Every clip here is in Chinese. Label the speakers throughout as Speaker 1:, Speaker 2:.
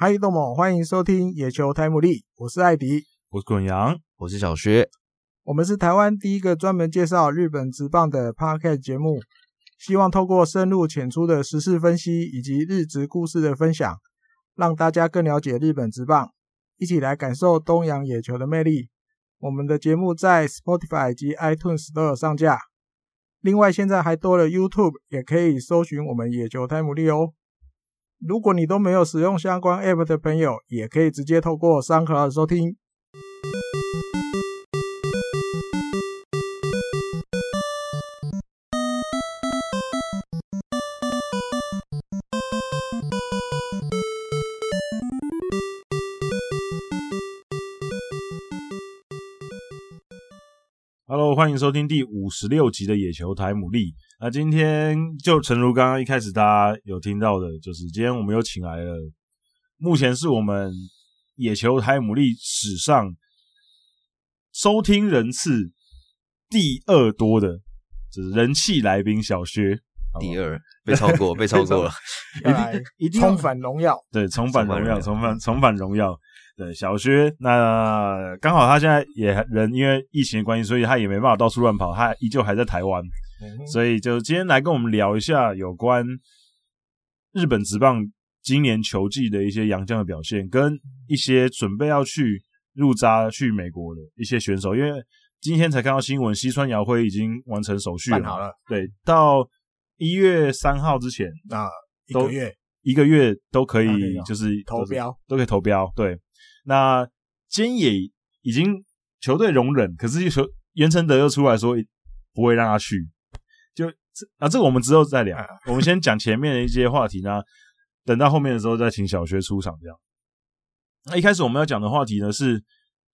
Speaker 1: 嗨，豆某，欢迎收听野球台姆利，我是艾迪，
Speaker 2: 我是滚阳，
Speaker 3: 我是小薛，
Speaker 1: 我们是台湾第一个专门介绍日本职棒的 Podcast 节目，希望透过深入浅出的时事分析以及日职故事的分享，让大家更了解日本职棒，一起来感受东洋野球的魅力。我们的节目在 Spotify 及 iTunes 都有上架，另外现在还多了 YouTube，也可以搜寻我们野球台姆利哦。如果你都没有使用相关 App 的朋友，也可以直接透过 SoundCloud 收
Speaker 2: 听。欢迎收听第五十六集的野球台牡蛎。那今天就诚如刚刚一开始大家有听到的，就是今天我们又请来了，目前是我们野球台牡蛎史上收听人次第二多的，就是人气来宾小薛。
Speaker 3: 第二被超过，被超过 了，
Speaker 1: 一定重返荣耀，
Speaker 2: 对，重返荣耀，重返重返荣耀。对，小薛，那刚好他现在也人因为疫情的关系，所以他也没办法到处乱跑，他依旧还在台湾，嗯、所以就今天来跟我们聊一下有关日本职棒今年球季的一些洋将的表现，跟一些准备要去入扎去美国的一些选手。因为今天才看到新闻，西川遥辉已经完成手续了，
Speaker 1: 好了，
Speaker 2: 对，到一月三号之前，
Speaker 1: 那一个月
Speaker 2: 一个月都可以，就是
Speaker 1: 投标
Speaker 2: 都可以投标，对。那菅野已经球队容忍，可是球袁成德又出来说不会让他去，就啊，这个我们之后再聊。我们先讲前面的一些话题呢，等到后面的时候再请小薛出场。这样，那一开始我们要讲的话题呢是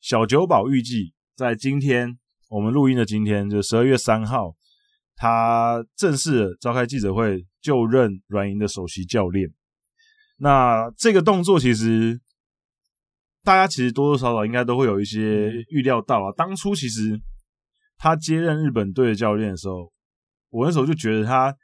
Speaker 2: 小酒保预计在今天我们录音的今天，就十二月三号，他正式召开记者会就任软银的首席教练。那这个动作其实。大家其实多多少少应该都会有一些预料到啊。当初其实他接任日本队的教练的时候，我那时候就觉得他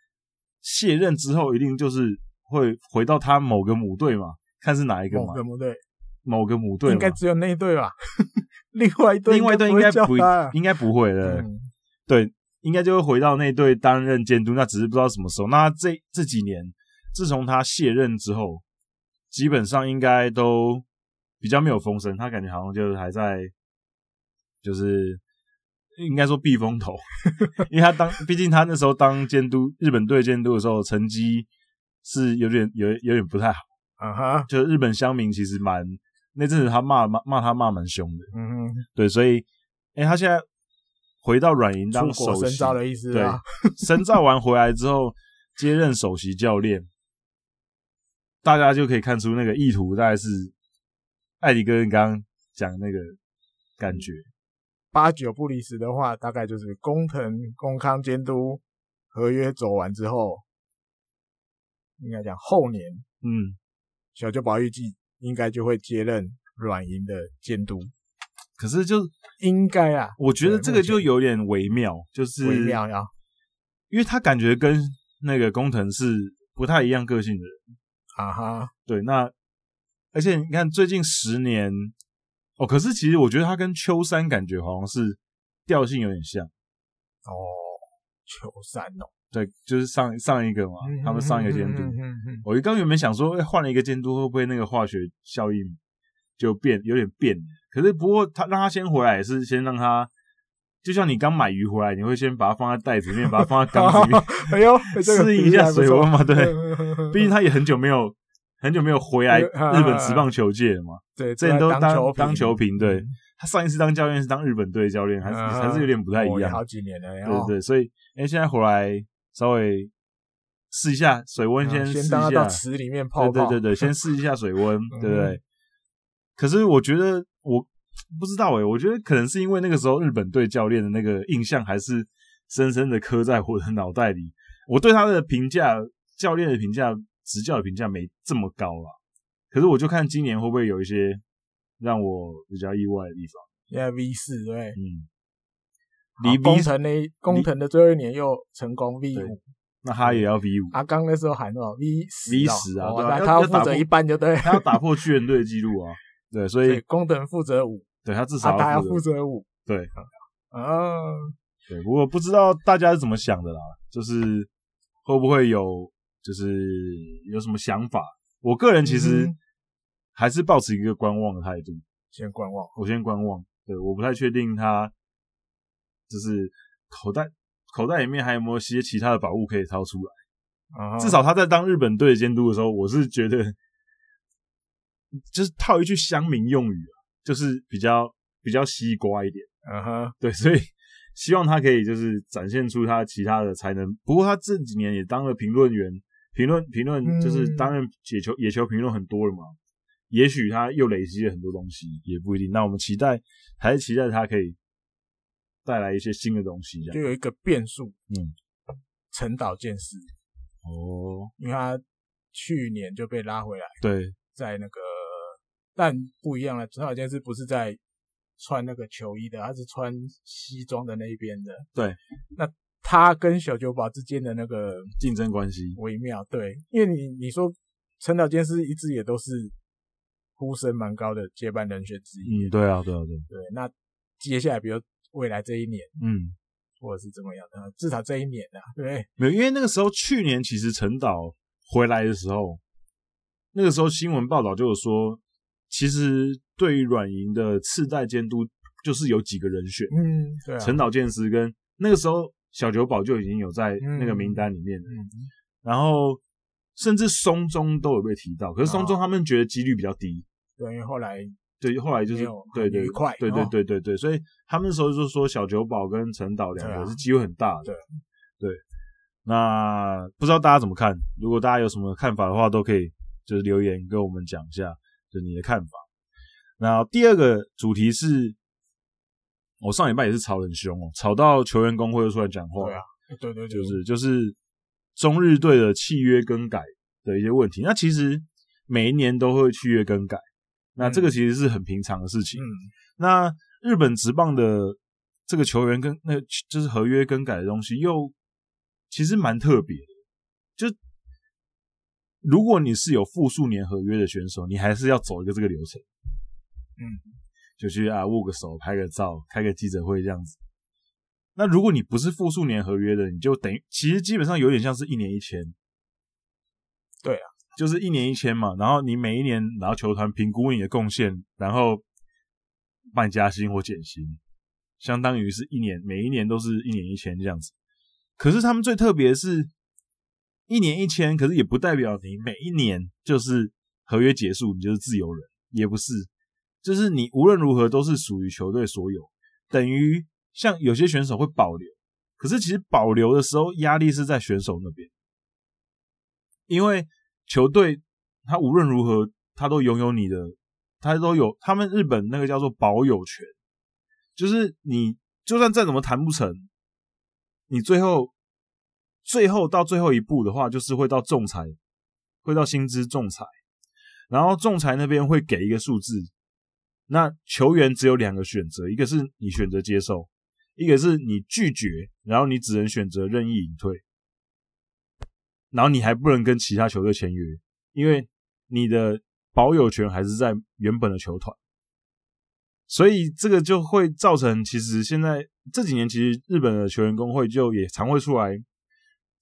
Speaker 2: 卸任之后一定就是会回到他某个母队嘛，看是哪一个嘛。
Speaker 1: 某个母队，
Speaker 2: 某个母队，
Speaker 1: 应该只有那一队吧？另外一队，
Speaker 2: 另外一队应该不，应该不会的。嗯、对，应该就会回到那队担任监督，那只是不知道什么时候。那这这几年，自从他卸任之后，基本上应该都。比较没有风声，他感觉好像就是还在，就是应该说避风头，因为他当毕竟他那时候当监督日本队监督的时候，成绩是有点有有点不太好，啊哈，就是日本乡民其实蛮那阵子他骂骂骂他骂蛮凶的，嗯哼，对，所以哎，他现在回到软银当首席
Speaker 1: 深造的意思啊，
Speaker 2: 对，深造完回来之后接任首席教练，大家就可以看出那个意图大概是。艾迪哥，你刚刚讲那个感觉，
Speaker 1: 八九不离十的话，大概就是工藤工康监督合约走完之后，应该讲后年，嗯，小久保裕纪应该就会接任软银的监督。
Speaker 2: 可是就
Speaker 1: 应该啊，
Speaker 2: 我觉得这个就有点微妙，就是
Speaker 1: 微妙呀，
Speaker 2: 因为他感觉跟那个工藤是不太一样个性的人。
Speaker 1: 啊哈，
Speaker 2: 对，那。而且你看，最近十年哦，可是其实我觉得他跟秋山感觉好像是调性有点像
Speaker 1: 哦。秋山哦，
Speaker 2: 对，就是上上一个嘛，嗯、他们上一个监督。我刚原本想说，哎，换了一个监督会不会那个化学效应就变有点变？可是不过他让他先回来，也是先让他，就像你刚买鱼回来，你会先把它放在袋子里面，把它放在缸子里面，
Speaker 1: 哎呦，
Speaker 2: 适应一下水温嘛。对，毕竟他也很久没有。很久没有回来 日本职棒球界了嘛？
Speaker 1: 对，
Speaker 2: 之前都当当球评。对，他上一次当教练是当日本队教练，还是还是有点不太一样。
Speaker 1: 好几年了，
Speaker 2: 对对，所以哎，现在回来稍微试一下水温，先试一下。
Speaker 1: 到池里面泡泡。
Speaker 2: 对对对，先试一下水温，对不对？可是我觉得我不知道哎，我觉得可能是因为那个时候日本队教练的那个印象还是深深的刻在我的脑袋里。我对他的评价，教练的评价。执教的评价没这么高了，可是我就看今年会不会有一些让我比较意外的地方。
Speaker 1: 现在 V 四对，
Speaker 2: 嗯，
Speaker 1: 离工程的工程的最后一年又成功 V 五，
Speaker 2: 那他也要 V 五。
Speaker 1: 阿刚那时候喊多少 V 十
Speaker 2: V 十啊，对啊，
Speaker 1: 他要负责一半就对，
Speaker 2: 他要 打破巨人队的记录啊，对，所以
Speaker 1: 工藤负责五，
Speaker 2: 对他至少
Speaker 1: 他要负责五，
Speaker 2: 对，
Speaker 1: 啊，
Speaker 2: 对，不过不知道大家是怎么想的啦，就是会不会有，就是有什么想法？我个人其实还是保持一个观望的态度，
Speaker 1: 先观望，
Speaker 2: 我先观望，对，我不太确定他就是口袋。口袋里面还有没有些其他的宝物可以掏出来？Uh huh. 至少他在当日本队监督的时候，我是觉得就是套一句乡民用语啊，就是比较比较西瓜一点。嗯哼、uh，huh. 对，所以希望他可以就是展现出他其他的才能。不过他这几年也当了评论员，评论评论就是担任野球野球评论很多了嘛。也许他又累积了很多东西，也不一定。那我们期待还是期待他可以。带来一些新的东西，
Speaker 1: 就有一个变数，嗯，陈岛健士哦，因为他去年就被拉回来，
Speaker 2: 对，
Speaker 1: 在那个，但不一样了，陈岛健司不是在穿那个球衣的，他是穿西装的那一边的，
Speaker 2: 对，
Speaker 1: 那他跟小酒保之间的那个
Speaker 2: 竞争关系。
Speaker 1: 微妙，对，因为你你说陈岛健司一直也都是呼声蛮高的接班人选之一，
Speaker 2: 嗯，对啊，对啊，对，
Speaker 1: 对，那接下来比如。未来这一年，
Speaker 2: 嗯，
Speaker 1: 或者是怎么样的？至少这一年啊，对，
Speaker 2: 没有，因为那个时候去年其实陈岛回来的时候，那个时候新闻报道就有说，其实对于软银的次贷监督就是有几个人选，
Speaker 1: 嗯，对、啊，
Speaker 2: 陈岛健司跟那个时候小酒保就已经有在那个名单里面了，然后甚至松中都有被提到，可是松中他们觉得几率比较低，
Speaker 1: 对，因为后来。
Speaker 2: 对，后来就是对对
Speaker 1: 快，
Speaker 2: 对对对对对，所以他们那时候就说小酒保跟陈导两个是机会很大的。对对，那不知道大家怎么看？如果大家有什么看法的话，都可以就是留言跟我们讲一下，就你的看法。然后第二个主题是，我上礼拜也是吵很凶哦，吵到球员工会又出来讲话。
Speaker 1: 对啊，对对，
Speaker 2: 就是就是中日队的契约更改的一些问题。那其实每一年都会契约更改。那这个其实是很平常的事情。嗯，那日本职棒的这个球员跟那就是合约更改的东西，又其实蛮特别的。就如果你是有复数年合约的选手，你还是要走一个这个流程。嗯，就去啊握个手、拍个照、开个记者会这样子。那如果你不是复数年合约的，你就等于其实基本上有点像是一年一签。
Speaker 1: 对啊。
Speaker 2: 就是一年一签嘛，然后你每一年，然后球团评估你的贡献，然后帮你加薪或减薪，相当于是一年，每一年都是一年一签这样子。可是他们最特别的是，一年一签，可是也不代表你每一年就是合约结束，你就是自由人，也不是，就是你无论如何都是属于球队所有，等于像有些选手会保留，可是其实保留的时候压力是在选手那边，因为。球队他无论如何，他都拥有你的，他都有他们日本那个叫做保有权，就是你就算再怎么谈不成，你最后最后到最后一步的话，就是会到仲裁，会到薪资仲裁，然后仲裁那边会给一个数字，那球员只有两个选择，一个是你选择接受，一个是你拒绝，然后你只能选择任意隐退。然后你还不能跟其他球队签约，因为你的保有权还是在原本的球团，所以这个就会造成，其实现在这几年，其实日本的球员工会就也常会出来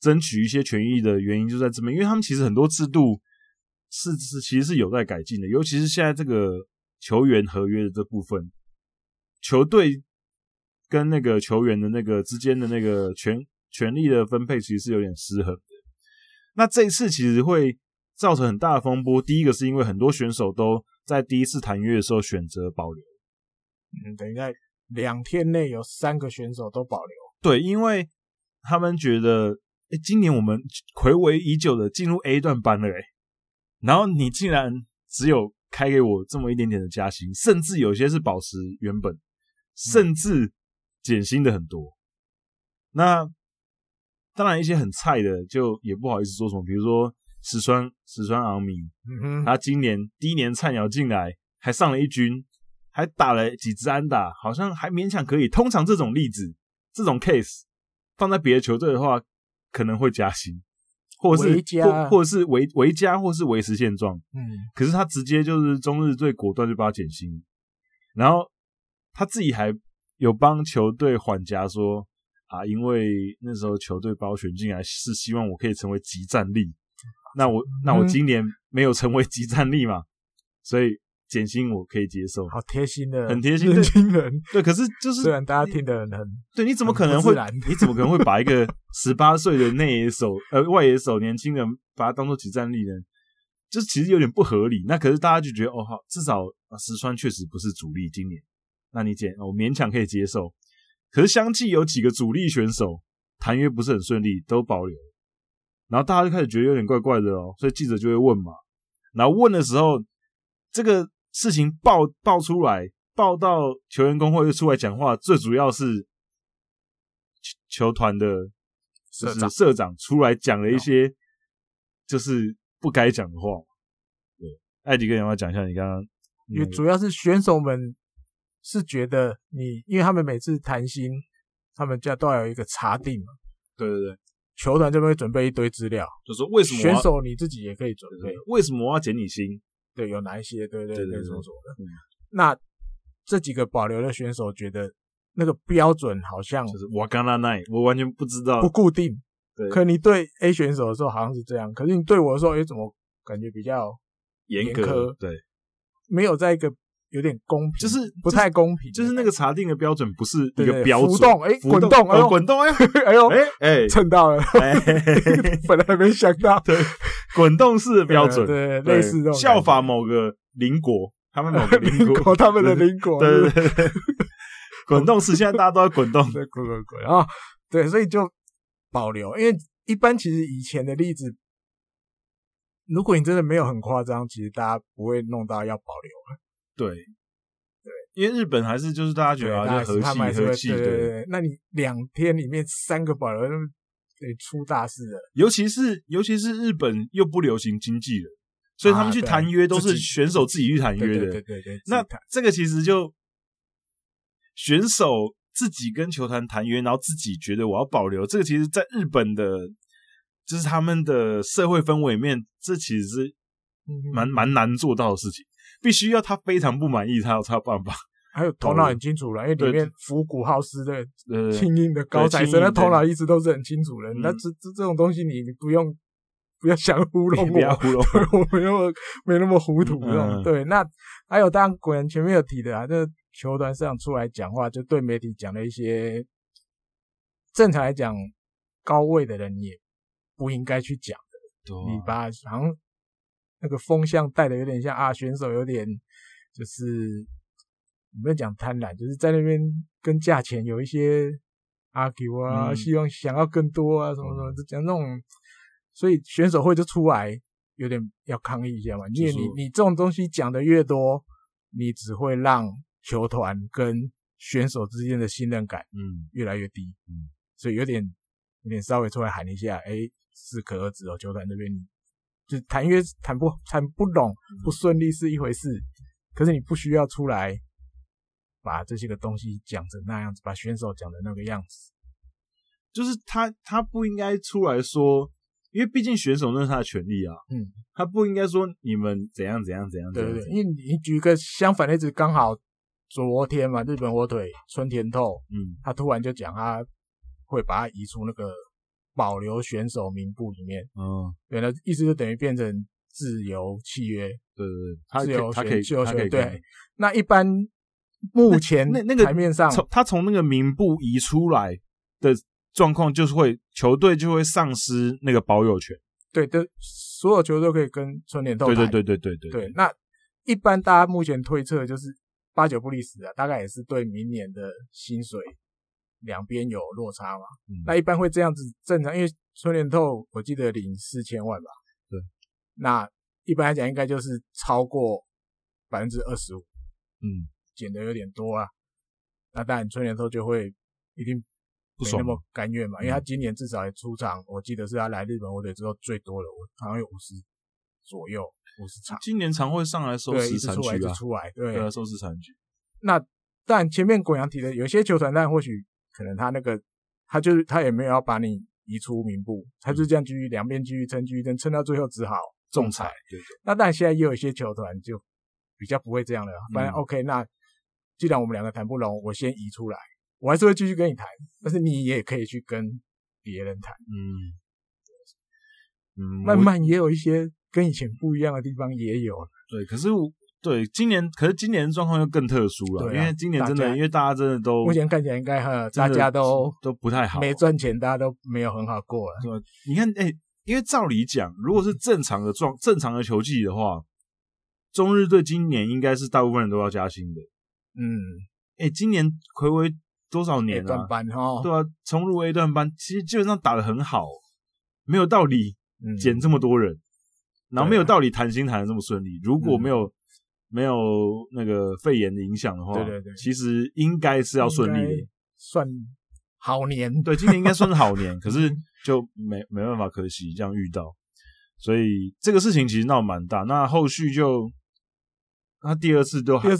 Speaker 2: 争取一些权益的原因就在这边，因为他们其实很多制度是是其实是有待改进的，尤其是现在这个球员合约的这部分，球队跟那个球员的那个之间的那个权权力的分配，其实是有点失衡的。那这一次其实会造成很大的风波。第一个是因为很多选手都在第一次谈约的时候选择保留，
Speaker 1: 嗯，等于在两天内有三个选手都保留。
Speaker 2: 对，因为他们觉得，哎，今年我们暌违已久的进入 A 段班了，哎，然后你竟然只有开给我这么一点点的加薪，甚至有些是保持原本，甚至减薪的很多。那。当然，一些很菜的就也不好意思说什么，比如说石川石川昂明，他今年第一年菜鸟进来，还上了一军，还打了几支安打，好像还勉强可以。通常这种例子，这种 case 放在别的球队的话，可能会加薪，或是或或者是维维加，或是维持现状。
Speaker 1: 嗯，
Speaker 2: 可是他直接就是中日最果断就把他减薪，然后他自己还有帮球队缓颊说啊，因为那时候球队把我选进来是希望我可以成为集战力，那我那我今年没有成为集战力嘛，所以。减薪我可以接受，
Speaker 1: 好贴心的，
Speaker 2: 很贴心
Speaker 1: 年轻人。
Speaker 2: 对，可是就是
Speaker 1: 虽然大家听得很，
Speaker 2: 对，你怎么可能会？你怎么可能会把一个十八岁的内野手 呃外野手年轻人把他当做即战力呢？就是其实有点不合理。那可是大家就觉得哦好，至少石川确实不是主力今年，那你减我勉强可以接受。可是相继有几个主力选手谈约不是很顺利，都保留，然后大家就开始觉得有点怪怪的哦，所以记者就会问嘛。然后问的时候，这个。事情爆爆出来，爆到球员工会又出来讲话，最主要是球球团的社长社长出来讲了一些就是不该讲的话。对，艾迪哥，你要讲一下你刚刚？
Speaker 1: 因为主要是选手们是觉得你，因为他们每次谈薪，他们家都要有一个查定嘛。
Speaker 2: 对对对，
Speaker 1: 球团这边会准备一堆资料，
Speaker 2: 就说为什么
Speaker 1: 选手你自己也可以准备，
Speaker 2: 为什么我要减你薪？
Speaker 1: 对，有哪一些？对对对，对，说说的。
Speaker 2: 嗯、
Speaker 1: 那这几个保留的选手觉得那个标准好像
Speaker 2: 就是我刚刚那，我完全不知道，
Speaker 1: 不固定。
Speaker 2: 对，
Speaker 1: 可你对 A 选手的时候好像是这样，可是你对我的时候，哎，怎么感觉比较严苛？
Speaker 2: 严格，对，
Speaker 1: 没有在一个有点公平，
Speaker 2: 就是
Speaker 1: 不太公平，
Speaker 2: 就是那个查定的标准不是一个标准。
Speaker 1: 浮动，哎，滚动，哎，滚动，哎，哎呦，哎哎，蹭到了，本来没想到，
Speaker 2: 对。滚动式的标准，
Speaker 1: 对，类似这种
Speaker 2: 效法某个邻国，他们某个 邻国，
Speaker 1: 他们的邻国，
Speaker 2: 对对对，滚动式，现在大家都在滚动，
Speaker 1: 滚滚滚啊，对，所以就保留，因为一般其实以前的例子，如果你真的没有很夸张，其实大家不会弄到要保留。
Speaker 2: 对，对，因为日本还是就是大家觉得要和气和气，对对对，
Speaker 1: 那你两天里面三个保留。对，出大事了。
Speaker 2: 尤其是尤其是日本又不流行经纪人，所以他们去谈约都是选手自己去谈约的。
Speaker 1: 对对对对。
Speaker 2: 那这个其实就选手自己跟球团谈约，然后自己觉得我要保留。这个其实在日本的，就是他们的社会氛围里面，这其实是蛮蛮难做到的事情。必须要他非常不满意，他才有办法。
Speaker 1: 还有头脑很清楚了，因为里面伏古浩斯的轻音的高材生，他头脑一直都是很清楚的。那这这这种东西，你你不用不要想糊弄 我，
Speaker 2: 不要糊弄我，
Speaker 1: 我没那么没那么糊涂。对，那还有当然果然前面有提的啊，这球团上出来讲话，就对媒体讲了一些正常来讲高位的人也不应该去讲的。你把好像那个风向带的有点像啊，选手有点就是。不要讲贪婪，就是在那边跟价钱有一些 argue 啊，嗯、希望想要更多啊，什么什么，就讲那种，所以选手会就出来有点要抗议一下嘛。因为你你这种东西讲的越多，你只会让球团跟选手之间的信任感嗯越来越低嗯，嗯，所以有点有点稍微出来喊一下，哎，适可而止哦，球团这边就谈约谈不谈不拢不顺利是一回事，可是你不需要出来。把这些个东西讲成那样子，把选手讲的那个样子，
Speaker 2: 就是他他不应该出来说，因为毕竟选手那是他的权利啊，嗯，他不应该说你们怎样怎样怎样，
Speaker 1: 对对对，因为你举个相反的例子，刚好昨天嘛，日本火腿村田透，嗯，他突然就讲他会把他移出那个保留选手名簿里面，嗯，原来意思就等于变成自由契约，
Speaker 2: 对对对，
Speaker 1: 他自由
Speaker 2: 他可以
Speaker 1: 自由选，
Speaker 2: 他可以
Speaker 1: 对，那一般。目前那那个台面上，
Speaker 2: 从他从那个名簿移出来的状况，就是会球队就会丧失那个保有权。
Speaker 1: 对的，所有球队都可以跟春联斗。
Speaker 2: 对对对对对对。
Speaker 1: 对，那一般大家目前推测就是八九不离十啊，大概也是对明年的薪水两边有落差嘛。嗯。那一般会这样子正常，因为春联透我记得领四千万吧。
Speaker 2: 对。
Speaker 1: 那一般来讲，应该就是超过百分之二十五。
Speaker 2: 嗯。
Speaker 1: 减的有点多啊，那当然春田透就会一定没那么甘愿嘛，因为他今年至少也出场，我记得是他来日本火腿之后最多了，我好像有五十左右，五十场。
Speaker 2: 今年常会上来收拾残局啊，
Speaker 1: 出来对，
Speaker 2: 对，收拾残局。
Speaker 1: 那但前面滚阳提的有些球团，但或许可能他那个他就是他也没有要把你移出名部，他就这样继续两边继续撑，继续撑，撑到最后只好仲裁。
Speaker 2: 对对。
Speaker 1: 那当然现在也有一些球团就比较不会这样了，反正 OK，那既然我们两个谈不拢，我先移出来，我还是会继续跟你谈，但是你也可以去跟别人谈。
Speaker 2: 嗯嗯，
Speaker 1: 慢慢也有一些跟以前不一样的地方也有。
Speaker 2: 对，可是我。对，今年可是今年状况又更特殊了，啊、因为今年真的，因为大家真的都
Speaker 1: 目前看起来应该哈，大家都
Speaker 2: 都不太好，
Speaker 1: 没赚钱，大家都没有很好过了。
Speaker 2: 是吧？你看，哎、欸，因为照理讲，如果是正常的状正常的球季的话，中日队今年应该是大部分人都要加薪的。
Speaker 1: 嗯，
Speaker 2: 哎、欸，今年睽违多少年了？
Speaker 1: 段班哈，
Speaker 2: 对啊，重入 A 段班，其实基本上打的很好，没有道理减这么多人，嗯、然后没有道理谈薪谈的这么顺利。如果没有、嗯没有那个肺炎的影响的话，
Speaker 1: 对对对，
Speaker 2: 其实应该是要顺利的，
Speaker 1: 算好年。
Speaker 2: 对，今年应该算是好年，可是就没没办法，可惜这样遇到，所以这个事情其实闹蛮大。那后续就，他第二次都还有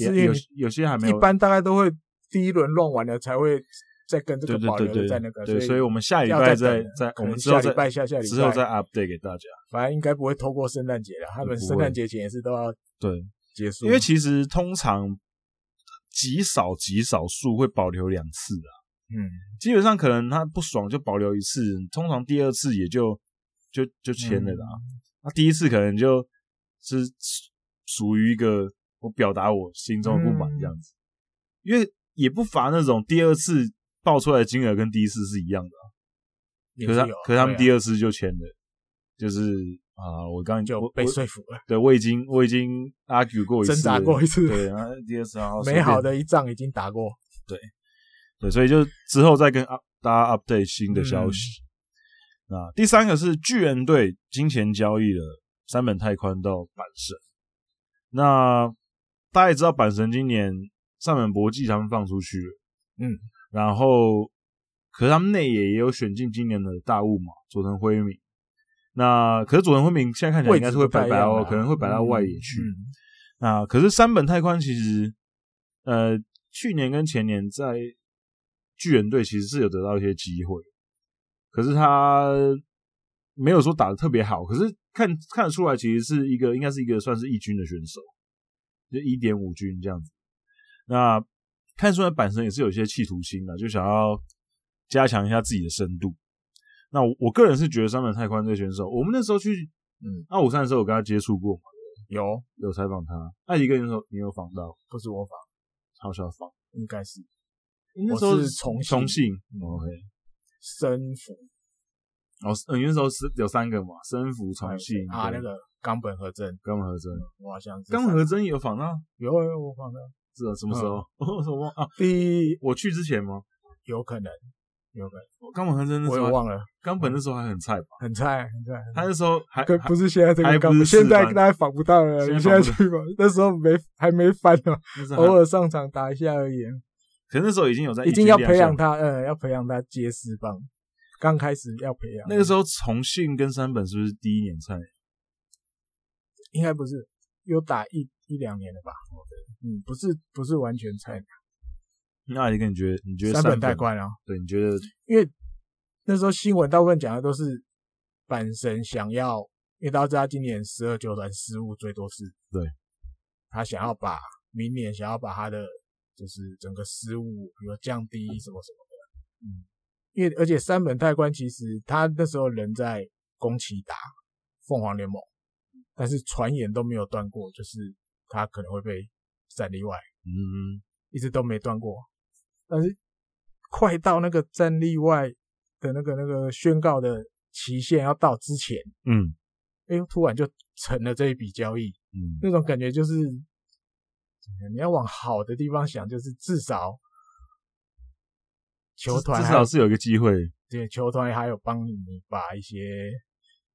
Speaker 2: 有些还没有，
Speaker 1: 一般大概都会第一轮乱完了才会再跟这个保留在那个，
Speaker 2: 对，所以我们下礼拜再再我们之后再
Speaker 1: 拜下下礼拜
Speaker 2: 之后再 update 给大家。
Speaker 1: 反正应该不会拖过圣诞节了，他们圣诞节前也是都要
Speaker 2: 对。
Speaker 1: 结束，
Speaker 2: 因为其实通常极少极少数会保留两次啊，
Speaker 1: 嗯，基
Speaker 2: 本上可能他不爽就保留一次，通常第二次也就就就签了啦。那、嗯、第一次可能就是属于一个我表达我心中的不满这样子，嗯、因为也不乏那种第二次报出来的金额跟第一次是一样的、啊，可是他可是他们第二次就签了，就是。啊，我刚刚
Speaker 1: 就被说服了。
Speaker 2: 对，我已经我已经 argue 过一次，
Speaker 1: 挣扎过一次。
Speaker 2: 对，然后第二次好
Speaker 1: 美好的一仗已经打过。
Speaker 2: 对，对，所以就之后再跟大家 update 新的消息。嗯、那第三个是巨人队金钱交易了山本太宽到板神。那大家也知道，阪神今年上本博纪他们放出去了，
Speaker 1: 嗯，
Speaker 2: 然后可是他们内野也有选进今年的大物嘛，佐藤辉明。那可是佐藤辉明现在看起来应该是会摆摆哦，可能会摆到外野去。嗯嗯、那可是山本太宽其实，呃，去年跟前年在巨人队其实是有得到一些机会，可是他没有说打的特别好。可是看看得出来，其实是一个应该是一个算是一军的选手，就一点五军这样子。那看出来板神也是有一些企图心的，就想要加强一下自己的深度。那我我个人是觉得山本太宽这个选手，我们那时候去嗯二五三的时候，我跟他接触过嘛，
Speaker 1: 有
Speaker 2: 有采访他。那一个选手你有访到？
Speaker 1: 不是我访，
Speaker 2: 好小访，
Speaker 1: 应该是。
Speaker 2: 那时候
Speaker 1: 是重
Speaker 2: 重庆
Speaker 1: ，OK。生福，
Speaker 2: 哦，嗯，那时候是有三个嘛，生福、重庆
Speaker 1: 啊，那个冈本和真，
Speaker 2: 冈本和真，
Speaker 1: 我好像
Speaker 2: 冈本和真有访到，
Speaker 1: 有有我访到，
Speaker 2: 是啊，什么时候？什么啊？第我去之前吗？
Speaker 1: 有可能。有可
Speaker 2: 能，冈本和真的，我也
Speaker 1: 忘了。
Speaker 2: 冈本那时候还很菜吧？
Speaker 1: 很菜，很菜。
Speaker 2: 他那时候还
Speaker 1: 不是现在这个冈本，现在大家访不到了。你现在去吧，那时候没还没翻呢，偶尔上场打一下而已。
Speaker 2: 可是那时候已经有在，
Speaker 1: 已经要培养他，呃，要培养他接四棒。刚开始要培养。
Speaker 2: 那个时候重庆跟山本是不是第一年菜？
Speaker 1: 应该不是，有打一一两年了吧？嗯，不是，不是完全菜鸟。
Speaker 2: 那你跟你觉得，你觉得
Speaker 1: 三本太宽了？
Speaker 2: 对，你觉得？
Speaker 1: 因为那时候新闻大部分讲的都是阪神想要，因为大家知道今年十二球团失误最多是，
Speaker 2: 对，
Speaker 1: 他想要把明年想要把他的就是整个失误，比如降低什么什么的，嗯，因为而且三本太官其实他那时候人在宫崎打凤凰联盟，但是传言都没有断过，就是他可能会被战例外，
Speaker 2: 嗯，
Speaker 1: 一直都没断过。但是快到那个战例外的那个那个宣告的期限要到之前，
Speaker 2: 嗯，
Speaker 1: 哎呦，突然就成了这一笔交易，
Speaker 2: 嗯，
Speaker 1: 那种感觉就是，你要往好的地方想，就是至少球团
Speaker 2: 至少是有一个机会，
Speaker 1: 对，球团还有帮你把一些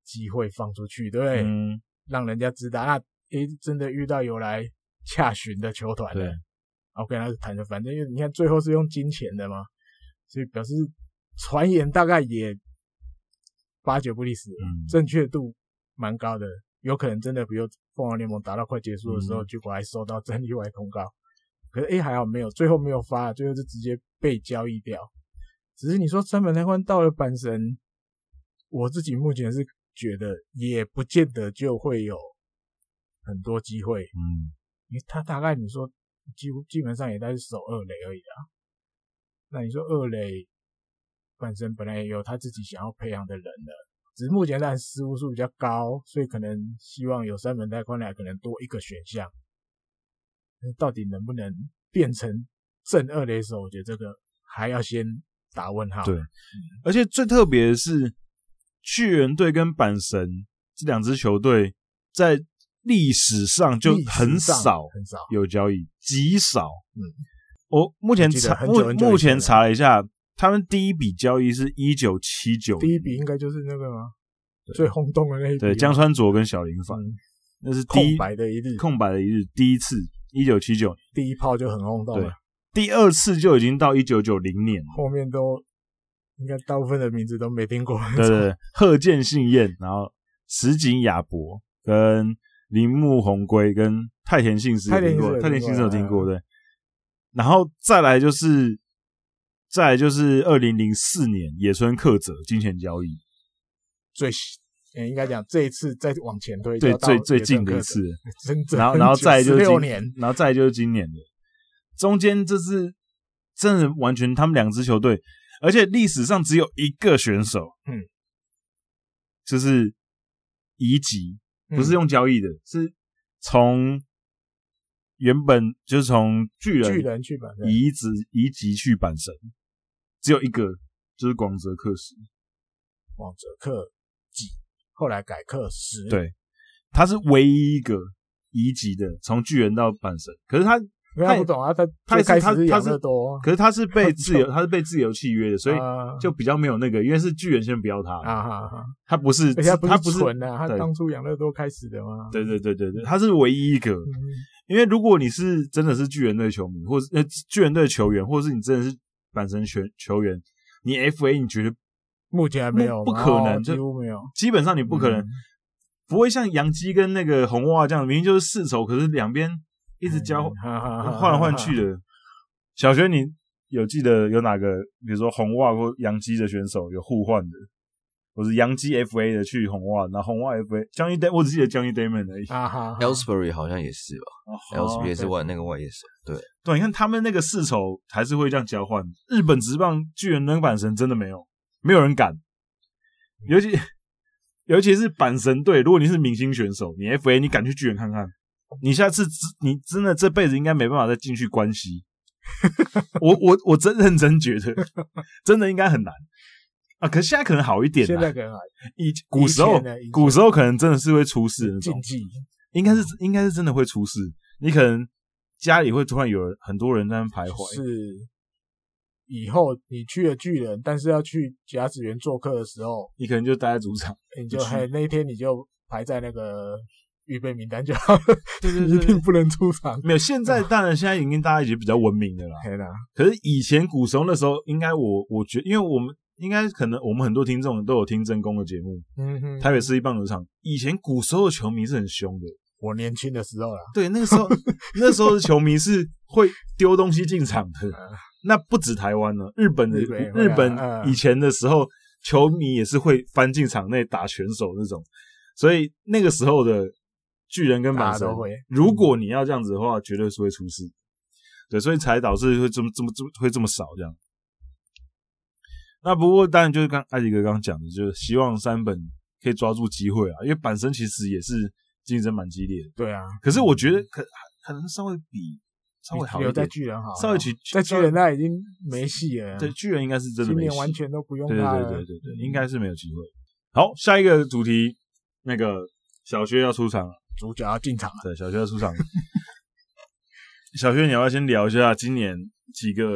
Speaker 1: 机会放出去，对不对？
Speaker 2: 嗯，
Speaker 1: 让人家知道，那诶，真的遇到有来洽询的球团了。OK，那是谈着，反正因为你看最后是用金钱的嘛，所以表示传言大概也八九不离十，
Speaker 2: 嗯，
Speaker 1: 正确度蛮高的，有可能真的比如凤凰联盟打到快结束的时候，结果还收到战力外通告，可是诶还好没有，最后没有发，最后就直接被交易掉。只是你说山本泰宽到了阪神，我自己目前是觉得也不见得就会有很多机会。
Speaker 2: 嗯，
Speaker 1: 因为他大概你说几乎基本上也在守二垒而已啊。那你说二垒本身本来也有他自己想要培养的人了，只是目前但失误数比较高，所以可能希望有三本带宽来可能多一个选项。到底能不能变成正二垒手？我觉得这个还要先打问号。
Speaker 2: 对，嗯、而且最特别的是，巨人队跟阪神这两支球队在历史上就很少很少。有交易，极少。嗯，我目前查目目前查了一下，他们第一笔交易是一九七九，
Speaker 1: 第一笔应该就是那个吗？最轰动的那一笔，
Speaker 2: 对，江川卓跟小林凡，嗯、那是第一
Speaker 1: 空白的一日，
Speaker 2: 空白的一日，第一次。一九七九
Speaker 1: 第一炮就很轰动了，
Speaker 2: 第二次就已经到一九九零年，
Speaker 1: 后面都应该大部分的名字都没听过。
Speaker 2: 对对，对，贺见信彦，然后石井雅博跟铃木宏圭跟太田信司有听过，太田信司有听过对。然后再来就是，再来就是二零零四年野村克则金钱交易，
Speaker 1: 最。欸、应该讲这一次再往前推，
Speaker 2: 对，最最近的一次，
Speaker 1: 真。
Speaker 2: 然后，然后再就是
Speaker 1: 六年，
Speaker 2: 然后再就是今年的，中间这是真的完全他们两支球队，而且历史上只有一个选手，嗯，就是移籍，不是用交易的，嗯、是从原本就是从巨人
Speaker 1: 巨人去板神
Speaker 2: 移植移籍去板神，只有一个，就是广泽克史，
Speaker 1: 广泽克己。后来改克时，
Speaker 2: 对，他是唯一一个移籍的，从巨人到板神。可是他
Speaker 1: 他不懂啊，他他开始是养乐多，
Speaker 2: 可是他是被 自由，他是被自由契约的，所以就比较没有那个，因为是巨人先不要他。啊，他不是他不是纯的，
Speaker 1: 他当初养乐多开始的嘛。
Speaker 2: 对对对对对，他是唯一一个，因为如果你是真的是巨人队球迷，或是呃巨人队球员，或者是你真的是板神球球员，你 FA 你觉得？
Speaker 1: 目前还没有，
Speaker 2: 不可能，几乎没有。基本上你不可能，不会像杨基跟那个红袜这样，明明就是世仇，可是两边一直交换来换去的。小学你有记得有哪个，比如说红袜或洋基的选手有互换的，或是洋基 FA 的去红袜，然后红袜 FA Johnny Damon，我只记得 Johnny Damon 而已。
Speaker 3: Ellsbury 好像也是吧，Ellsbury 也是外那个外野手。对
Speaker 2: 对，你看他们那个世仇还是会这样交换。日本职棒巨人跟阪神真的没有。没有人敢，尤其 尤其是阪神队。如果你是明星选手，你 FA，你敢去巨人看看？你下次你真的这辈子应该没办法再进去关西。我我我真认真觉得，真的应该很难啊！可是现在可能好一点，
Speaker 1: 现在可能好。
Speaker 2: 以古时候，古时候可能真的是会出事那种，
Speaker 1: 禁忌
Speaker 2: 应该是应该是真的会出事。你可能家里会突然有人很多人在那徘徊。
Speaker 1: 是。以后你去了巨人，但是要去甲子园做客的时候，
Speaker 2: 你可能就待在主场，
Speaker 1: 你就嘿那一天你就排在那个预备名单就好，对对对，一定不能出场。
Speaker 2: 没有，现在当然现在已经大家已经比较文明的了。可是以前古时候那时候，应该我我觉得，因为我们应该可能我们很多听众都有听真宫的节目，嗯哼，台北市立棒球场，以前古时候的球迷是很凶的。
Speaker 1: 我年轻的时候啦，
Speaker 2: 对，那个时候 那时候的球迷是会丢东西进场的。那不止台湾了，日本的日本以前的时候，球迷也是会翻进场内打拳手那种，所以那个时候的巨人跟板神，如果你要这样子的话，绝对是会出事。对，所以才导致会这么这么这么会这么少这样。那不过当然就是刚艾迪哥刚刚讲的，就是希望三本可以抓住机会啊，因为板神其实也是竞争蛮激烈的。
Speaker 1: 对啊，
Speaker 2: 可是我觉得可可能稍微比。稍微好一点，
Speaker 1: 在巨人好，
Speaker 2: 稍微去
Speaker 1: 在巨人那已经没戏了。
Speaker 2: 对，巨人应该是真的没戏，
Speaker 1: 今年完全都不用他。
Speaker 2: 对对对对对，应该是没有机会。好，下一个主题，那个小薛要出场了，
Speaker 1: 主角要进场了。
Speaker 2: 对，小薛要出场了。小薛，你要不要先聊一下今年几个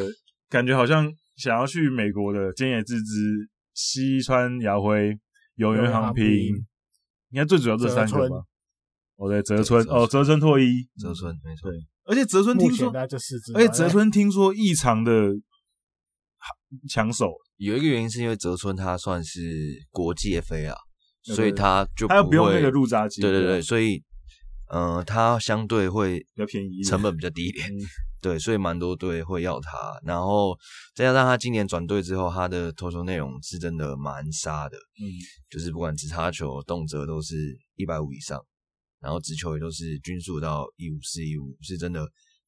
Speaker 2: 感觉好像想要去美国的菅野智之、西川雅辉、有原航平，应该最主要这三个吧？哦，对，泽村哦，泽村拓一，
Speaker 3: 泽村没错。
Speaker 2: 而且泽村听说，而且泽村听说异常的抢手，
Speaker 3: 有一个原因是因为泽村他算是国际 FA 啊，所以他就
Speaker 2: 他不用那个入闸机，
Speaker 3: 对对对，所以嗯，他相对会
Speaker 2: 比较便宜，
Speaker 3: 成本比较低一点。对，所以蛮多队会要他。然后再加上他今年转队之后，他的投球内容是真的蛮杀的，嗯，就是不管直插球、动辄都是一百五以上，然后直球也都是均速到一五四一五，是真的。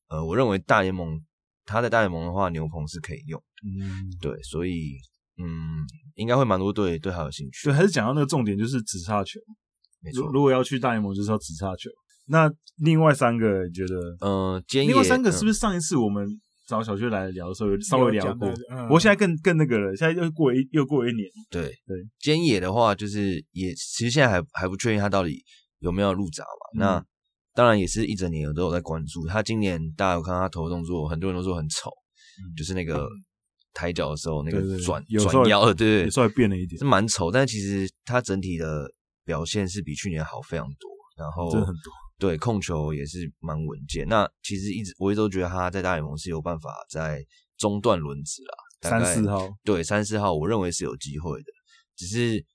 Speaker 3: 呃，我认为大联盟他在大联盟的话，牛棚是可以用，嗯，对，所以嗯，应该会蛮多队对他有兴趣。
Speaker 2: 对，还是讲到那个重点，就是直插球。没错，如果要去大联盟，就是要直插球。那另外三个你觉得，
Speaker 3: 呃，
Speaker 2: 另外三个是不是上一次我们找小薛来聊的时候有稍微聊过？嗯、不过现在更更那个了，现在又过一又过一年。
Speaker 3: 对对，菅野的话就是也，其实现在还还不确定他到底有没有入闸嘛。嗯、那当然也是一整年我都有在关注他。今年大家有看到他投的动作，很多人都说很丑，嗯、就是那个抬脚的时候那个转转腰的，对对，
Speaker 2: 稍微变了一点，
Speaker 3: 是蛮丑。但是其实他整体的表现是比去年好非常多，然后
Speaker 2: 真的很多。
Speaker 3: 对，控球也是蛮稳健。那其实一直我一直都觉得他在大联盟是有办法在中段轮值啦，
Speaker 2: 三四号。
Speaker 3: 对，三四号，我认为是有机会的。只是，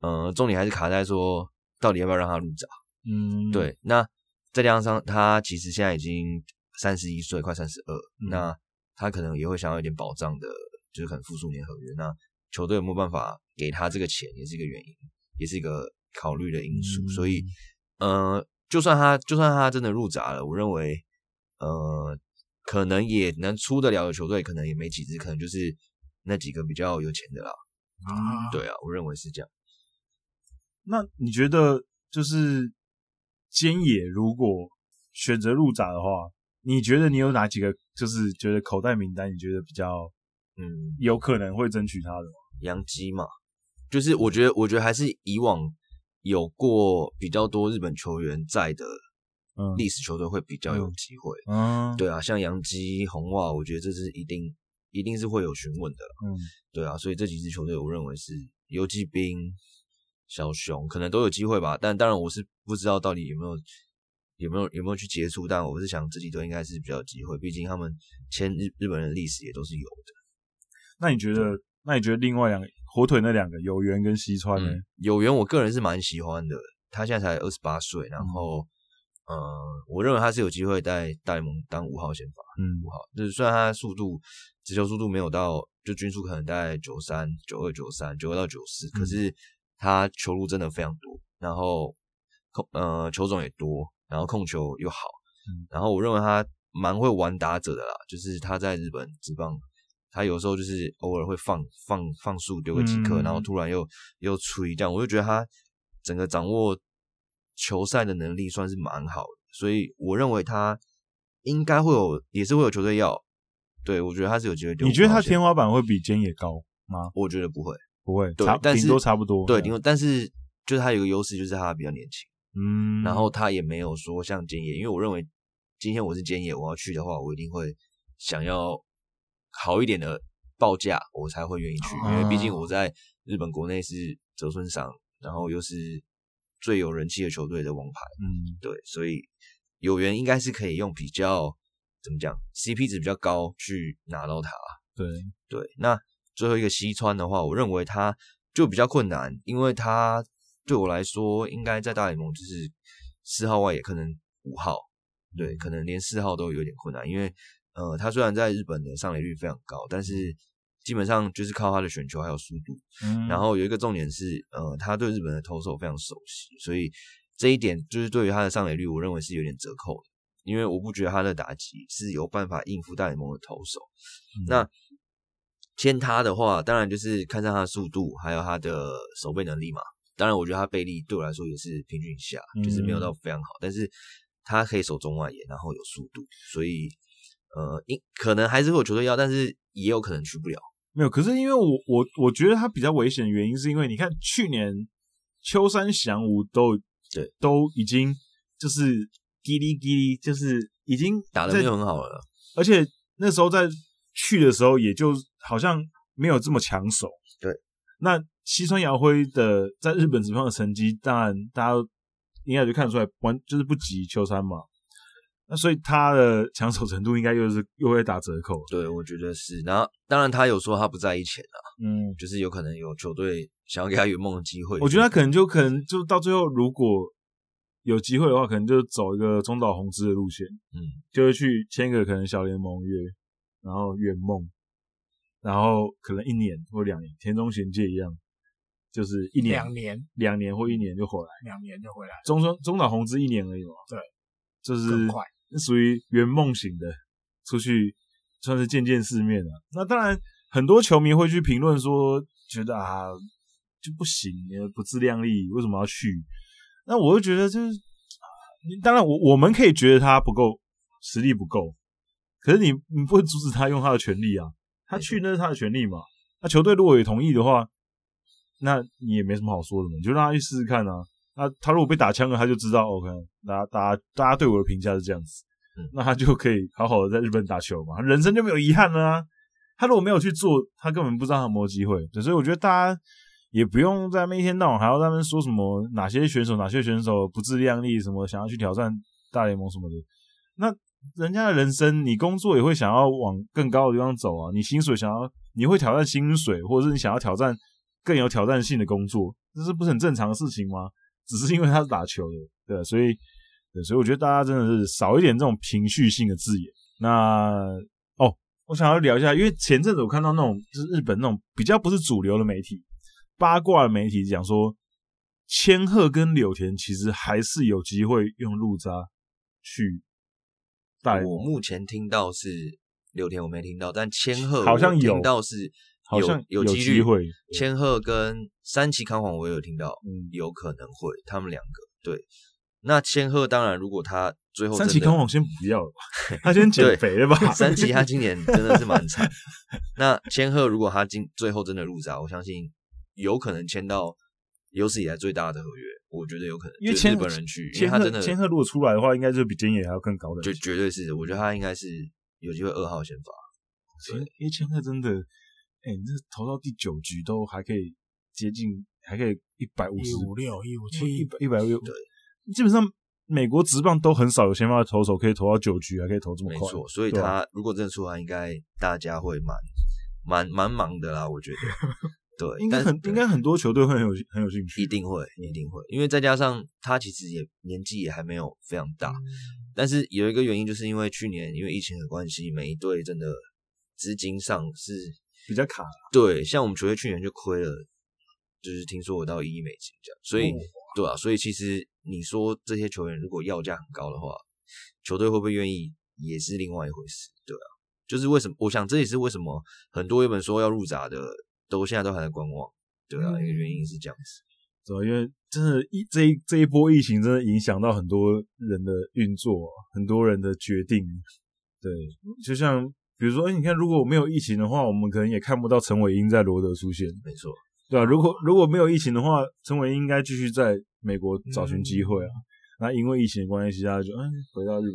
Speaker 3: 呃，重点还是卡在说，到底要不要让他入闸？嗯，对。那再加上他其实现在已经三十一岁，快三十二，那他可能也会想要一点保障的，就是可能复数年合约。那球队有没有办法给他这个钱，也是一个原因，也是一个考虑的因素。嗯、所以，呃。就算他，就算他真的入闸了，我认为，呃，可能也能出得了的球队，可能也没几支，可能就是那几个比较有钱的啦。啊，对啊，我认为是这样。
Speaker 2: 那你觉得，就是菅野如果选择入闸的话，你觉得你有哪几个，就是觉得口袋名单，你觉得比较，嗯，有可能会争取他的吗？
Speaker 3: 杨基嘛，就是我觉得，我觉得还是以往。有过比较多日本球员在的历史球队会比较有机会，嗯，对啊，像杨基、红袜，我觉得这是一定一定是会有询问的，嗯，对啊，所以这几支球队我认为是游骑兵、小熊可能都有机会吧，但当然我是不知道到底有没有有没有有没有去接触，但我是想这几队应该是比较有机会，毕竟他们签日日本人的历史也都是有的。
Speaker 2: 那你觉得？那你觉得另外两个？火腿那两个有缘跟西川呢？嗯、
Speaker 3: 有缘，我个人是蛮喜欢的。他现在才二十八岁，然后，嗯、呃，我认为他是有机会在大联盟当五号先发。嗯，五号就是虽然他速度，直球速度没有到，就均速可能在九三、九二、九三、九二到九四，可是他球路真的非常多，然后控呃球种也多，然后控球又好，嗯，然后我认为他蛮会玩打者的啦，就是他在日本职棒。他有时候就是偶尔会放放放速丢个几颗，嗯、然后突然又又吹这样，我就觉得他整个掌握球赛的能力算是蛮好的，所以我认为他应该会有，也是会有球队要。对，我觉得他是有机会丢。
Speaker 2: 你觉得他天花板会比菅野高吗？
Speaker 3: 我觉得不会，
Speaker 2: 不会，
Speaker 3: 对，
Speaker 2: 差
Speaker 3: 但是
Speaker 2: 都差不多。
Speaker 3: 对，顶多，但是就是他有个优势，就是他比较年轻，嗯，然后他也没有说像菅野，因为我认为今天我是菅野，我要去的话，我一定会想要。好一点的报价，我才会愿意去，因为毕竟我在日本国内是泽村赏，然后又是最有人气的球队的王牌，嗯，对，所以有缘应该是可以用比较怎么讲，CP 值比较高去拿到它。
Speaker 2: 对。
Speaker 3: 对，那最后一个西川的话，我认为他就比较困难，因为他对我来说，应该在大联盟就是四号外也，可能五号，对，可能连四号都有点困难，因为。呃，他虽然在日本的上垒率非常高，但是基本上就是靠他的选球还有速度。嗯，然后有一个重点是，呃，他对日本的投手非常熟悉，所以这一点就是对于他的上垒率，我认为是有点折扣的。因为我不觉得他的打击是有办法应付大联盟的投手。嗯，那签他的话，当然就是看上他的速度，还有他的守备能力嘛。当然，我觉得他背力对我来说也是平均以下，就是没有到非常好，嗯，但是他可以守中外野，然后有速度，所以。呃，应可能还是会有球队要，但是也有可能去不了。
Speaker 2: 没有，可是因为我我我觉得他比较危险的原因，是因为你看去年秋山翔吾都对都已经就是叽哩叽哩，就是已经
Speaker 3: 打的没有很好了，
Speaker 2: 而且那时候在去的时候，也就好像没有这么抢手。
Speaker 3: 对，
Speaker 2: 那西川遥辉的在日本职棒的成绩，当然大家应该就看出来，完就是不及秋山嘛。那所以他的抢手程度应该又是又会打折扣。
Speaker 3: 对，我觉得是。然后当然他有说他不在意钱啊，嗯，就是有可能有球队想要给他圆梦的机会。
Speaker 2: 我觉得他可能就可能就到最后，如果有机会的话，可能就走一个中岛宏之的路线，
Speaker 3: 嗯，
Speaker 2: 就会去签个可能小联盟约，然后圆梦，然后可能一年或两年，田中贤介一样，就是一年、
Speaker 1: 两年、
Speaker 2: 两年或一年就回来，
Speaker 1: 两年就回来。
Speaker 2: 中中中岛宏之一年而已嘛，
Speaker 1: 对，
Speaker 2: 就是
Speaker 1: 更快，
Speaker 2: 属于圆梦型的，出去算是见见世面了。那当然，很多球迷会去评论说，觉得啊就不行，不自量力，为什么要去？那我就觉得就是，当然我我们可以觉得他不够实力不够，可是你你不会阻止他用他的权利啊，他去那是他的权利嘛。那球队如果也同意的话，那你也没什么好说的嘛，你就让他去试试看啊。那他如果被打枪了，他就知道 OK，大家大家大家对我的评价是这样子，那他就可以好好的在日本打球嘛，人生就没有遗憾了啊。他如果没有去做，他根本不知道他有没有机会。所以我觉得大家。也不用在那一天到晚还要在那边说什么哪些选手哪些选手不自量力什么想要去挑战大联盟什么的，那人家的人生你工作也会想要往更高的地方走啊，你薪水想要你会挑战薪水，或者是你想要挑战更有挑战性的工作，这是不是很正常的事情吗？只是因为他是打球的，对，所以对，所以我觉得大家真的是少一点这种情绪性的字眼。那哦，我想要聊一下，因为前阵子我看到那种就是日本那种比较不是主流的媒体。八卦的媒体讲说，千鹤跟柳田其实还是有机会用路渣去带。
Speaker 3: 我目前听到是柳田，我没听到，但千鹤
Speaker 2: 好像有
Speaker 3: 听到是有，
Speaker 2: 好像有
Speaker 3: 机
Speaker 2: 会。
Speaker 3: 千鹤跟三崎康晃我有听到，
Speaker 2: 嗯，
Speaker 3: 有可能会他们两个对。那千鹤当然，如果他最后
Speaker 2: 三崎康晃先不要了吧，他先减肥了吧？
Speaker 3: 三崎他今年真的是蛮惨。那千鹤如果他今最后真的入闸，我相信。有可能签到有史以来最大的合约，我觉得有可能，因为日本人去，因为他真的
Speaker 2: 千鹤如果出来的话，应该就比菅野还要更高的，
Speaker 3: 就绝对是，我觉得他应该是有机会二号先发。
Speaker 2: 对，因为千鹤真的，哎、欸，你这投到第九局都还可以接近，还可以一百五十
Speaker 1: 五六一五七
Speaker 2: 一百一百六，对，基本上美国职棒都很少有先发的投手可以投到九局，还可以投这么快，没错，
Speaker 3: 所以他如果真的出来，应该大家会蛮蛮蛮忙的啦，我觉得。对，
Speaker 2: 应该很应该很多球队会很有很有兴趣，
Speaker 3: 一定会一定会，因为再加上他其实也年纪也还没有非常大，但是有一个原因，就是因为去年因为疫情的关系，每一队真的资金上是
Speaker 2: 比较卡。
Speaker 3: 对，像我们球队去年就亏了，就是听说我到一亿美金这样，所以对啊，所以其实你说这些球员如果要价很高的话，球队会不会愿意也是另外一回事，对啊，就是为什么？我想这也是为什么很多原本说要入闸的。都现在都还在观望，对啊，一个原因是这样子，
Speaker 2: 对、嗯、因为真的，一这一这一波疫情真的影响到很多人的运作，很多人的决定。对，就像比如说，哎你看，如果没有疫情的话，我们可能也看不到陈伟英在罗德出现，
Speaker 3: 没错，
Speaker 2: 对啊，如果如果没有疫情的话，陈伟英应该继续在美国找寻机会啊。那、嗯、因为疫情的关系，他就嗯回到日本，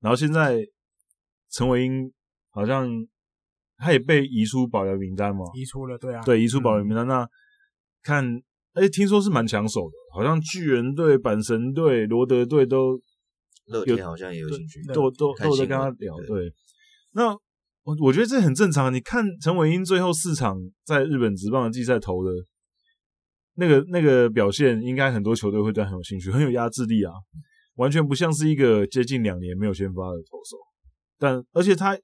Speaker 2: 然后现在陈伟英好像。他也被移出保留名单嘛？
Speaker 1: 移出了，对啊，
Speaker 2: 对，移出保留名单。嗯、那看，哎、欸，听说是蛮抢手的，好像巨人队、阪神队、罗德队都
Speaker 3: 乐天好像也有兴趣，
Speaker 2: 都都都在跟他聊。对，对那我我觉得这很正常。你看陈伟英最后四场在日本职棒的季赛投的那个那个表现，应该很多球队会对他很有兴趣，很有压制力啊，完全不像是一个接近两年没有先发的投手。但而且他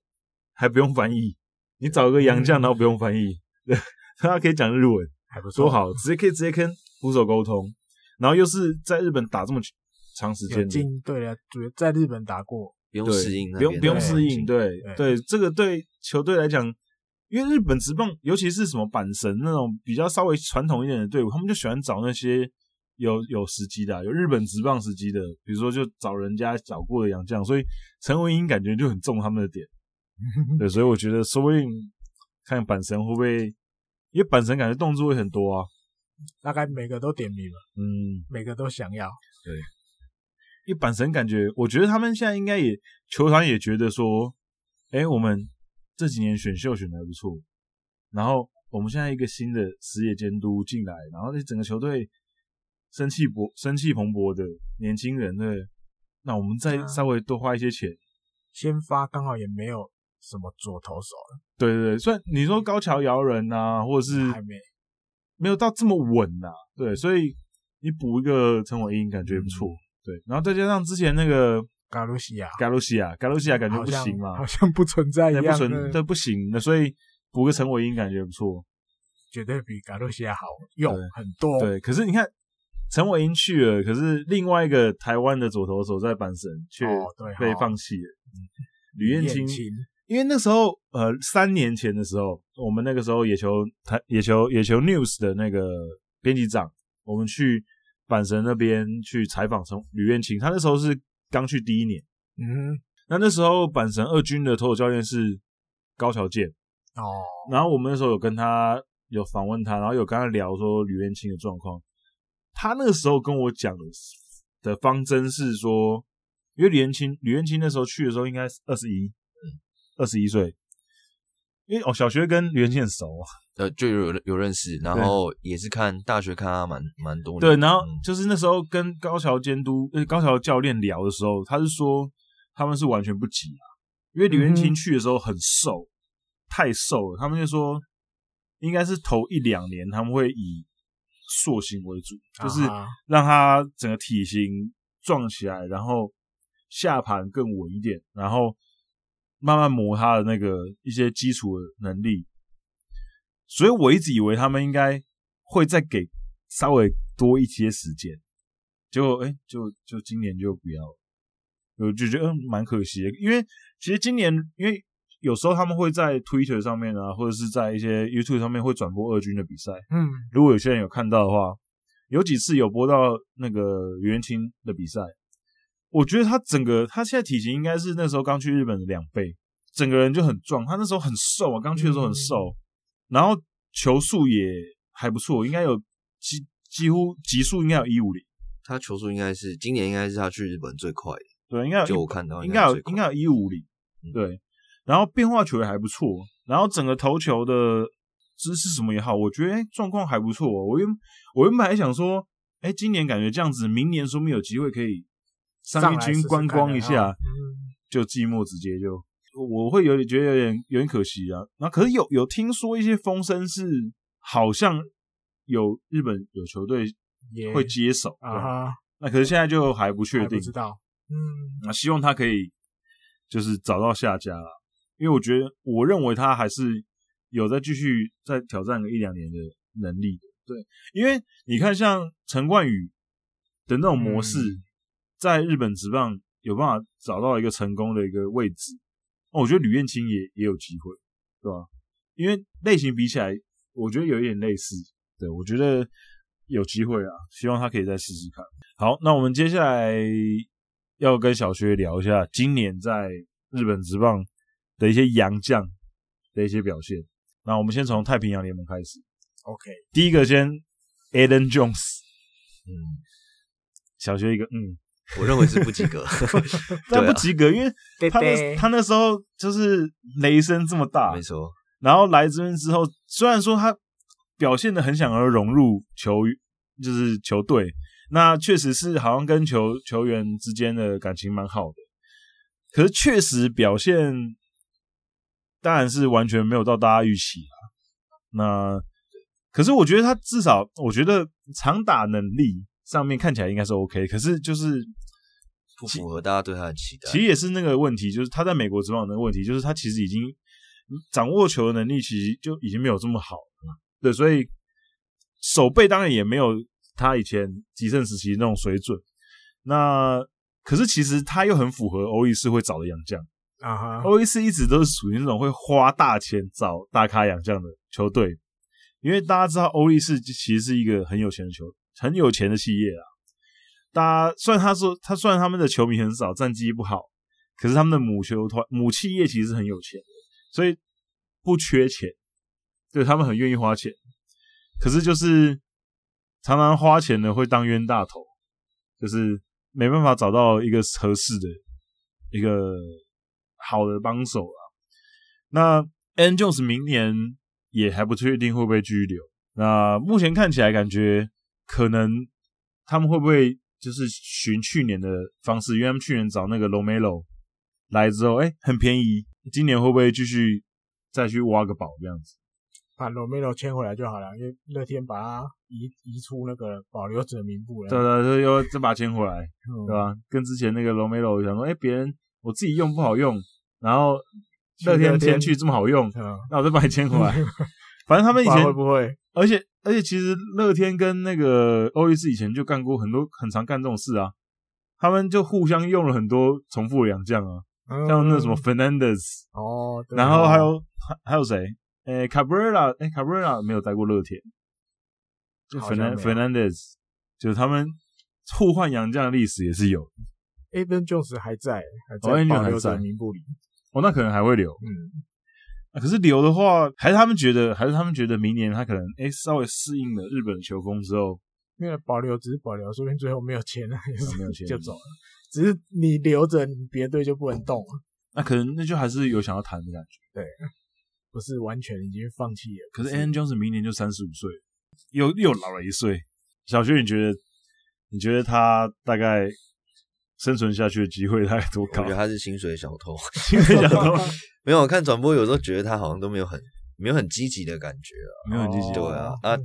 Speaker 2: 还不用翻译。你找一个洋将，然后不用翻译，对、嗯，他可以讲日文，还不错，多好，直接可以直接跟捕手沟通，然后又是在日本打这么长时间，
Speaker 1: 对啊，主要在日本打过，
Speaker 3: 不用适应，
Speaker 2: 不用不用适应，对对，这个对球队来讲，因为日本职棒，尤其是什么阪神那种比较稍微传统一点的队伍，他们就喜欢找那些有有时机的、啊，有日本职棒时机的，比如说就找人家找过的洋将，所以陈文英感觉就很中他们的点。对，所以我觉得说不定看阪神会不会，因为阪神感觉动作会很多啊，
Speaker 1: 大概每个都点名了，
Speaker 2: 嗯，
Speaker 1: 每个都想要。
Speaker 2: 对，因为阪神感觉，我觉得他们现在应该也球团也觉得说，哎，我们这几年选秀选的还不错，然后我们现在一个新的实业监督进来，然后这整个球队生气勃生气蓬勃的年轻人，对，那我们再稍微多花一些钱，
Speaker 1: 先发刚好也没有。什么左投手了？
Speaker 2: 对对对，所以你说高桥遥人呐、啊，或者是
Speaker 1: 还没
Speaker 2: 没有到这么稳呐、啊，对，所以你补一个陈伟英感觉不错，
Speaker 1: 嗯，
Speaker 2: 对，然后再加上之前那个
Speaker 1: 加鲁西亚，
Speaker 2: 加鲁西亚，加鲁西亚感觉不行嘛，
Speaker 1: 好像不存在一样，
Speaker 2: 不存，这不行的，所以补个陈伟英感觉不错，
Speaker 1: 绝对比加鲁西亚好用很多。
Speaker 2: 对，可是你看陈伟英去了，可是另外一个台湾的左投手在阪神却被放弃了，吕彦青。因为那时候，呃，三年前的时候，我们那个时候野球台野球野球 news 的那个编辑长，我们去阪神那边去采访从吕彦青，他那时候是刚去第一年，嗯，那那时候阪神二军的投手教练是高桥健。哦，然后我们那时候有跟他有访问他，然后有跟他聊说吕彦青的状况，他那个时候跟我讲的的方针是说，因为吕彦青吕彦青那时候去的时候应该是二十一。二十一岁，因为哦，小学跟吕彦青很熟啊，
Speaker 3: 呃，就有有认识，然后也是看大学看他蛮蛮多的。
Speaker 2: 对，然后就是那时候跟高桥监督、呃高桥教练聊的时候，他是说他们是完全不急啊，因为李元清去的时候很瘦，太瘦了，他们就说应该是头一两年他们会以塑形为主，就是让他整个体型壮起来，然后下盘更稳一点，然后。慢慢磨他的那个一些基础的能力，所以我一直以为他们应该会再给稍微多一些时间，结果哎，就就今年就不要了，我就觉得嗯蛮可惜的，因为其实今年因为有时候他们会在 Twitter 上面啊，或者是在一些 YouTube 上面会转播二军的比赛，嗯，如果有些人有看到的话，有几次有播到那个吕彦青的比赛。我觉得他整个他现在体型应该是那时候刚去日本的两倍，整个人就很壮。他那时候很瘦啊，刚去的时候很瘦，嗯、然后球速也还不错，应该有几几乎极速应该有一五零。
Speaker 3: 他球速应该是今年应该是他去日本最快的，
Speaker 2: 对，应该有
Speaker 3: 就我看到
Speaker 2: 应该有应该有一五零，对。然后变化球也还不错，然后整个投球的姿势什么也好，我觉得状况还不错。我原我原本还想说，哎，今年感觉这样子，明年说不定有机会可以。上一军观光一下，试试就季末直接就，我会有点觉得有点有点可惜啊。那可是有有听说一些风声是，好像有日本有球队会接手啊。那可是现在就还不确定，不
Speaker 1: 知道。嗯，
Speaker 2: 那希望他可以就是找到下家啦，因为我觉得我认为他还是有在继续再挑战个一两年的能力的。对，因为你看像陈冠宇的那种模式。嗯在日本职棒有办法找到一个成功的一个位置，我觉得吕彦青也也有机会，对吧？因为类型比起来，我觉得有一点类似，对，我觉得有机会啊，希望他可以再试试看。好，那我们接下来要跟小薛聊一下今年在日本职棒的一些洋将的一些表现。那我们先从太平洋联盟开始
Speaker 1: ，OK，
Speaker 2: 第一个先 Adam Jones，嗯，小薛一个，嗯。
Speaker 3: 我认为是不及格，
Speaker 2: 但不及格，因为他那他那时候就是雷声这么大，
Speaker 3: 没错。
Speaker 2: 然后来这边之后，虽然说他表现的很想要融入球，就是球队，那确实是好像跟球球员之间的感情蛮好的。可是确实表现当然是完全没有到大家预期啊。那可是我觉得他至少，我觉得长打能力。上面看起来应该是 OK，可是就是
Speaker 3: 不符合大家对他的期待。
Speaker 2: 其实也是那个问题，就是他在美国职棒的问题，就是他其实已经掌握球的能力，其实就已经没有这么好了。对，所以手背当然也没有他以前极盛时期那种水准。那可是其实他又很符合欧力士会找的洋将啊，欧力士一直都是属于那种会花大钱找大咖洋将的球队，因为大家知道欧力士其实是一个很有钱的球队。很有钱的企业啊，大家虽然他说他虽然他们的球迷很少，战绩不好，可是他们的母球团母企业其实很有钱，所以不缺钱，对，他们很愿意花钱，可是就是常常花钱的会当冤大头，就是没办法找到一个合适的一个好的帮手啊。那 N Jones 明年也还不确定会不会拘留，那目前看起来感觉。可能他们会不会就是循去年的方式？因为他们去年找那个 Romero 来之后，哎，很便宜。今年会不会继续再去挖个宝这样子？
Speaker 1: 把罗梅罗签回来就好了，因为乐天把他移移出那个保留者名簿了。
Speaker 2: 对对对，又再把他签回来，嗯、对吧？跟之前那个罗梅罗想说，哎，别人我自己用不好用，然后乐天签去这么好用，那我再把你签回来。反正他们以前
Speaker 1: 会不会？
Speaker 2: 而且而且，其实乐天跟那个欧力士以前就干过很多，很常干这种事啊。他们就互相用了很多重复的洋将啊，嗯、像那什么 Fernandez
Speaker 1: 哦，
Speaker 2: 然后还有还还有谁？诶，Cabrera，诶，Cabrera 没有待过乐天，就 Fernandez，就是他们互换洋将的历史也是有。
Speaker 1: Aben Jones 还在，还在保留在名簿里。
Speaker 2: 哦，那可能还会留。嗯。啊，可是留的话，还是他们觉得，还是他们觉得明年他可能诶稍微适应了日本的球风之后，
Speaker 1: 因为保留只是保留，说不定最后没有签了，没有签就走了。只是你留着，你别队就不能动了。
Speaker 2: 那可能那就还是有想要谈的感觉。
Speaker 1: 对，不是完全已经放弃了。
Speaker 2: 可是 Adam Jones 明年就三十五岁，又又老了一岁。小薛，你觉得？你觉得他大概生存下去的机会太多高？
Speaker 3: 我觉得他是薪水小偷，
Speaker 2: 薪水小偷。
Speaker 3: 没有，我看转播有时候觉得他好像都没有很没有很积极的感觉啊，
Speaker 2: 没有很积极。
Speaker 3: 对啊，啊，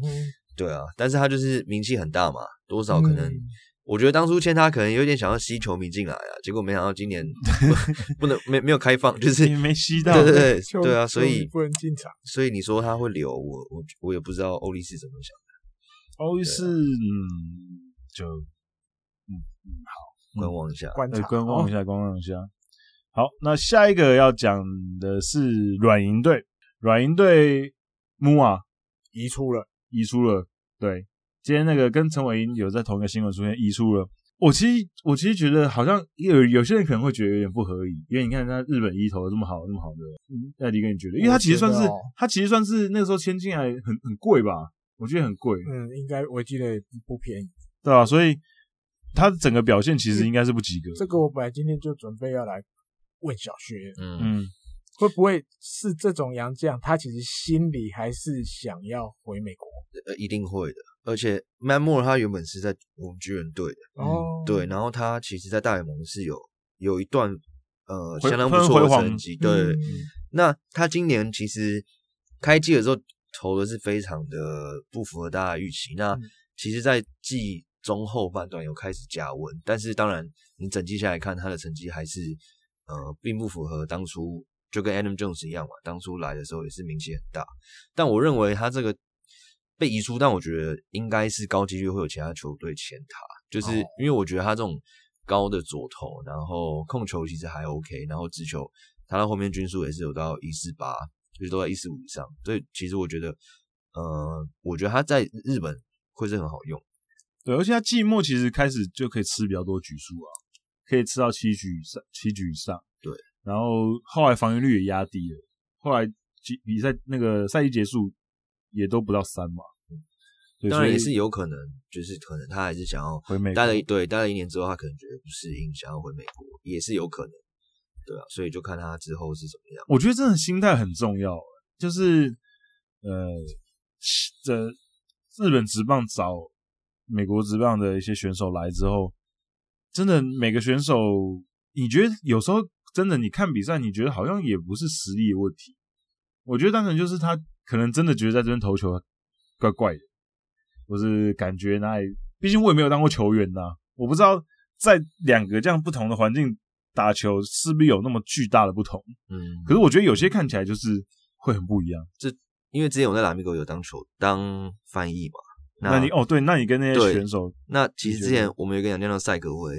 Speaker 3: 对啊，但是他就是名气很大嘛，多少可能，我觉得当初签他可能有点想要吸球迷进来啊，结果没想到今年 不能没没有开放，就是
Speaker 2: 没吸到，
Speaker 3: 对对对，对啊，所以
Speaker 1: 不能进场。
Speaker 3: 所以你说他会留我，我我也不知道欧力士怎么想的。
Speaker 2: 欧力士，嗯，就嗯嗯好，
Speaker 3: 观望一下，
Speaker 1: 观察，
Speaker 2: 观望一下，观望一下。好，那下一个要讲的是软银队，软银队木啊
Speaker 1: 移出了，
Speaker 2: 移出了。对，今天那个跟陈伟英有在同一个新闻出现，移出了。我其实我其实觉得好像有有些人可能会觉得有点不合理，因为你看他日本一投这么好那么好的，艾迪哥你觉得？因为他其实算是他其实算是那个时候签进来很很贵吧？我觉得很贵。
Speaker 1: 嗯，应该我记得不便宜，
Speaker 2: 对吧？所以他整个表现其实应该是不及格。
Speaker 1: 这个我本来今天就准备要来。问小薛，
Speaker 3: 嗯嗯，
Speaker 1: 会不会是这种杨将？他其实心里还是想要回美国，
Speaker 3: 呃，一定会的。而且 Matt Moore 他原本是在我们巨人队的，哦，对，然后他其实，在大联盟是有有一段呃相当不错的成绩，对。嗯、那他今年其实开季的时候投的是非常的不符合大家的预期。那其实，在季中后半段有开始加温，但是当然你整季下来看，他的成绩还是。呃，并不符合当初就跟 Adam Jones 一样嘛，当初来的时候也是名气很大。但我认为他这个被移出，但我觉得应该是高几率会有其他球队签他，就是因为我觉得他这种高的左投，然后控球其实还 OK，然后直球他到后面均数也是有到一四八，就是都在一四五以上，所以其实我觉得，呃，我觉得他在日本会是很好用。
Speaker 2: 对，而且他季末其实开始就可以吃比较多局数啊。可以吃到七局以上，七局以上。
Speaker 3: 对，
Speaker 2: 然后后来防御率也压低了。后来比比赛那个赛季结束也都不到三嘛。
Speaker 3: 嗯，当然也是有可能，就是可能他还是想要
Speaker 2: 回美国。
Speaker 3: 待了一对，待了一年之后，他可能觉得不适应，想要回美国，也是有可能。对啊，所以就看他之后是怎么样。
Speaker 2: 我觉得真的心态很重要，就是呃，这日本职棒找美国职棒的一些选手来之后。真的，每个选手，你觉得有时候真的，你看比赛，你觉得好像也不是实力的问题。我觉得单纯就是他可能真的觉得在这边投球怪怪的，或是感觉哪里。毕竟我也没有当过球员呐，我不知道在两个这样不同的环境打球，是不是有那么巨大的不同。
Speaker 3: 嗯，
Speaker 2: 可是我觉得有些看起来就是会很不一样。
Speaker 3: 这因为之前我在拉米狗有当球当翻译嘛。那，
Speaker 2: 那你哦，对，那你跟那些选手，
Speaker 3: 那其实之前我们有一个洋将叫赛格威，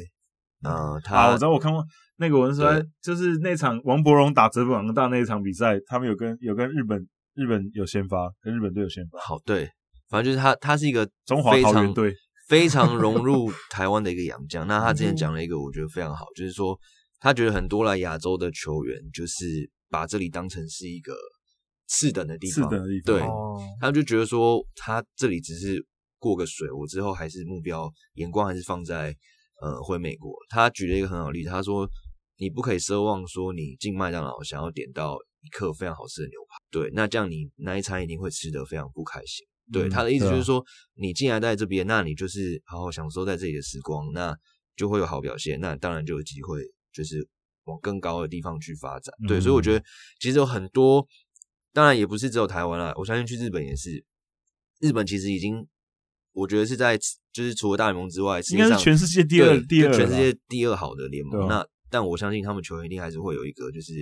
Speaker 3: 呃，他
Speaker 2: 啊，我知道我看过那个文说，就是那场王伯荣打泽本昂大那一场比赛，他们有跟有跟日本日本有先发，跟日本队有先发。
Speaker 3: 好，对，反正就是他，他是一个
Speaker 2: 中华桃园队
Speaker 3: 非常融入台湾的一个洋将。那他之前讲了一个我觉得非常好，就是说他觉得很多来亚洲的球员就是把这里当成是一个。次等的地方，
Speaker 2: 次等的地方，
Speaker 3: 对，他就觉得说他这里只是过个水，我之后还是目标眼光还是放在呃回美国。他举了一个很好的例子，他说你不可以奢望说你进麦当劳想要点到一客非常好吃的牛排，对，那这样你那一餐一定会吃得非常不开心。对，他的意思就是说，你进来在这边，那你就是好好享受在这里的时光，那就会有好表现，那当然就有机会就是往更高的地方去发展。对，所以我觉得其实有很多。当然也不是只有台湾啦，我相信去日本也是。日本其实已经，我觉得是在就是除了大联盟之外，
Speaker 2: 应该是全世界第二第二
Speaker 3: 全世界第二好的联盟。那但我相信他们球员一定还是会有一个，就是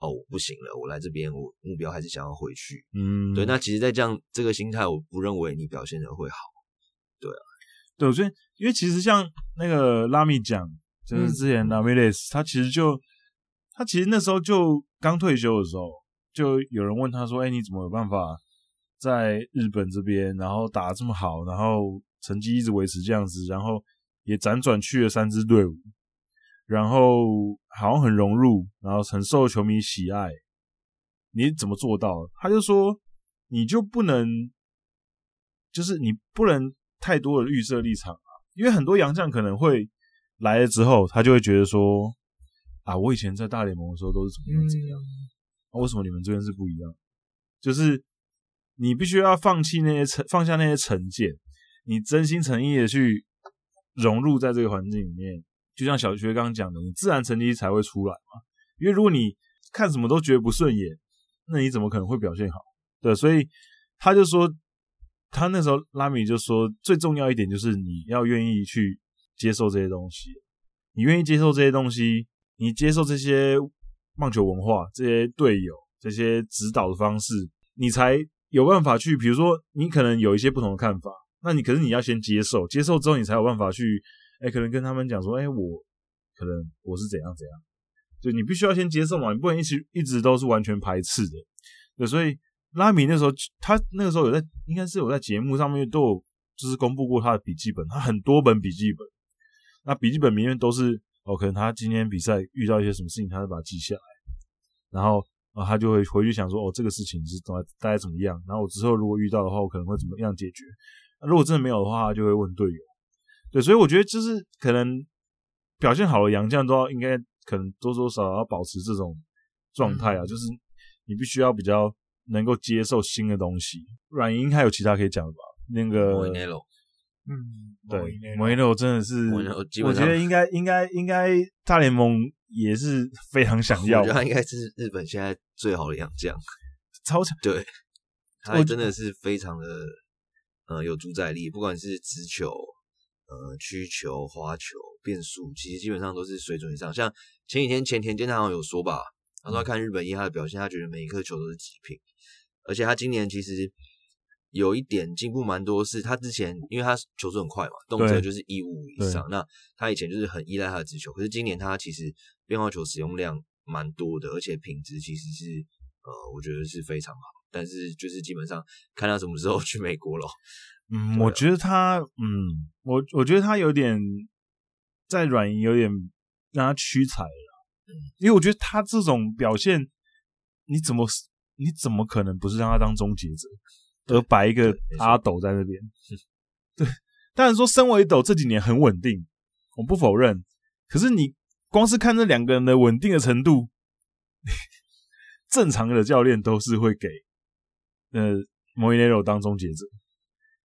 Speaker 3: 哦，我不行了，我来这边，我目标还是想要回去。嗯，对。那其实，在这样这个心态，我不认为你表现的会好。对啊，
Speaker 2: 对，所以因为其实像那个拉米讲，就是之前拉米雷斯，他其实就他其实那时候就刚退休的时候，就有人问他说：“哎，你怎么有办法？”在日本这边，然后打这么好，然后成绩一直维持这样子，然后也辗转去了三支队伍，然后好像很融入，然后很受球迷喜爱。你怎么做到？他就说，你就不能，就是你不能太多的预设立场啊，因为很多洋将可能会来了之后，他就会觉得说，啊，我以前在大联盟的时候都是怎么样怎么样，为什么你们这边是不一样？就是。你必须要放弃那些成，放下那些成见，你真心诚意的去融入在这个环境里面。就像小学刚刚讲的，你自然成绩才会出来嘛。因为如果你看什么都觉得不顺眼，那你怎么可能会表现好？对，所以他就说，他那时候拉米就说，最重要一点就是你要愿意去接受这些东西，你愿意接受这些东西，你接受这些棒球文化、这些队友、这些指导的方式，你才。有办法去，比如说你可能有一些不同的看法，那你可是你要先接受，接受之后你才有办法去，哎，可能跟他们讲说，哎，我可能我是怎样怎样，就你必须要先接受嘛，你不能一直一直都是完全排斥的。对，所以拉米那时候他那个时候有在，应该是有在节目上面都有就是公布过他的笔记本，他很多本笔记本，那笔记本里面都是哦，可能他今天比赛遇到一些什么事情，他会把它记下来，然后。然后他就会回去想说，哦，这个事情是大大概怎么样？然后我之后如果遇到的话，我可能会怎么样解决？如果真的没有的话，他就会问队友。对，所以我觉得就是可能表现好的杨将都要应该可能多多少少要保持这种状态啊，嗯、就是你必须要比较能够接受新的东西。软银还有其他可以讲的吧？那个，嗯，对，莫伊诺真的是，我觉得应该应该应该大联盟。也是非常想要，
Speaker 3: 我觉得他应该是日本现在最好的洋将，
Speaker 2: 超强。
Speaker 3: 对，他真的是非常的呃有主宰力，不管是直球、呃曲球、滑球、变速，其实基本上都是水准以上。像前几天前田健太好像有说吧，他说他看日本一他的表现，他觉得每一颗球都是极品，而且他今年其实。有一点进步蛮多，是他之前因为他球速很快嘛，动辄就是一五五以上。那他以前就是很依赖他的直球，可是今年他其实变化球使用量蛮多的，而且品质其实是呃，我觉得是非常好。但是就是基本上看他什么时候 去美国了。
Speaker 2: 嗯，我觉得他，嗯，我我觉得他有点在软银有点让他屈才了。嗯，因为我觉得他这种表现，你怎么你怎么可能不是让他当终结者？而摆一个阿斗在那边，对，当然说身为斗这几年很稳定，我不否认。可是你光是看这两个人的稳定的程度，正常的教练都是会给呃莫伊内罗当终结者。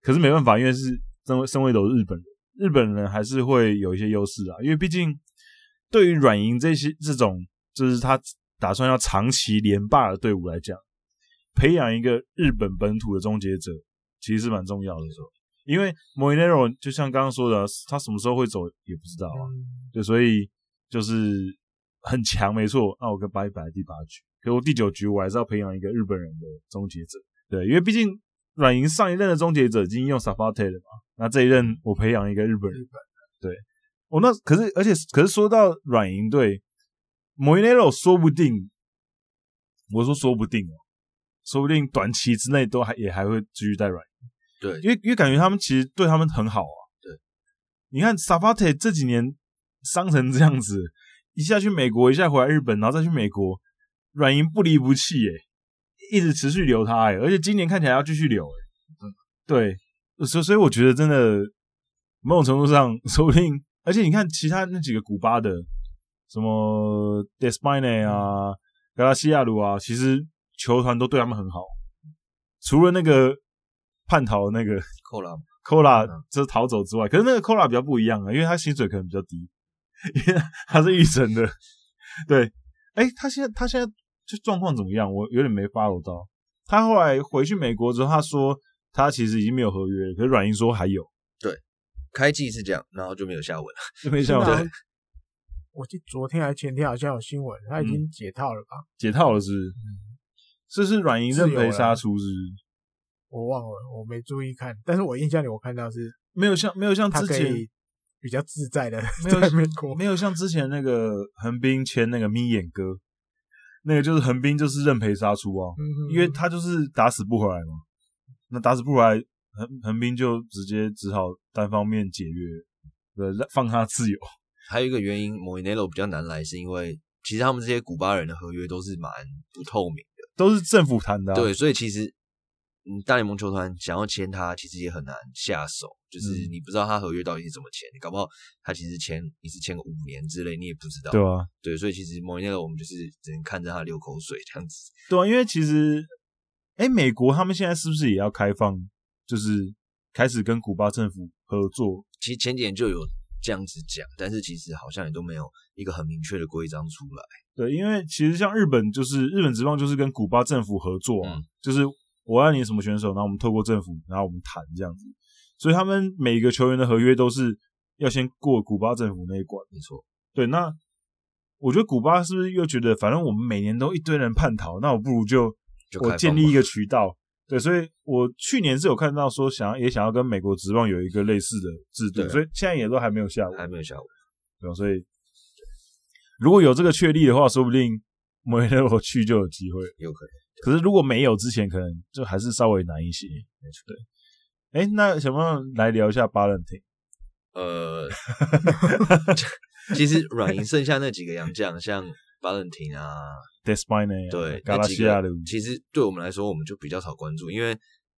Speaker 2: 可是没办法，因为是身为身为斗是日本人，日本人还是会有一些优势啊。因为毕竟对于软银这些这种，就是他打算要长期连霸的队伍来讲。培养一个日本本土的终结者，其实是蛮重要的因为莫伊内罗就像刚刚说的，他什么时候会走也不知道啊，对，所以就是很强，没错。那我跟摆摆第八局，可是我第九局我还是要培养一个日本人的终结者，对，因为毕竟软银上一任的终结者已经用 Safate 了嘛，那这一任我培养一个日本人，对，我那可是而且可是说到软银队，Moinero 说不定，我说说不定哦。说不定短期之内都还也还会继续带软银，
Speaker 3: 对，
Speaker 2: 因为因为感觉他们其实对他们很好啊。对，你看 Safate 这几年伤成这样子，一下去美国，一下回来日本，然后再去美国，软银不离不弃，诶一直持续留他，诶而且今年看起来要继续留，对，所所以我觉得真的某种程度上，说不定，而且你看其他那几个古巴的，什么 Despaigne 啊、格拉西亚鲁啊，其实。球团都对他们很好，除了那个叛逃的那个
Speaker 3: 扣拉
Speaker 2: 扣拉就是逃走之外，可是那个扣拉比较不一样啊，因为他薪水可能比较低，因为他是育成的。对，哎、欸，他现在他现在就状况怎么样？我有点没 follow 到。他后来回去美国之后，他说他其实已经没有合约了，可是软银说还有。
Speaker 3: 对，开季是这样，然后就没有下文了，
Speaker 2: 就没下文。
Speaker 1: 我记得昨天还前天好像有新闻，他已经解套了吧？
Speaker 2: 嗯、解套了是，是？这是软银认赔杀出是，是？
Speaker 1: 我忘了，我没注意看，但是我印象里我看到是
Speaker 2: 没有像没有像之前
Speaker 1: 比较自在的 在美国，
Speaker 2: 没有像之前那个横滨签那个眯眼哥，那个就是横滨就是认赔杀出啊，嗯、因为他就是打死不回来嘛，那打死不回来，横横滨就直接只好单方面解约，对，放他自由。
Speaker 3: 还有一个原因，Moinelo 比较难来，是因为其实他们这些古巴人的合约都是蛮不透明的，
Speaker 2: 都是政府谈的、啊，
Speaker 3: 对，所以其实。嗯，大联盟球团想要签他，其实也很难下手。就是你不知道他合约到底是怎么签，你搞不好他其实签你是签个五年之类，你也不知道。
Speaker 2: 对啊，
Speaker 3: 对，所以其实某一天我们就是只能看着他流口水这样子。
Speaker 2: 对啊，因为其实，哎，美国他们现在是不是也要开放，就是开始跟古巴政府合作？
Speaker 3: 其实前几年就有这样子讲，但是其实好像也都没有一个很明确的规章出来。
Speaker 2: 对，因为其实像日本，就是日本职棒就是跟古巴政府合作，嗯，就是。我要你什么选手，然后我们透过政府，然后我们谈这样子，所以他们每一个球员的合约都是要先过古巴政府那一关，没错。对，那我觉得古巴是不是又觉得，反正我们每年都一堆人叛逃，那我不如，就我建立一个渠道。对，所以我去年是有看到说想要也想要跟美国职棒有一个类似的制度，所以现在也都还没有下文，
Speaker 3: 还没有下文。
Speaker 2: 对，所以如果有这个确立的话，说不定没了我去就有机会，
Speaker 3: 有可能。
Speaker 2: 可是如果没有之前，可能就还是稍微难一些。没错，对。哎，那想不想来聊一下巴伦廷？
Speaker 3: 呃，其实软银剩下那几个洋将，像巴伦廷啊对，那几个，其实对我们来说，我们就比较少关注，因为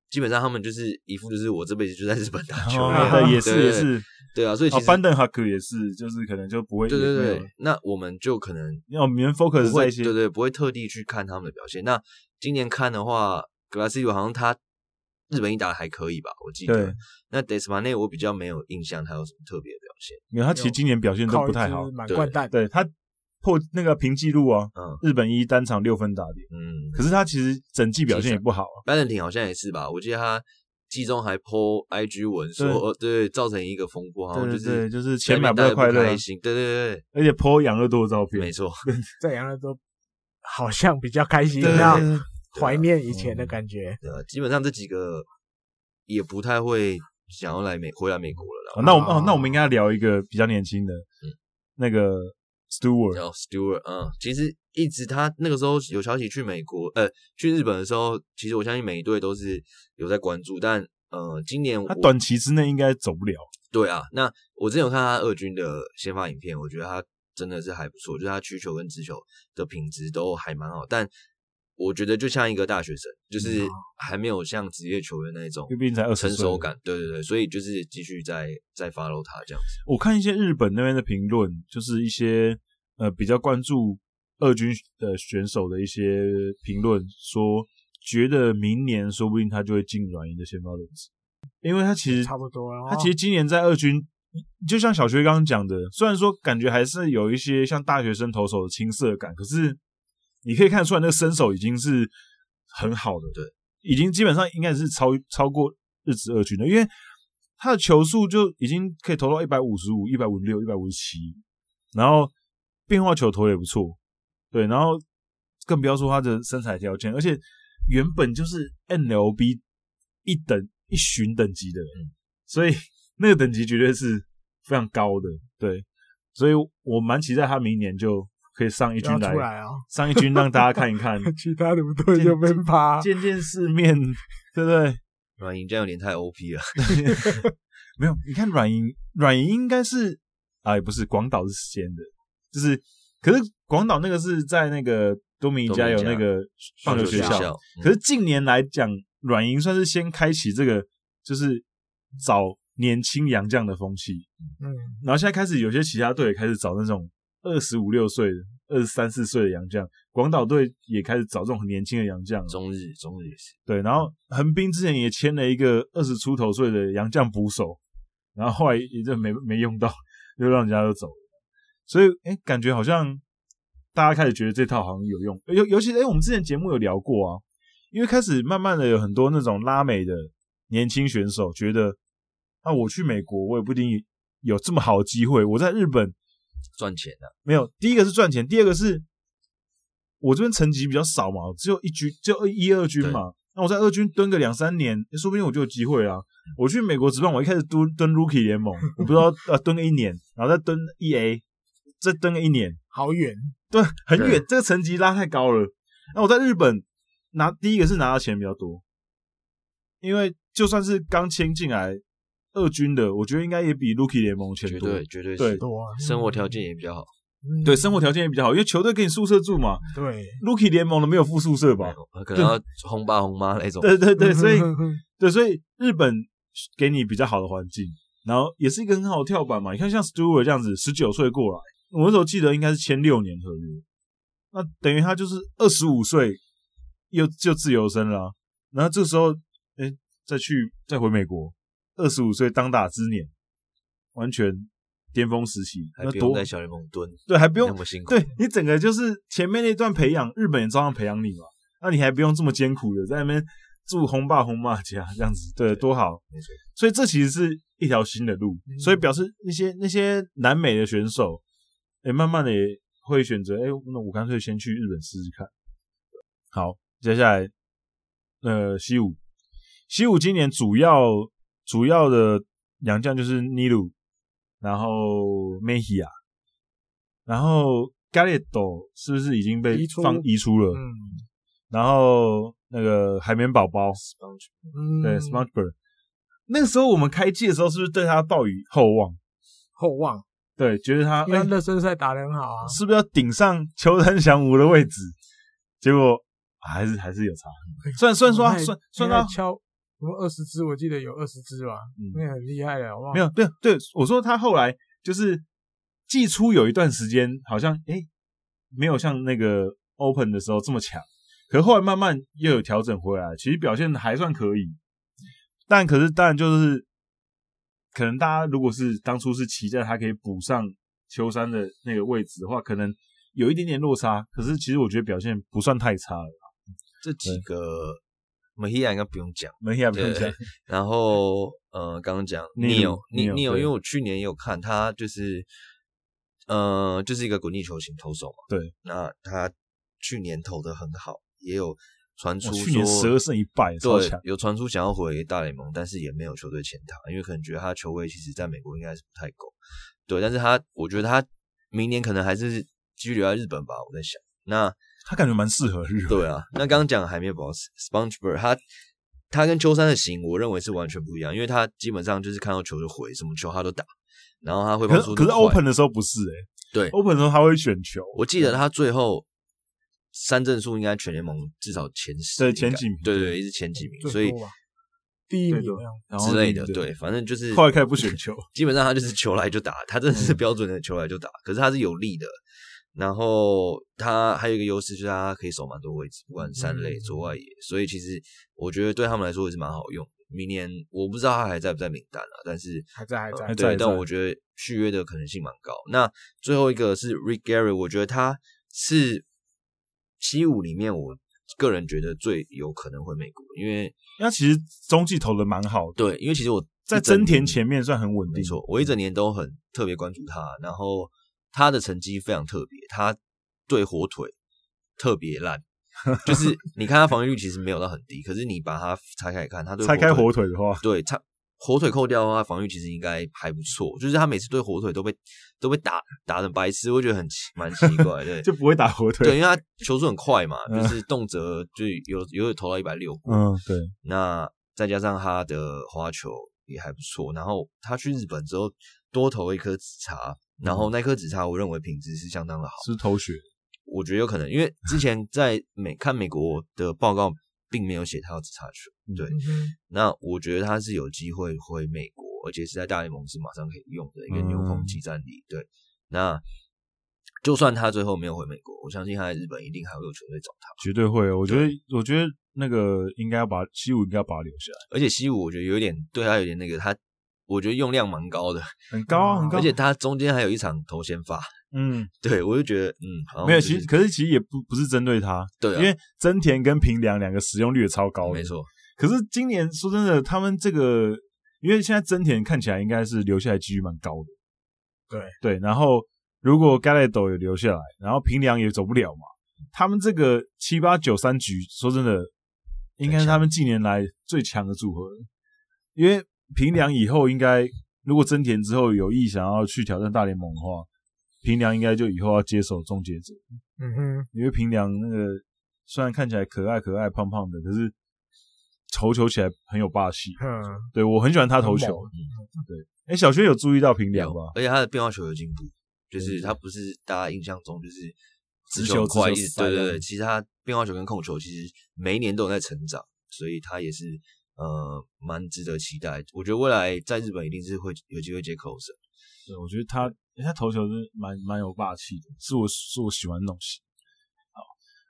Speaker 3: 基本上他们就是一副就是我这辈子就在日本打球，
Speaker 2: 也是也是，
Speaker 3: 对啊，所以其实
Speaker 2: 班登哈克也是，就是可能就不会，
Speaker 3: 对对对。那我们就可能
Speaker 2: 要我们 focus 在一些，
Speaker 3: 对对，不会特地去看他们的表现。那今年看的话，格拉西鲁好像他日本一打还可以吧？我记得。那 Despaigne 我比较没有印象，他有什么特别的表现？
Speaker 2: 因为他其实今年表现都不太好，
Speaker 1: 满贯蛋。
Speaker 2: 对他破那个平纪录啊，嗯，日本一单场六分打点，嗯。可是他其实整季表现也不好啊。
Speaker 3: 巴伦廷好像也是吧？我记得他季中还 po IG 文说，对，对，造成一个风波，好像就是
Speaker 2: 就是钱买不到快乐，
Speaker 3: 开心。对对对，
Speaker 2: 而且 po 养乐多的照片，
Speaker 3: 没错，
Speaker 1: 在养乐多。好像比较开心，这样怀念以前的感觉。
Speaker 3: 对，基本上这几个也不太会想要来美回来美国了啦。
Speaker 2: 那我们哦，那我们应该聊一个比较年轻的，嗯，那个 Stewart。
Speaker 3: 叫 Stewart，嗯，其实一直他那个时候有消息去美国，呃，去日本的时候，其实我相信每一队都是有在关注，但呃，今年
Speaker 2: 他短期之内应该走不了。
Speaker 3: 对啊，那我之前有看他二军的先发影片，我觉得他。真的是还不错，就是他曲球跟直球的品质都还蛮好，但我觉得就像一个大学生，就是还没有像职业球员那种成熟感。对对对，所以就是继续在在 follow 他这样子。
Speaker 2: 我看一些日本那边的评论，就是一些呃比较关注二军的选手的一些评论，说觉得明年说不定他就会进软银的先发轮值，因为他其实
Speaker 1: 差不多了。
Speaker 2: 他其实今年在二军。就像小学刚刚讲的，虽然说感觉还是有一些像大学生投手的青涩感，可是你可以看出来那个身手已经是很好的，对，已经基本上应该是超超过日职二军的，因为他的球速就已经可以投到一百五十五、一百五十六、一百五十七，然后变化球投也不错，对，然后更不要说他的身材条件，而且原本就是 NLB 一等一巡等级的人，所以。那个等级绝对是非常高的，对，所以我蛮期待他明年就可以上一军来，
Speaker 1: 来哦、
Speaker 2: 上一军让大家看一看，
Speaker 1: 其他的不对就被趴，
Speaker 2: 见见世面，对不对？
Speaker 3: 软银这样有点太 OP 了，
Speaker 2: 没有，你看软银，软银应该是啊，也不是广岛是先的，就是，可是广岛那个是在那个多米尼加有那个棒球学校，学校嗯、可是近年来讲，软银算是先开启这个，就是找。年轻洋将的风气，嗯，然后现在开始有些其他队也开始找那种二十五六岁的、二十三四岁的洋将，广岛队也开始找这种很年轻的洋将，
Speaker 3: 中日中日也是，
Speaker 2: 对，然后横滨之前也签了一个二十出头岁的洋将捕手，然后后来也就没没用到，就让人家都走了，所以哎，感觉好像大家开始觉得这套好像有用，尤尤其是哎，我们之前节目有聊过啊，因为开始慢慢的有很多那种拉美的年轻选手觉得，啊，我去美国我也不一定有这么好的机会，我在日本
Speaker 3: 赚钱的、啊、
Speaker 2: 没有。第一个是赚钱，第二个是我这边层级比较少嘛，只有一军，只有一二军嘛。那我在二军蹲个两三年，说不定我就有机会啊。我去美国职棒，我一开始蹲蹲 Rookie 联盟，我不知道 呃蹲个一年，然后再蹲 EA，再蹲个一年，
Speaker 1: 好远，
Speaker 2: 对，很远，这个层级拉太高了。那我在日本拿第一个是拿到钱比较多，因为就算是刚签进来二军的，我觉得应该也比 Rookie 联盟钱多，
Speaker 3: 绝对绝对
Speaker 2: 对
Speaker 1: 多啊，
Speaker 3: 生活条件也比较好。
Speaker 1: 嗯
Speaker 2: 对，生活条件也比较好，因为球队给你宿舍住嘛。
Speaker 1: 对
Speaker 2: ，Rookie 联盟的没有附宿舍吧？
Speaker 3: 可能要轰爸轰妈那种。
Speaker 2: 对对对，所以对，所以日本给你比较好的环境，然后也是一个很好的跳板嘛。你看像 Stewart 这样子，十九岁过来，我那时候记得应该是签六年合约，那等于他就是二十五岁又就自由身了啊。然后这时候，哎，再去再回美国，二十五岁当打之年，完全。巅峰时期，
Speaker 3: 还不用在小联盟蹲，
Speaker 2: 对，还不用
Speaker 3: 那么辛苦。
Speaker 2: 对，你整个就是前面那段培养，日本也照样培养你嘛，那你还不用这么艰苦的在那边住红爸红妈家这样子，对，多好。
Speaker 3: 没错。
Speaker 2: 所以这其实是一条新的路，嗯、所以表示那些那些南美的选手，哎、欸，慢慢的也会选择，哎、欸，那我干脆先去日本试试看。好，接下来，呃，西武，西武今年主要主要的洋将就是尼鲁。然后梅西亚，然后 Gallardo 是不是已经被放移出了？嗯，然后那个海绵宝宝，Sponge，对，SpongeBob，那个时候我们开季的时候是不是对他抱以厚望？
Speaker 1: 厚望，
Speaker 2: 对，觉得他
Speaker 1: 因为热身赛打得很好啊，
Speaker 2: 是不是要顶上秋山翔吾的位置？结果还是还是有差，虽然虽然说算算他
Speaker 1: 敲。什么二十只？我记得有二十只吧，嗯，那很厉害的，好不好？
Speaker 2: 没有，对对，我说他后来就是季初有一段时间好像诶没有像那个 Open 的时候这么强，可是后来慢慢又有调整回来，其实表现还算可以。但可是当然就是可能大家如果是当初是期待他可以补上秋山的那个位置的话，可能有一点点落差。可是其实我觉得表现不算太差了。
Speaker 3: 这几个。梅西亚应该不用讲，
Speaker 2: 梅西亚不用讲。
Speaker 3: 然后，呃，刚刚讲 Neil，Neil，因为我去年也有看他，就是，呃，就是一个滚地球型投手嘛。
Speaker 2: 对。
Speaker 3: 那他去年投的很好，也有传出说
Speaker 2: 去年十二胜一败，
Speaker 3: 对，有传出想要回大联盟，但是也没有球队签他，因为可能觉得他球位其实在美国应该是不太够。对，但是他，我觉得他明年可能还是继续留在日本吧。我在想，那。
Speaker 2: 他感觉蛮适合日本。
Speaker 3: 对啊，那刚刚讲海绵宝宝 SpongeBob，他他跟秋山的型，我认为是完全不一样，因为他基本上就是看到球就回，什么球他都打，然后他会放出。
Speaker 2: 可是 Open 的时候不是诶、欸、
Speaker 3: 对
Speaker 2: ，Open 的时候他会选球。
Speaker 3: 我记得他最后三振数应该全联盟至少前十，
Speaker 2: 对前几名，
Speaker 3: 对对，对，一直前几名，所以
Speaker 1: 第一名
Speaker 3: 之类的，对，反正就是
Speaker 2: 后来开始不选球，
Speaker 3: 基本上他就是球来就打，他真的是标准的球来就打，可是他是有力的。然后他还有一个优势，就是他可以守蛮多位置，不管三垒、左外野，所以其实我觉得对他们来说也是蛮好用。明年我不知道他还在不在名单啊，但是
Speaker 1: 还在还在，
Speaker 3: 呃、对，但我觉得续约的可能性蛮高。那最后一个是 Rick Gary，我觉得他是西武里面我个人觉得最有可能回美国，因为
Speaker 2: 他其实中继投的蛮好的，
Speaker 3: 对，因为其实我
Speaker 2: 在真田前面算很稳定，
Speaker 3: 没错，我一整年都很特别关注他，然后。他的成绩非常特别，他对火腿特别烂，就是 你看他防御率其实没有到很低，可是你把它拆开看，他对
Speaker 2: 拆开火腿的话，
Speaker 3: 对他火腿扣掉的话，防御其实应该还不错。就是他每次对火腿都被都被打打成白痴，我觉得很奇蛮奇怪，对，
Speaker 2: 就不会打火腿，
Speaker 3: 对，因为他球速很快嘛，就是动辄就有有有投到一百六，
Speaker 2: 嗯，对。
Speaker 3: 那再加上他的花球也还不错，然后他去日本之后多投一颗紫茶。然后那颗紫茶，我认为品质是相当的好。
Speaker 2: 是头血，
Speaker 3: 我觉得有可能，因为之前在美看美国的报告，并没有写他要紫茶球。对，嗯、那我觉得他是有机会回美国，而且是在大联盟是马上可以用的一个牛棚即战力。对，那就算他最后没有回美国，我相信他在日本一定还会有球队找他。
Speaker 2: 绝对会，我觉得，我觉得那个应该要把西武应该要把他留下来。
Speaker 3: 而且西武，我觉得有点对他有点那个他。我觉得用量蛮高的，
Speaker 2: 很高啊，很高，
Speaker 3: 而且他中间还有一场头先发，
Speaker 2: 嗯，
Speaker 3: 对我就觉得，嗯，好
Speaker 2: 没有，其实可是其实也不不是针对他，
Speaker 3: 对啊
Speaker 2: 因为真田跟平良两个使用率也超高的，
Speaker 3: 没错，
Speaker 2: 可是今年说真的，他们这个，因为现在真田看起来应该是留下来几率蛮高的，
Speaker 1: 对。
Speaker 2: 对，然后如果 Galedo 也留下来，然后平良也走不了嘛，他们这个七八九三局，说真的，应该是他们近年来最强的组合，因为平良以后应该，如果真田之后有意想要去挑战大联盟的话，平良应该就以后要接手终结者，
Speaker 1: 嗯哼，
Speaker 2: 因为平良那个虽然看起来可爱可爱胖胖的，可是投球起来很有霸气。
Speaker 1: 嗯，
Speaker 2: 对我很喜欢他投球。对，哎，小薛有注意到平良
Speaker 3: 有
Speaker 2: 吧？
Speaker 3: 而且他的变化球有进步，就是他不是大家印象中就是
Speaker 2: 直球
Speaker 3: 直球很快，
Speaker 2: 直球
Speaker 3: 一直对对对，其实他变化球跟控球其实每一年都有在成长，所以他也是呃蛮值得期待。我觉得未来在日本一定是会有机会接 closer。
Speaker 2: 对，我觉得他他投球是蛮蛮有霸气的，是我是我喜欢的东西。好，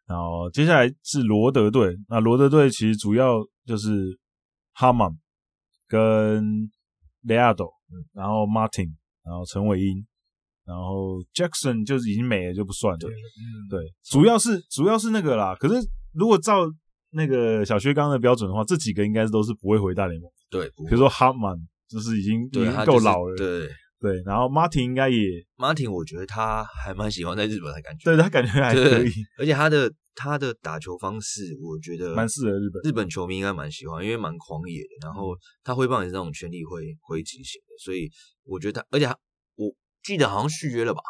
Speaker 2: 然后接下来是罗德队，那罗德队其实主要就是哈曼跟雷亚斗，然后 Martin，然后陈伟英，然后 Jackson 就是已经没了就不算了。
Speaker 1: 嗯，
Speaker 2: 对，主要是主要是那个啦。可是如果照那个小薛刚的标准的话，这几个应该是都是不会回大联盟。
Speaker 3: 对，比
Speaker 2: 比如说哈曼，就是已经已
Speaker 3: 经
Speaker 2: 够老了。
Speaker 3: 对
Speaker 2: 对，然后 Martin 应该也
Speaker 3: ，Martin 我觉得他还蛮喜欢在日本的感觉。
Speaker 2: 对他感觉还可以，，
Speaker 3: 而且他的他的打球方式，我觉得
Speaker 2: 蛮适合日本。
Speaker 3: 日本球迷应该蛮喜欢，因为蛮狂野的。然后他挥棒也是那种全力挥挥击型的，所以我觉得他，而且他我记得好像续约了吧？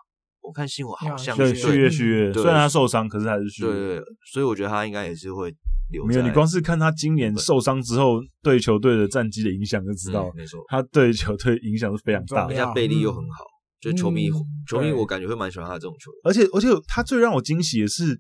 Speaker 3: 我看新闻好像
Speaker 2: 对，
Speaker 3: 是
Speaker 2: 续约续
Speaker 3: 约，
Speaker 2: 虽然他受伤，可是还是续
Speaker 3: 约。对对，所以我觉得他应该也是会留。
Speaker 2: 没有，你光是看他今年受伤之后对球队的战绩的影响，就知道
Speaker 3: 嗯没错，
Speaker 2: 他对球队影响是非常大的。
Speaker 1: 很重要
Speaker 3: 而且他臂力又很好，就球迷
Speaker 1: 嗯
Speaker 3: 球迷我感觉会蛮喜欢他这种球员。
Speaker 2: 而且而且他最让我惊喜的是，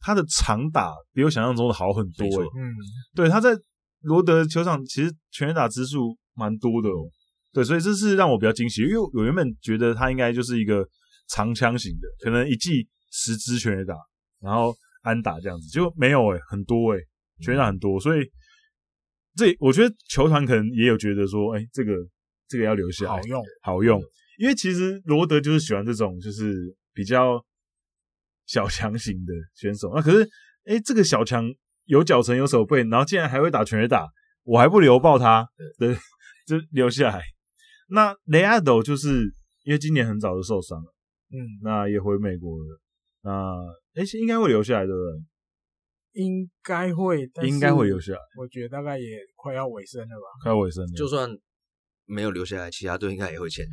Speaker 2: 他的长打比我想象中的好很多、欸。
Speaker 1: 嗯，
Speaker 2: 对，他在罗德球场其实全垒打支数蛮多的哦。对，所以这是让我比较惊喜，因为我原本觉得他应该就是一个长枪型的，可能一季十支全垒打，然后安打这样子，就没有诶、欸、很多诶、欸、全垒打很多，所以这我觉得球团可能也有觉得说，哎、欸，这个这个要留下来，
Speaker 1: 好用，
Speaker 2: 好用，因为其实罗德就是喜欢这种就是比较小强型的选手，那可是哎、欸，这个小强有脚程有手背，然后竟然还会打全垒打，我还不留爆他，对，就留下来。那雷阿斗就是因为今年很早就受伤了，
Speaker 1: 嗯，
Speaker 2: 那也回美国了，那哎、欸、应该会留下来，对不对？
Speaker 1: 应该会，但是
Speaker 2: 应该会留下来，
Speaker 1: 我觉得大概也快要尾声了吧。
Speaker 2: 快要尾声了，
Speaker 3: 就算没有留下来，其他队应该也会签的，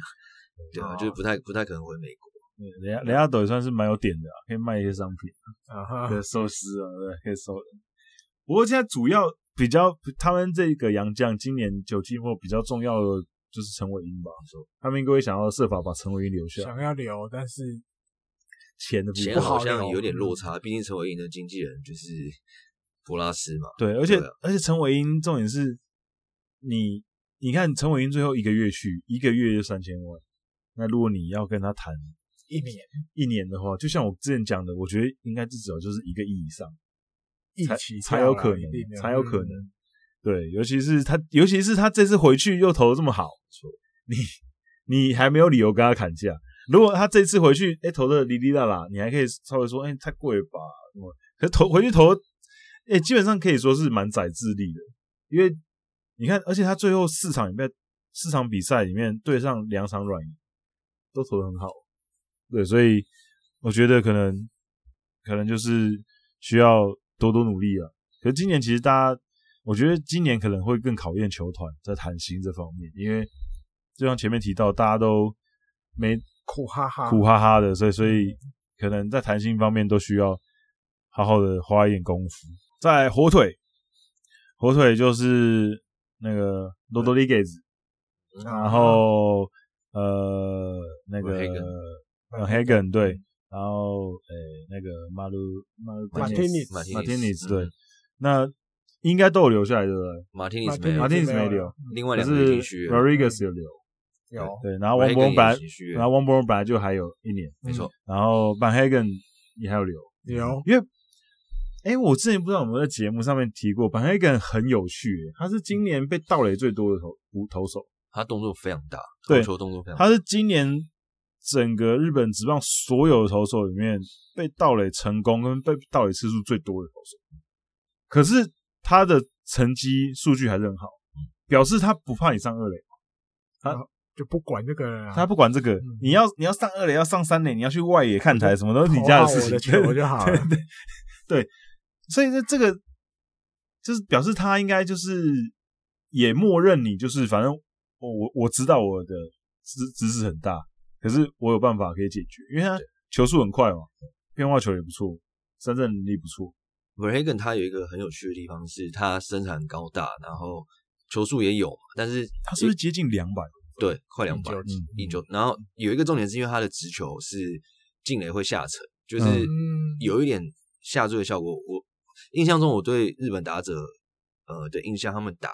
Speaker 3: 对啊，
Speaker 2: 哦
Speaker 3: 就是不太不太可能回美国。
Speaker 2: 对雷亚雷亚斗也算是蛮有点的、啊，可以卖一些商品。
Speaker 1: 啊，
Speaker 2: 可以寿司啊，对，可以收人。不过现在主要比较他们这个洋将，今年九季末比较重要的就是陈伟英吧，说他们应该会想要设法把陈伟英留下，
Speaker 1: 想要留，但是
Speaker 2: 钱的
Speaker 3: 钱好像有点落差，毕竟陈伟英的经纪人就是博拉斯嘛。
Speaker 2: 对，而且、
Speaker 3: 啊
Speaker 2: 而且陈伟英重点是你你看陈伟英最后一个月去一个月就三千万，那如果你要跟他谈
Speaker 1: 一年
Speaker 2: 一年的话，就像我之前讲的，我觉得应该至少就是一个亿以上。才
Speaker 1: 一起
Speaker 2: 才有可能才有可能。
Speaker 1: 嗯
Speaker 2: 对，尤其是他，尤其是他这次回去又投的这么好，你你还没有理由跟他砍价。如果他这次回去，哎、投的哩哩啦啦，你还可以稍微说，哎、太贵吧？可是投回去投，哎、基本上可以说是蛮宰智力的，因为你看，而且他最后四场里面，四场比赛里面对上两场软银，都投的很好。对，所以我觉得可能可能就是需要多多努力了。可是今年其实大家。我觉得今年可能会更考验球团在谈薪这方面，因为就像前面提到，大家都没
Speaker 1: 苦哈哈
Speaker 2: 苦哈哈的，所以所以可能在谈薪方面都需要好好的花一点功夫。在火腿，火腿就是那个罗德里格斯，然后呃那个呃黑根对，然后诶那个马鲁马
Speaker 1: 马天尼斯
Speaker 2: 马天尼斯对，那。应该都有留下来，对不对？
Speaker 3: 马丁尼斯没有，
Speaker 2: 马丁尼斯没留，
Speaker 3: 另外两个已经续约。
Speaker 2: Rodriguez 有留，
Speaker 1: 有。
Speaker 2: 对，然后王博文本来，然后王博文本来就还有一年，
Speaker 3: 没错。
Speaker 2: 然后 Van Hagen 也还有留，
Speaker 1: 有，
Speaker 2: 因为，哎，我之前不知道有没有在节目上面提过，Van Hagen 很有趣，他是今年被盗垒最多的投投手，
Speaker 3: 他动作非常大，
Speaker 2: 对
Speaker 3: 投球动作非常大。
Speaker 2: 他是今年整个日本职棒所有的投手里面被盗垒成功跟被盗垒次数最多的投手，可是他的成绩数据还是很好，表示他不怕你上二垒，他
Speaker 1: 就不管这个了。啊，
Speaker 2: 他不管这个，
Speaker 1: 嗯。
Speaker 2: 你要你要上二垒，要上三垒，你要去外野看台，什么都是你家的事情，
Speaker 1: 投好我的球就好了。
Speaker 2: 对对对，所以这这个就是表示他应该就是也默认你，就是反正我我我知道我的知知识很大，可是我有办法可以解决，因为他球速很快嘛，变化球也不错，三振能力不错。
Speaker 3: Verhagen 他有一个很有趣的地方是，他身材很高大，然后球速也有嘛，但是
Speaker 2: 他是不是接近两百？
Speaker 3: 对，快两百，
Speaker 2: 嗯
Speaker 3: 一九。然后有一个重点是因为他的直球是进垒会下沉，就是
Speaker 1: 嗯
Speaker 3: 有一点下坠的效果。我印象中，我对日本打者呃的印象，他们打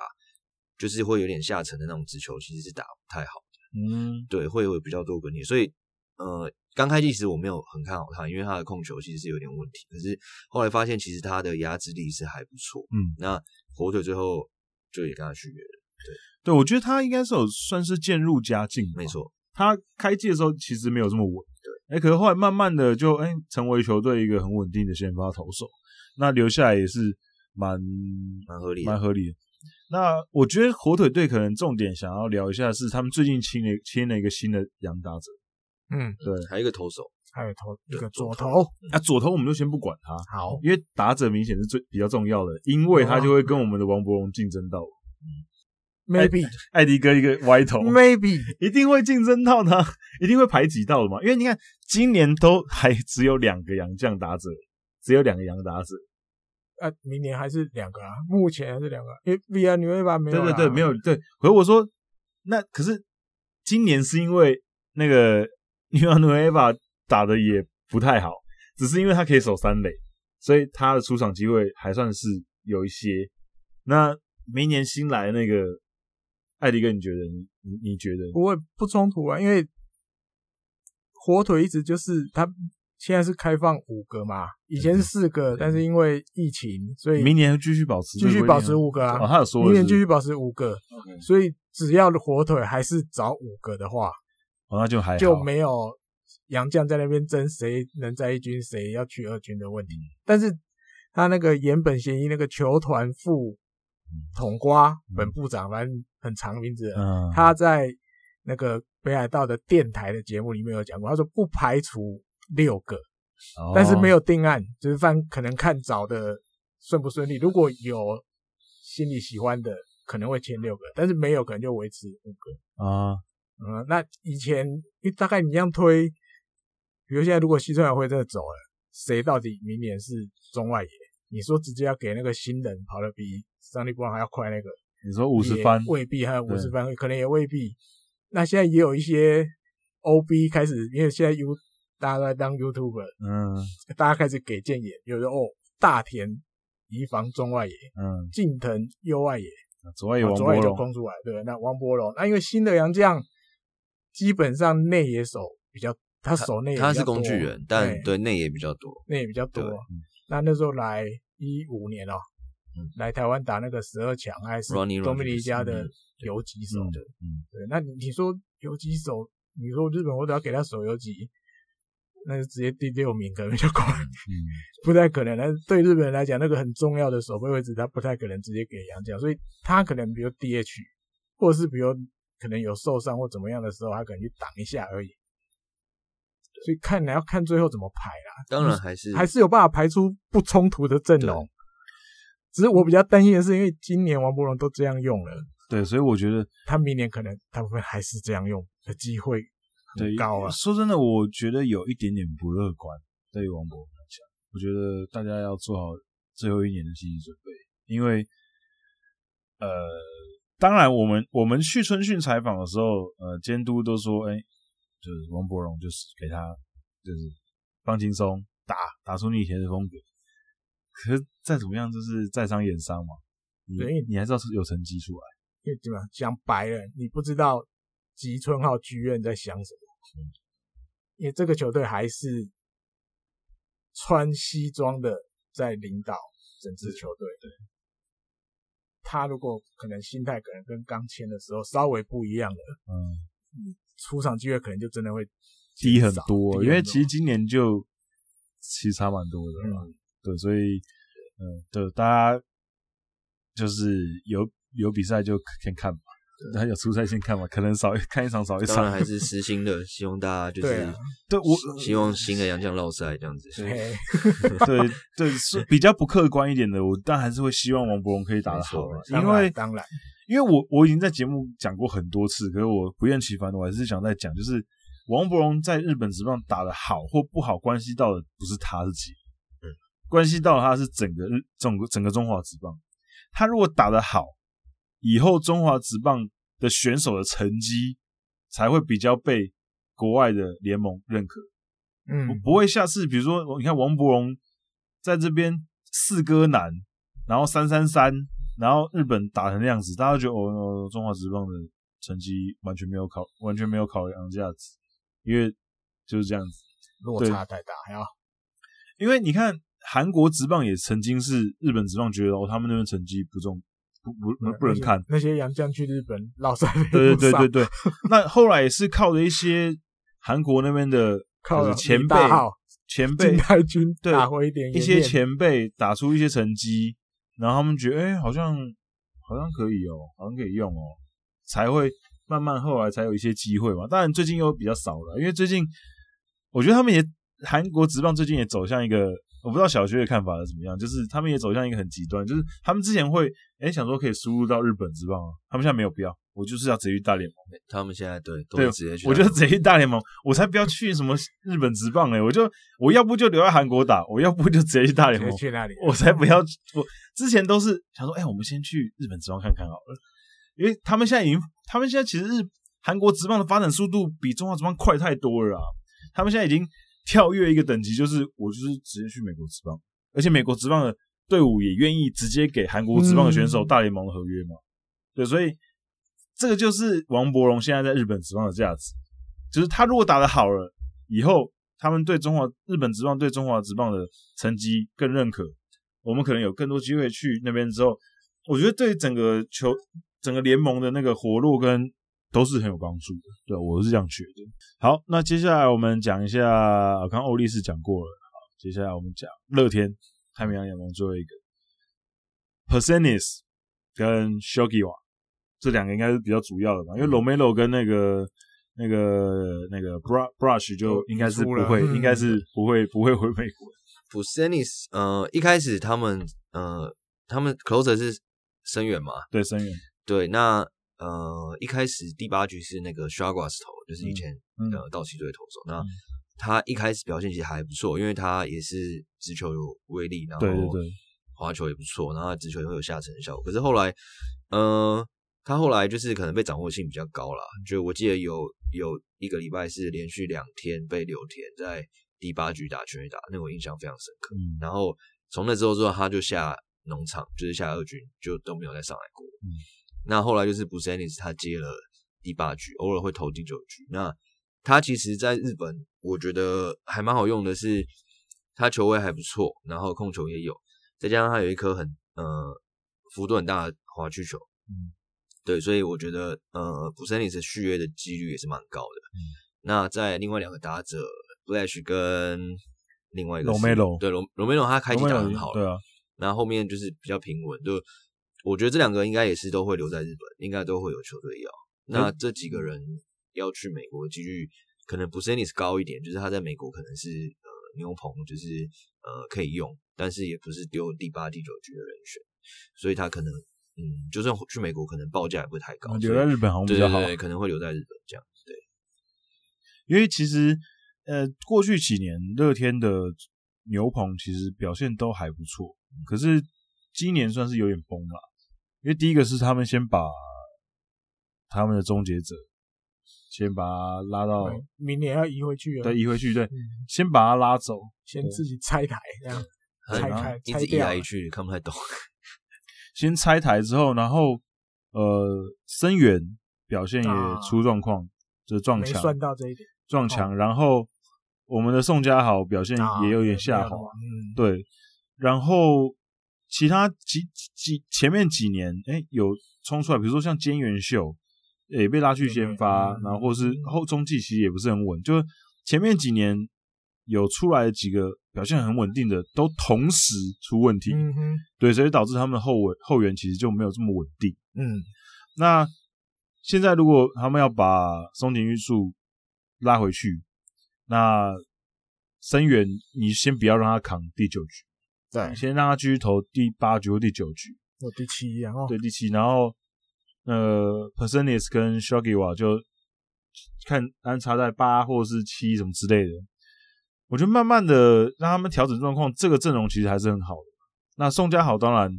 Speaker 3: 就是会有点下沉的那种直球，其实是打不太好的。
Speaker 2: 嗯，
Speaker 3: 对，会有比较多根裂，所以呃，刚开季时我没有很看好他，因为他的控球其实是有点问题。可是后来发现，其实他的压制力是还不错。
Speaker 2: 嗯，
Speaker 3: 那火腿最后就也跟他续约了。
Speaker 2: 对，对我觉得他应该是有算是渐入佳境，
Speaker 3: 没错，
Speaker 2: 他开季的时候其实没有这么稳，对，哎，可是后来慢慢的就哎成为球队一个很稳定的先发投手，那留下来也是蛮
Speaker 3: 蛮合理，
Speaker 2: 蛮合理的。那我觉得火腿队可能重点想要聊一下是他们最近签了签了一个新的洋打者，
Speaker 1: 嗯，
Speaker 2: 对，
Speaker 3: 还有一个投手，
Speaker 1: 还有投一个左
Speaker 3: 左
Speaker 1: 投，
Speaker 2: 啊左投我们就先不管他，
Speaker 1: 好，
Speaker 2: 因为打者明显是最比较重要的，因为他就会跟我们的王伯荣竞争到。
Speaker 1: maybe
Speaker 2: 艾迪哥一个歪头
Speaker 1: maybe
Speaker 2: 一定会竞争到他，一定会排挤到的嘛。因为你看，今年都还只有两个洋将打者，只有两个洋打者。
Speaker 1: 啊，明年还是两个啊，目前还是两个，因为 V 啊，你会吧没有，
Speaker 2: 对对对，没有对。可是我说，那可是今年是因为那个尼瓦努埃巴打的也不太好，只是因为他可以守三垒，所以他的出场机会还算是有一些。那明年新来那个艾迪哥，你觉得？你你你觉得？
Speaker 1: 不会不冲突啊，因为火腿一直就是他现在是开放五个嘛，以前是四个，但是因为疫情，所以
Speaker 2: 明年会继续保持
Speaker 1: 继续保持五个啊。
Speaker 2: 哦，他有说
Speaker 1: 明年继续保持五
Speaker 2: 个，
Speaker 1: 所以只要火腿还是找五个的话，
Speaker 2: 哦，那就还好
Speaker 1: 就没有杨将在那边争谁能在一军，谁要去二军的问题。但是他那个岩本贤一那个球团副统瓜本部长，反正很长名字，
Speaker 2: 嗯，
Speaker 1: 他在那个北海道的电台的节目里面有讲过，他说不排除六个，
Speaker 2: 哦
Speaker 1: 但是没有定案，就是反可能看找的顺不顺利。如果有心里喜欢的，可能会签六个，但是没有可能就维持五个。
Speaker 2: 啊，
Speaker 1: 嗯，那以前因为大概你这样推，比如现在如果西村雅辉真的走了，谁到底明年是中外野？你说直接要给那个新人跑得比上帝波浪还要快那个？
Speaker 2: 你说五十番
Speaker 1: 未必，还有五十番，可能也未必。那现在也有一些 OB 开始，因为现在 U 大家都在当 YouTuber，
Speaker 2: 嗯
Speaker 1: 大家开始给建言，有的哦，大田移防中外野，
Speaker 2: 嗯，
Speaker 1: 近藤右外野，
Speaker 2: 左外野王
Speaker 1: 左外野就
Speaker 2: 柏融，
Speaker 1: 空出来，对，那王柏融，那因为新的洋将基本上内野手比较，他手内野
Speaker 3: 他是工具人，但对内野比较多。
Speaker 1: 内野比较多。那那时候来一五年哦，
Speaker 3: 嗯
Speaker 1: 来台湾打那个十二强还是多米尼加的
Speaker 3: 嗯
Speaker 1: 游击手的，
Speaker 2: 嗯，
Speaker 1: 对，那你你说游击手，你说日本我都要给他守游击，那就直接第六名可能就够了，
Speaker 2: 嗯，
Speaker 1: 不太可能。但是对日本人来讲，那个很重要的守备位置，他不太可能直接给杨将，所以他可能比如 DH，或者是比如可能有受伤或怎么样的时候，他可能去挡一下而已。所以看来要看最后怎么排啦。
Speaker 3: 当然还是
Speaker 1: 还是有办法排出不冲突的阵容。只是我比较担心的是，因为今年王博龙都这样用了，
Speaker 2: 对，所以我觉得
Speaker 1: 他明年可能大部分还是这样用的机
Speaker 2: 会
Speaker 1: 很高啊。
Speaker 2: 说真的，我觉得有一点点不乐观。对于王柏融来讲，我觉得大家要做好最后一年的心理准备，因为呃，当然我们我们去春训采访的时候，呃，监督都说，哎，就是王柏荣就是给他就是放轻松，打打出你以前的风格。可是再怎么样，就是在商言商嘛，你
Speaker 1: 对
Speaker 2: 你还是要是有成绩出来。
Speaker 1: 因为怎么样讲白了，你不知道吉村浩剧院在想什么，因为这个球队还是穿西装的在领导整支球队。他如果可能心态可能跟刚签的时候稍微不一样了，嗯，出场机会可能就真的会
Speaker 2: 低很多，很多因为其实今年就其实差蛮多的，嗯，对，所以嗯，对，大家就是有有比赛就先看吧。还有出赛先看嘛，可能少看一场少一场。
Speaker 3: 当然还是实心的，希望大家就是
Speaker 2: 对我
Speaker 3: 希望新的洋将绕赛这样子。
Speaker 2: 对对对，是比较不客观一点的，我但还是会希望王博龙可以打得好，因为
Speaker 1: 当然，
Speaker 2: 因为我我已经在节目讲过很多次，可是我不厌其烦的，我还是想再讲，就是王博龙在日本职棒打得好或不好，关系到的不是他自己，嗯，关系到他是整个日整个整个中华职棒，他如果打得好。以后中华职棒的选手的成绩才会比较被国外的联盟认可。嗯，不会下次比如说，你看王伯荣在这边四哥男，然后三三三，然后日本打成那样子，大家觉得哦，中华职棒的成绩完全没有考，完全没有考量价值，因为就是这样子，
Speaker 1: 落差太大，呀
Speaker 2: 因为你看韩国职棒也曾经是日本职棒觉得哦，他们那边成绩不重。不不不能看
Speaker 1: 那些洋将去日本老赛，
Speaker 2: 对对对对对。那后来也是靠着一些韩国那边的 靠前辈前辈
Speaker 1: 太君打回一点
Speaker 2: 一些前辈打出一些成绩，然后他们觉得哎、欸、好像好像可以哦，好像可以用哦，才会慢慢后来才有一些机会嘛。当然最近又比较少了，因为最近我觉得他们也韩国职棒最近也走向一个。我不知道小学的看法是怎么样，就是他们也走向一个很极端，就是他们之前会哎、欸、想说可以输入到日本职棒啊，他们现在没有必要，我就是要直接去大联盟。
Speaker 3: 他们现在对对直接去，
Speaker 2: 我就直接去大联盟，我才不要去什么日本职棒哎、欸，我就我要不就留在韩国打，我要不就直接去大联盟。
Speaker 1: 去那里？
Speaker 2: 我才不要，我之前都是想说，哎、欸，我们先去日本职棒看看好了，因为他们现在已经，他们现在其实日韩国职棒的发展速度比中华职棒快太多了啊，他们现在已经跳跃一个等级，就是我就是直接去美国职棒。而且美国职棒的队伍也愿意直接给韩国职棒的选手大联盟的合约嘛？对，所以这个就是王柏荣现在在日本职棒的价值，就是他如果打得好了，以后他们对中华日本职棒对中华职棒的成绩更认可，我们可能有更多机会去那边之后，我觉得对整个球整个联盟的那个活络跟都是很有帮助的。对，我是这样觉得。好，那接下来我们讲一下，刚刚欧力士讲过了。接下来我们讲乐天太平洋联盟最后一个 p e r s e n i s 跟 Shogiwa 这两个应该是比较主要的吧，因为 Romero 跟那个那个那个 Brush 就应该是不会，应该是不会不会回美国。
Speaker 3: Personis 呃，一开始他们呃，他们 closer 是森源嘛？
Speaker 2: 对，森源。
Speaker 3: 对，那呃，一开始第八局是那个 Chagas 投，就是以前、嗯、呃道奇队投手，那。嗯他一开始表现其实还不错，因为他也是直球有威力，然后滑球也不错，然后直球也会有下沉的效果。可是后来，嗯、呃，他后来就是可能被掌握性比较高了，就我记得有有一个礼拜是连续两天被柳田在第八局打全垒打，那我印象非常深刻。嗯、然后从那之后之后，他就下农场，就是下二军，就都没有再上来过。嗯、那后来就是 Busenitz 他接了第八局，偶尔会投第九局。那他其实在日本，我觉得还蛮好用的是，他球位还不错，然后控球也有，再加上他有一颗很呃幅度很大的滑曲球，嗯，对，所以我觉得呃布森尼斯续约的几率也是蛮高的。嗯，那在另外两个打者 Blash 跟另外一个
Speaker 2: Romero，
Speaker 3: 对罗罗梅罗他开机打很好，
Speaker 2: 对啊，
Speaker 3: 然后后面就是比较平稳，就我觉得这两个应该也是都会留在日本，应该都会有球队要。那这几个人。要去美国的几率可能不是高一点，就是他在美国可能是呃牛棚，就是呃可以用，但是也不是丢第八、第九局的人选，所以他可能嗯，就算去美国，可能报价也不会太高。
Speaker 2: 留在日本好像比较好，
Speaker 3: 对对对，可能会留在日本这样。对，
Speaker 2: 因为其实呃过去几年乐天的牛棚其实表现都还不错，可是今年算是有点崩了，因为第一个是他们先把他们的终结者。先把他拉到
Speaker 1: 明年要移回去了，
Speaker 2: 对，移回去，对，嗯、先把他拉走，
Speaker 1: 先自己拆台，这样 拆开，
Speaker 3: 一直移来移去，看不太懂。
Speaker 2: 先拆台之后，然后呃，森源表现也出状况，啊、就是撞墙，
Speaker 1: 算到这一点，
Speaker 2: 撞墙。然后我们的宋家豪表现也有点下滑，嗯，对。然后其他几几前面几年，哎、欸，有冲出来，比如说像菅原秀，也、欸、被拉去先发，嗯、然后或是后中继其实也不是很稳，就前面几年有出来的几个表现很稳定的，都同时出问题，
Speaker 1: 嗯哼，
Speaker 2: 对，所以导致他们的后卫后援其实就没有这么稳定，
Speaker 1: 嗯，
Speaker 2: 那现在如果他们要把松井玉树拉回去，那森原你先不要让他扛第九局。对，先让他继续投第八局或第九局，
Speaker 1: 或第七，然后
Speaker 2: 对第七，然后呃 Personis 跟 Shogiwa 就看安插在八或者是七什么之类的。我觉得慢慢的让他们调整状况，这个阵容其实还是很好的。那宋家豪当然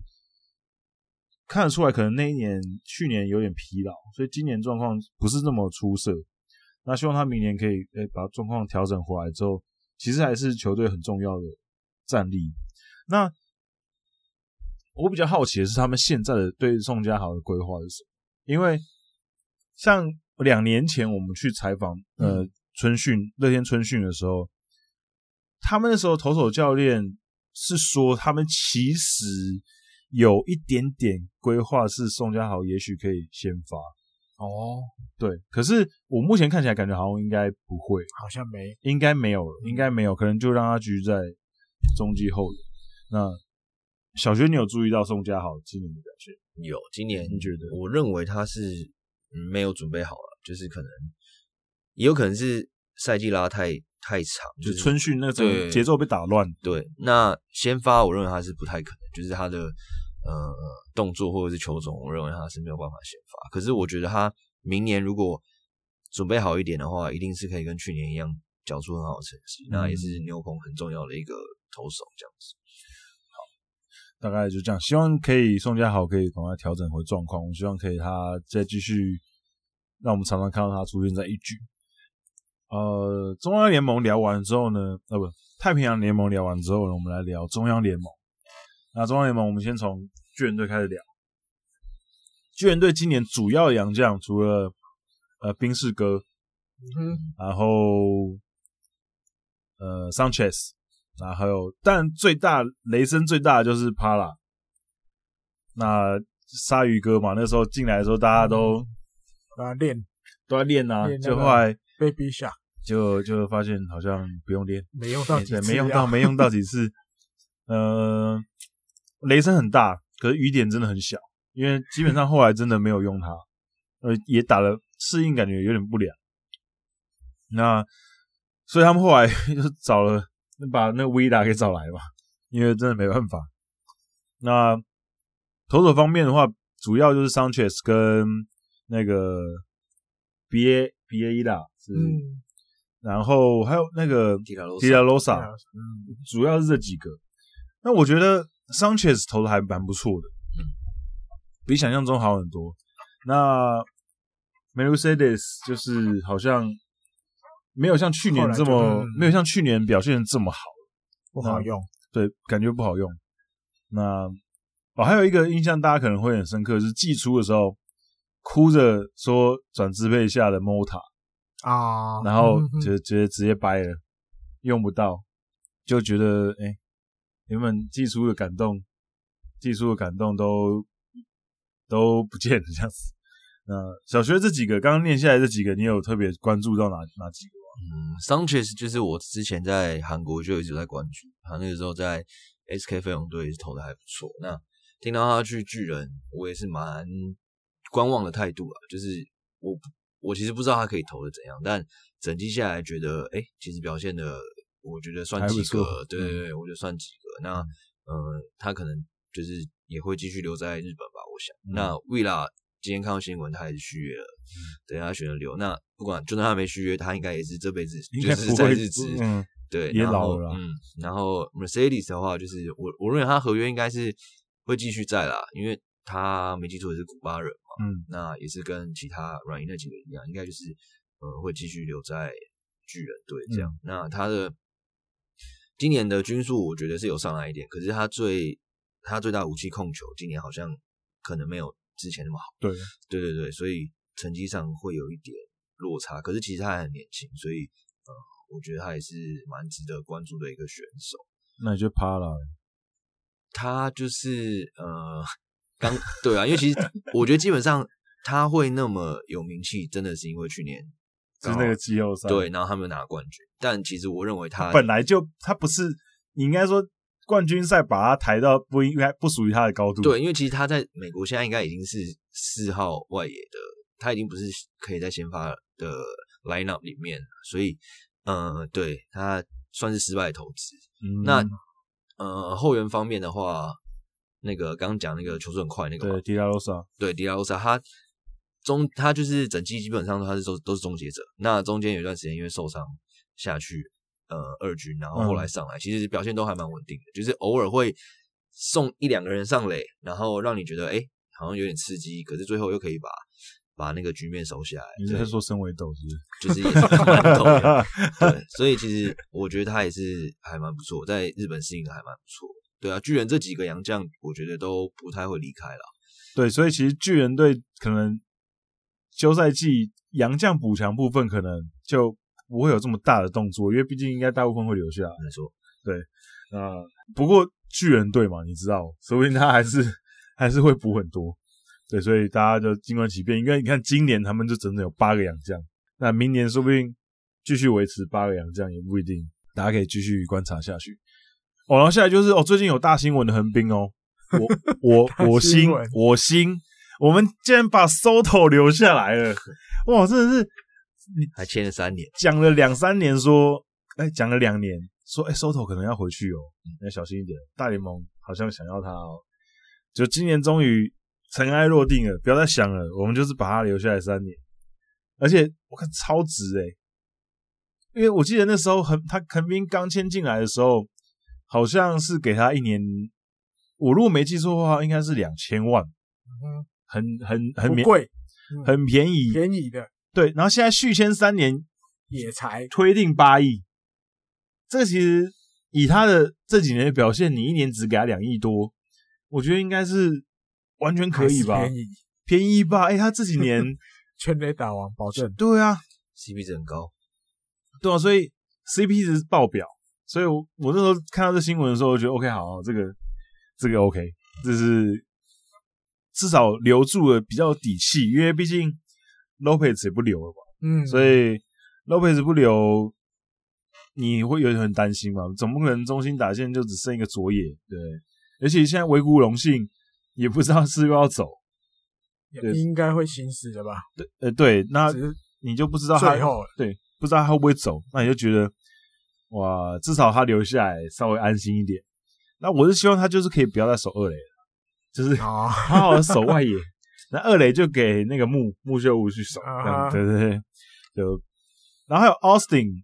Speaker 2: 看得出来，可能那一年去年有点疲劳，所以今年状况不是那么出色。那希望他明年可以诶把状况调整回来之后，其实还是球队很重要的战力。那我比较好奇的是，他们现在的对宋家豪的规划是什么？因为像两年前我们去采访呃春训乐天春训的时候，他们那时候投手教练是说，他们其实有一点点规划，是宋家豪也许可以先发。
Speaker 1: 哦，
Speaker 2: 对，可是我目前看起来感觉好像应该不会，
Speaker 1: 好像没，
Speaker 2: 应该没有了，应该没有，可能就让他继续在中继后援。那小学，你有注意到宋佳豪今年的表现？
Speaker 3: 有，今年你觉得？我认为他是没有准备好了，就是可能也有可能是赛季拉太太长，
Speaker 2: 就是、就春训那个节奏被打乱。
Speaker 3: 对，那先发我认为他是不太可能，就是他的呃动作或者是球种，我认为他是没有办法先发。可是我觉得他明年如果准备好一点的话，一定是可以跟去年一样缴出很好的成绩。嗯、那也是牛棚很重要的一个投手，这样子。
Speaker 2: 大概就这样，希望可以宋家豪可以赶快调整回状况。我希望可以他再继续，让我们常常看到他出现在一局。呃，中央联盟聊完之后呢，呃，不，太平洋联盟聊完之后呢，我们来聊中央联盟。那中央联盟，我们先从巨人队开始聊。巨人队今年主要的洋将除了呃宾士哥，
Speaker 1: 嗯，
Speaker 2: 然后呃桑切斯。那还有，但最大雷声最大的就是帕拉。那鲨鱼哥嘛，那时候进来的时候，大家都
Speaker 1: 啊练，
Speaker 2: 都在练啊，就后来
Speaker 1: 被逼下，
Speaker 2: 就就发现好像不用练，
Speaker 1: 没用到几次，
Speaker 2: 没用到，没用到几次。呃，雷声很大，可是雨点真的很小，因为基本上后来真的没有用它，呃，也打了适应，感觉有点不良。那所以他们后来 就找了。把那个维达给找来吧，因为真的没办法。那投手方面的话，主要就是桑切斯跟那个 B A B A 伊拉是，
Speaker 1: 嗯、
Speaker 2: 然后还有那个迪拉罗迪拉罗萨，嗯，主要是这几个。那我觉得桑切斯投的还蛮不错的，嗯，比想象中好很多。那梅鲁塞德斯就是好像。没有像去年这么，嗯、没有像去年表现这么好，
Speaker 1: 不好用。
Speaker 2: 对，感觉不好用。那哦，还有一个印象大家可能会很深刻，是季初的时候哭着说转支配下的 Mota
Speaker 1: 啊，
Speaker 2: 然后就觉得直接掰了，用不到，就觉得哎，你们季初的感动，季初的感动都都不见了这样子。那小学这几个刚刚念下来这几个，你有特别关注到哪哪几个？
Speaker 3: 嗯，桑切斯就是我之前在韩国就一直在关注，他那个时候在 SK 飞龙队也是投的还不错。那听到他去巨人，我也是蛮观望的态度啊。就是我我其实不知道他可以投的怎样，但整季下来觉得，哎、欸，其实表现的我觉得算及格。对对对，我觉得算及格。那呃，他可能就是也会继续留在日本吧，我想。嗯、那维拉。今天看到新闻，他还是续约了，嗯、对，他选了留。那不管，就算他没续约，他应该也是这辈子就是在日职，
Speaker 2: 嗯，
Speaker 3: 对，
Speaker 2: 也老了。
Speaker 3: 嗯，然后 Mercedes 的话，就是我我认为他合约应该是会继续在啦，因为他没记错也是古巴人嘛，
Speaker 2: 嗯，
Speaker 3: 那也是跟其他软银那几个一样，应该就是呃会继续留在巨人队这样。嗯、那他的今年的均数我觉得是有上来一点，可是他最他最大武器控球今年好像可能没有。之前那么好，
Speaker 2: 对
Speaker 3: 对对对，所以成绩上会有一点落差。可是其实他还很年轻，所以呃，我觉得他也是蛮值得关注的一个选手。
Speaker 2: 那你就趴了。
Speaker 3: 他就是呃，刚对啊，因为其实 我觉得基本上他会那么有名气，真的是因为去年
Speaker 2: 就是那个季后赛，
Speaker 3: 对，然后他们拿冠军。但其实我认为他
Speaker 2: 本来就他不是，你应该说冠军赛把他抬到不应该不属于他的高度。
Speaker 3: 对，因为其实他在美国现在应该已经是四号外野的，他已经不是可以在先发的 lineup 里面，所以呃，对他算是失败的投资。嗯、那呃后援方面的话，那个刚刚讲那个球速很快那个，
Speaker 2: 对，迪拉罗萨，
Speaker 3: 对，迪拉罗萨，他中他就是整季基本上他是都都是终结者。那中间有一段时间因为受伤下去，呃，二军，然后后来上来，嗯、其实表现都还蛮稳定的，就是偶尔会送一两个人上垒，然后让你觉得哎、欸，好像有点刺激，可是最后又可以把把那个局面收下来。
Speaker 2: 你是说身为斗是？
Speaker 3: 就是也是蛮 逗的，对，所以其实我觉得他也是还蛮不错，在日本适应的还蛮不错。对啊，巨人这几个洋将，我觉得都不太会离开了。
Speaker 2: 对，所以其实巨人队可能休赛季洋将补强部分可能就。不会有这么大的动作，因为毕竟应该大部分会留下来。
Speaker 3: 没错，
Speaker 2: 对，啊、呃，不过巨人队嘛，你知道，说不定他还是还是会补很多。对，所以大家就静观其变。因为你看今年他们就整整有八个洋将，那明年说不定继续维持八个洋将也不一定。大家可以继续观察下去。哦，然后下来就是哦，最近有大新闻的横滨哦，我 我我心我心，我们竟然把 Soto 留下来了，哇，真的是。
Speaker 3: 你还签了三年，
Speaker 2: 讲了两三年，说，哎，讲了两年，说，哎，Soto 可能要回去哦，要小心一点。大联盟好像想要他哦，就今年终于尘埃落定了，不要再想了，我们就是把他留下来三年。而且我看超值诶，因为我记得那时候横他横滨刚签进来的时候，好像是给他一年，我如果没记错的话，应该是两千万，嗯，很很很贵，很便宜，
Speaker 1: 便宜的。
Speaker 2: 对，然后现在续签三年
Speaker 1: 也才
Speaker 2: 推定八亿，这个其实以他的这几年的表现，你一年只给他两亿多，我觉得应该是完全可以吧？便宜便宜吧？哎，他这几年
Speaker 1: 全垒打王保证，
Speaker 2: 对啊
Speaker 3: ，CP 值很高，
Speaker 2: 对啊，所以 CP 值爆表，所以我我那时候看到这新闻的时候，我觉得 OK 好，这个这个 OK，这是至少留住了比较有底气，因为毕竟。Lopez 也不留了吧？嗯，所以 Lopez 不留，你会有点很担心嘛？总不可能中心打线就只剩一个佐野，对。而且现在维谷荣幸也不知道是不是要走，
Speaker 1: 应该会行驶的吧？
Speaker 2: 对，呃，对，那你就不知道他对，不知道他会不会走，那你就觉得哇，至少他留下来稍微安心一点。那我是希望他就是可以不要再守二垒了，就是 好好的守外野。那二垒就给那个木木秀武去守，uh. 对对对，就然后还有 Austin，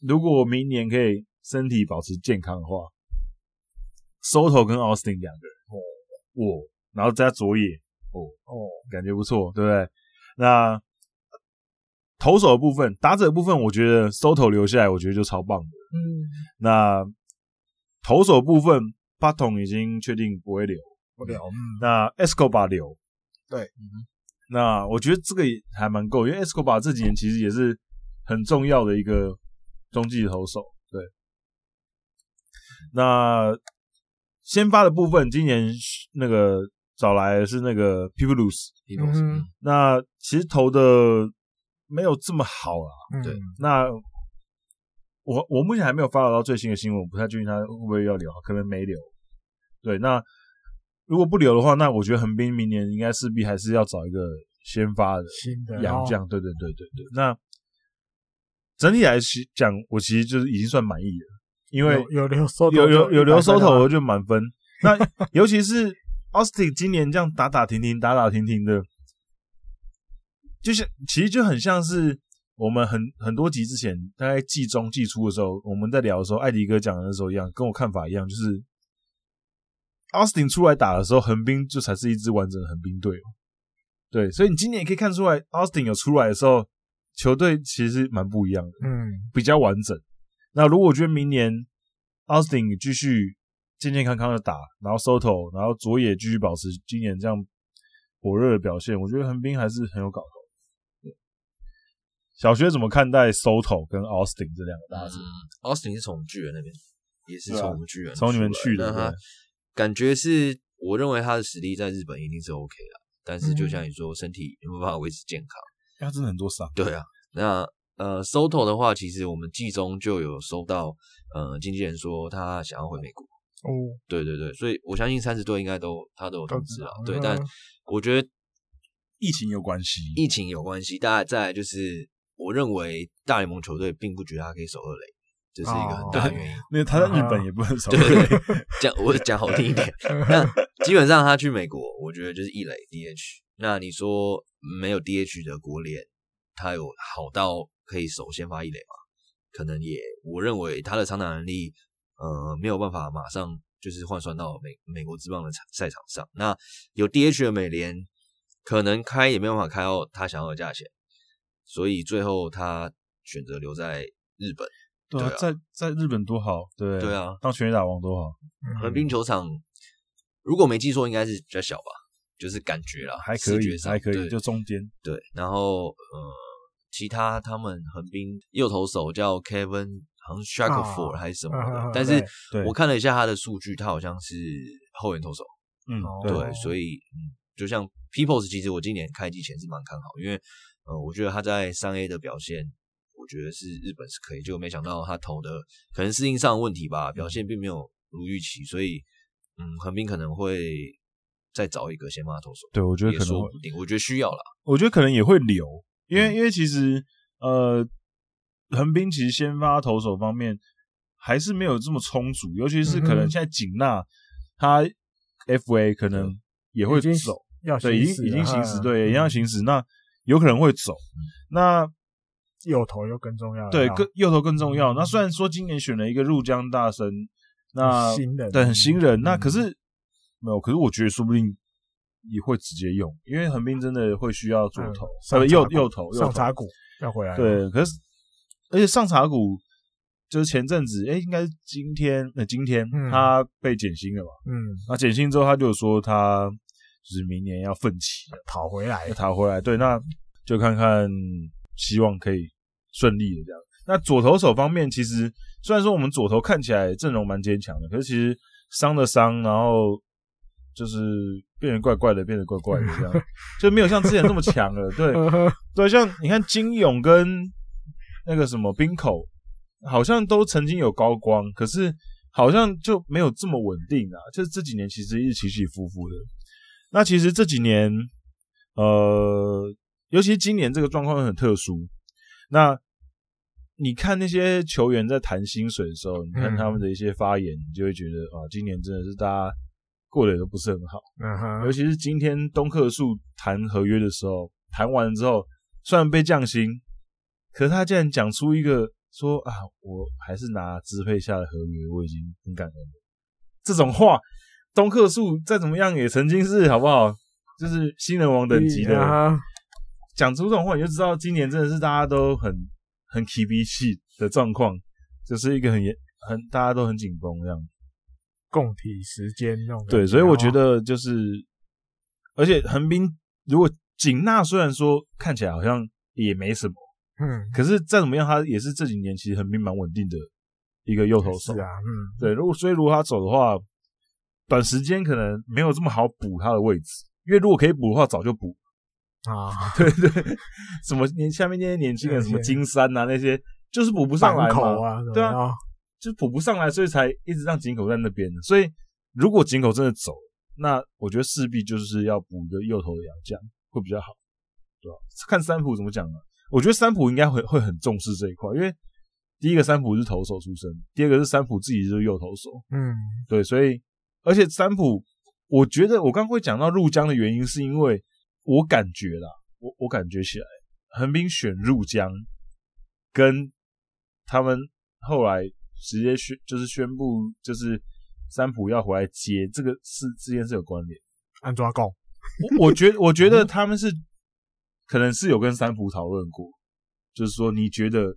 Speaker 2: 如果我明年可以身体保持健康的话，Soto 跟 Austin 两个人，哦，哦，然后加佐野，哦哦，感觉不错，对不对？那投手的部分，打者的部分，我觉得 Soto 留下来，我觉得就超棒的。嗯，那投手的部分，巴统已经确定不会留，
Speaker 1: 不留。嗯，
Speaker 2: 那 Escobar 留。
Speaker 1: 对，
Speaker 2: 嗯，那我觉得这个也还蛮够，因为 Escobar 这几年其实也是很重要的一个中继投手。对，那先发的部分，今年那个找来的是那个 Pujols，嗯，那其实投的没有这么好啊。嗯、对，那我我目前还没有发到最新的新闻，我不太确定他会不会要留，可能没留。对，那。如果不留的话，那我觉得横滨明年应该势必还是要找一个先发的洋将。对对对对对。那整体来讲，我其实就是已经算满意了，因为
Speaker 1: 有留收
Speaker 2: 有有有留收头，我就满分。那 尤其是 Austin 今年这样打打停停打打停停的，就像其实就很像是我们很很多集之前大概季中季初的时候，我们在聊的时候，艾迪哥讲的那时候一样，跟我看法一样，就是。Austin 出来打的时候，横滨就才是一支完整的横滨队。对，所以你今年也可以看出来，Austin 有出来的时候，球队其实蛮不一样的，嗯，比较完整。那如果我觉得明年 Austin 继续健健康康的打，然后 Soto，然后佐野继续保持今年这样火热的表现，我觉得横滨还是很有搞头。小学怎么看待 Soto 跟 Austin 这两个大字？
Speaker 3: 嗯，Austin 是从巨人那边，也是从巨人，
Speaker 2: 从你们去的。
Speaker 3: 感觉是我认为他的实力在日本一定是 OK 的，但是就像你说，身体有没有办法维持健康？
Speaker 2: 他真的很多伤。
Speaker 3: 对啊，那呃，Soto 的话，其实我们季中就有收到呃经纪人说他想要回美国。哦，对对对，所以我相信三十队应该都他都有通知了。对，但我觉得
Speaker 2: 疫情有关系，
Speaker 3: 疫情有关系。大家再来就是，我认为大联盟球队并不觉得他可以守二垒。这是一个很大的原因，
Speaker 2: 因为他在日本也不能守。
Speaker 3: 对 对对，讲我讲好听一点，那基本上他去美国，我觉得就是一垒 DH。那你说没有 DH 的国联，他有好到可以首先发一垒吗？可能也，我认为他的长打能力，呃，没有办法马上就是换算到美美国之棒的赛场上。那有 DH 的美联，可能开也没有办法开到他想要的价钱，所以最后他选择留在日本。
Speaker 2: 对啊，在在日本多好，对
Speaker 3: 对啊，
Speaker 2: 当全垒打王多好。
Speaker 3: 横滨球场，如果没记错，应该是比较小吧，就是感觉啦，
Speaker 2: 还可以，还可以，就中间。
Speaker 3: 对，然后呃，其他他们横滨右投手叫 Kevin，好像 Shackelford 还是什么的，但是我看了一下他的数据，他好像是后援投手。嗯，对，所以嗯，就像 Peoples，其实我今年开季前是蛮看好，因为呃，我觉得他在三 A 的表现。我觉得是日本是可以，就没想到他投的可能适应上的问题吧，表现并没有如预期，所以嗯，横滨可能会再找一个先发投手。
Speaker 2: 对，我觉得可能说
Speaker 3: 不定，我觉得需要啦。
Speaker 2: 我觉得可能也会留，因为、嗯、因为其实呃，横滨其实先发投手方面还是没有这么充足，尤其是可能现在景纳他 FA 可能也会走，
Speaker 1: 要
Speaker 2: 对，已经已经行驶，对，一样行驶，那有可能会走，嗯、那。
Speaker 1: 右投又更重要，
Speaker 2: 对，更右投更重要。那虽然说今年选了一个入江大生，那
Speaker 1: 新人，
Speaker 2: 对，很新人，那可是没有，可是我觉得说不定也会直接用，因为横滨真的会需要左投，呃，右右投，
Speaker 1: 上茶谷要回来，
Speaker 2: 对，可是而且上茶谷就是前阵子，哎，应该是今天，那今天他被减薪了嘛，嗯，那减薪之后他就说他就是明年要奋起
Speaker 1: 讨回来，
Speaker 2: 讨回来，对，那就看看。希望可以顺利的这样。那左投手方面，其实虽然说我们左投看起来阵容蛮坚强的，可是其实伤的伤，然后就是变得怪怪的，变得怪怪的这样，就没有像之前这么强了。对对，像你看金勇跟那个什么冰口，好像都曾经有高光，可是好像就没有这么稳定啊。就是这几年其实一直起起伏伏的。那其实这几年，呃。尤其今年这个状况很特殊，那你看那些球员在谈薪水的时候，你看他们的一些发言，你就会觉得啊，今年真的是大家过得都不是很好。嗯哼。尤其是今天东克树谈合约的时候，谈完了之后，虽然被降薪，可是他竟然讲出一个说啊，我还是拿支配下的合约，我已经很感恩了。这种话，东克树再怎么样也曾经是好不好？就是新人王等级的。讲出这种话，你就知道今年真的是大家都很很提鼻气的状况，就是一个很严很大家都很紧绷这样，
Speaker 1: 供体时间那种。
Speaker 2: 对，所以我觉得就是，而且横滨如果景纳虽然说看起来好像也没什么，嗯，可是再怎么样，他也是这几年其实横滨蛮稳定的一个右投手。
Speaker 1: 是啊，嗯，
Speaker 2: 对，如果所以如果他走的话，短时间可能没有这么好补他的位置，因为如果可以补的话，早就补。啊，对对，什么年下面那些年轻人，什么金山啊那些，就是补不上来嘛，对啊，就补不上来，所以才一直让井口在那边。所以如果井口真的走，那我觉得势必就是要补一个右投的洋将会比较好，对吧？看三浦怎么讲呢？我觉得三浦应该会会很重视这一块，因为第一个三浦是投手出身，第二个是三浦自己就是右投手，嗯，对，所以而且三浦，我觉得我刚刚会讲到入江的原因是因为。我感觉啦，我我感觉起来，横滨选入江，跟他们后来直接宣就是宣布，就是三浦要回来接这个是之间是有关联。
Speaker 1: 安抓高，
Speaker 2: 我我觉 我觉得他们是可能是有跟三浦讨论过，就是说你觉得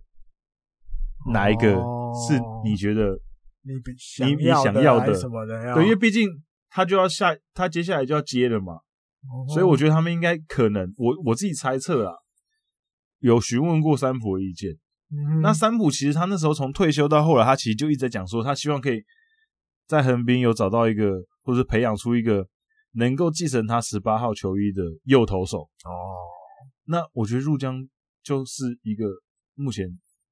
Speaker 2: 哪一个是你觉得
Speaker 1: 你
Speaker 2: 你你想要的
Speaker 1: 什么的？
Speaker 2: 对，因为毕竟他就要下，他接下来就要接了嘛。所以我觉得他们应该可能，我我自己猜测啊，有询问过三浦的意见。嗯、那三浦其实他那时候从退休到后来，他其实就一直在讲说，他希望可以在横滨有找到一个或者培养出一个能够继承他十八号球衣的右投手。
Speaker 1: 哦，
Speaker 2: 那我觉得入江就是一个目前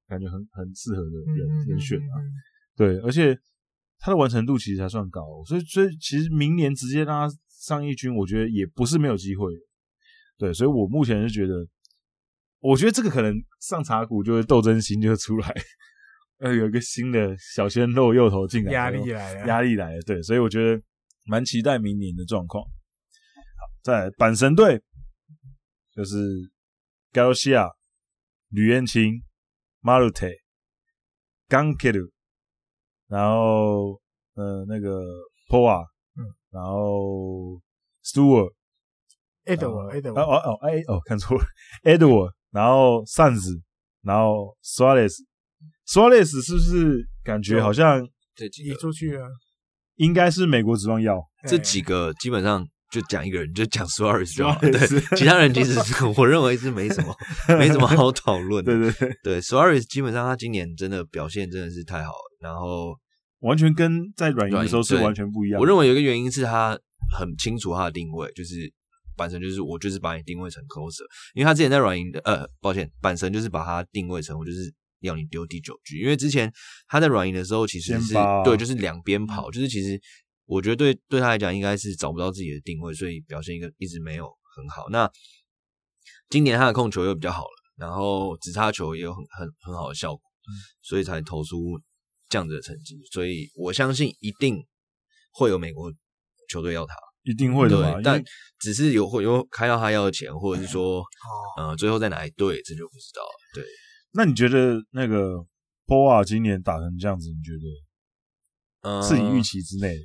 Speaker 2: 感觉很很适合的人人选啊。对，而且他的完成度其实还算高，所以所以其实明年直接让他上一军，我觉得也不是没有机会。对，所以我目前是觉得，我觉得这个可能上茶谷就会斗争心就出来，呃，有一个新的小鲜肉又投进来，
Speaker 1: 压力来了，
Speaker 2: 压力来了。对，所以我觉得蛮期待明年的状况。好，再来阪神队就是 Garcia、吕彦青、Marte、Gankeru 然后呃那个 Poa，嗯，然后 Stewart。
Speaker 1: Edward，Edward，
Speaker 2: 哦哦哦，哎哦，看错了，Edward，然后 Sans，然后 Suarez，Suarez 是不是感觉好像
Speaker 3: 这几
Speaker 1: 移出去啊？
Speaker 2: 应该是美国职棒要
Speaker 3: 这几个，基本上就讲一个人，就讲 Suarez 就好了。对，其他人其实我认为是没什么，没什么好讨论的。
Speaker 2: 对对对
Speaker 3: 对，Suarez 基本上他今年真的表现真的是太好了，然后
Speaker 2: 完全跟在软银的时候是完全不一样。
Speaker 3: 我认为有一个原因是他很清楚他的定位，就是。板神就是我就是把你定位成 closer，因为他之前在软银的呃，抱歉，板神就是把他定位成我就是要你丢第九局，因为之前他在软银的时候其实是对，就是两边跑，就是其实我觉得对对他来讲应该是找不到自己的定位，所以表现一个一直没有很好。那今年他的控球又比较好了，然后直插球也有很很很好的效果，所以才投出这样子的成绩。所以我相信一定会有美国球队要他。
Speaker 2: 一定会的吧，
Speaker 3: 但只是有会有开到他要的钱，或者是说，呃，最后在哪一队，这就不知道了。对，
Speaker 2: 那你觉得那个波瓦今年打成这样子，你觉得，呃，是你预期之内？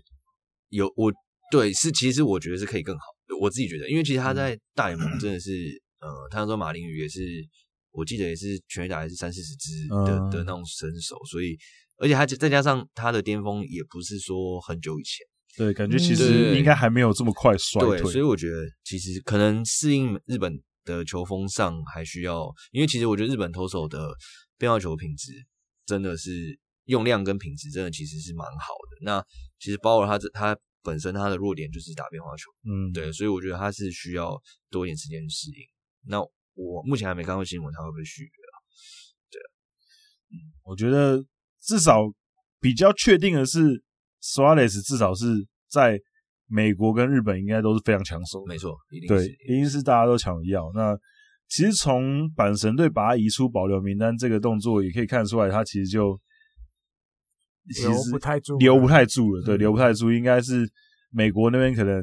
Speaker 3: 有我对是，其实我觉得是可以更好。我自己觉得，因为其实他在大联盟 真的是，呃，他说马林鱼也是，我记得也是全垒打也是三四十支的的那种身手，所以而且他再加上他的巅峰也不是说很久以前。
Speaker 2: 对，感觉其实应该还没有这么快衰退。
Speaker 3: 对，所以我觉得其实可能适应日本的球风上还需要，因为其实我觉得日本投手的变化球品质真的是用量跟品质真的其实是蛮好的。那其实包括他这他本身他的弱点就是打变化球，嗯，对，所以我觉得他是需要多一点时间去适应。那我目前还没看过新闻，他会不会续约啊？对，
Speaker 2: 嗯，我觉得至少比较确定的是。Suarez 至少是在美国跟日本应该都是非常抢手，
Speaker 3: 没错，一定
Speaker 2: 对，一定是大家都抢着要。那其实从阪神队把他移出保留名单这个动作，也可以看得出来，他其实就其实
Speaker 1: 留不太住，
Speaker 2: 留不太住了。对，留不太住，应该是美国那边可能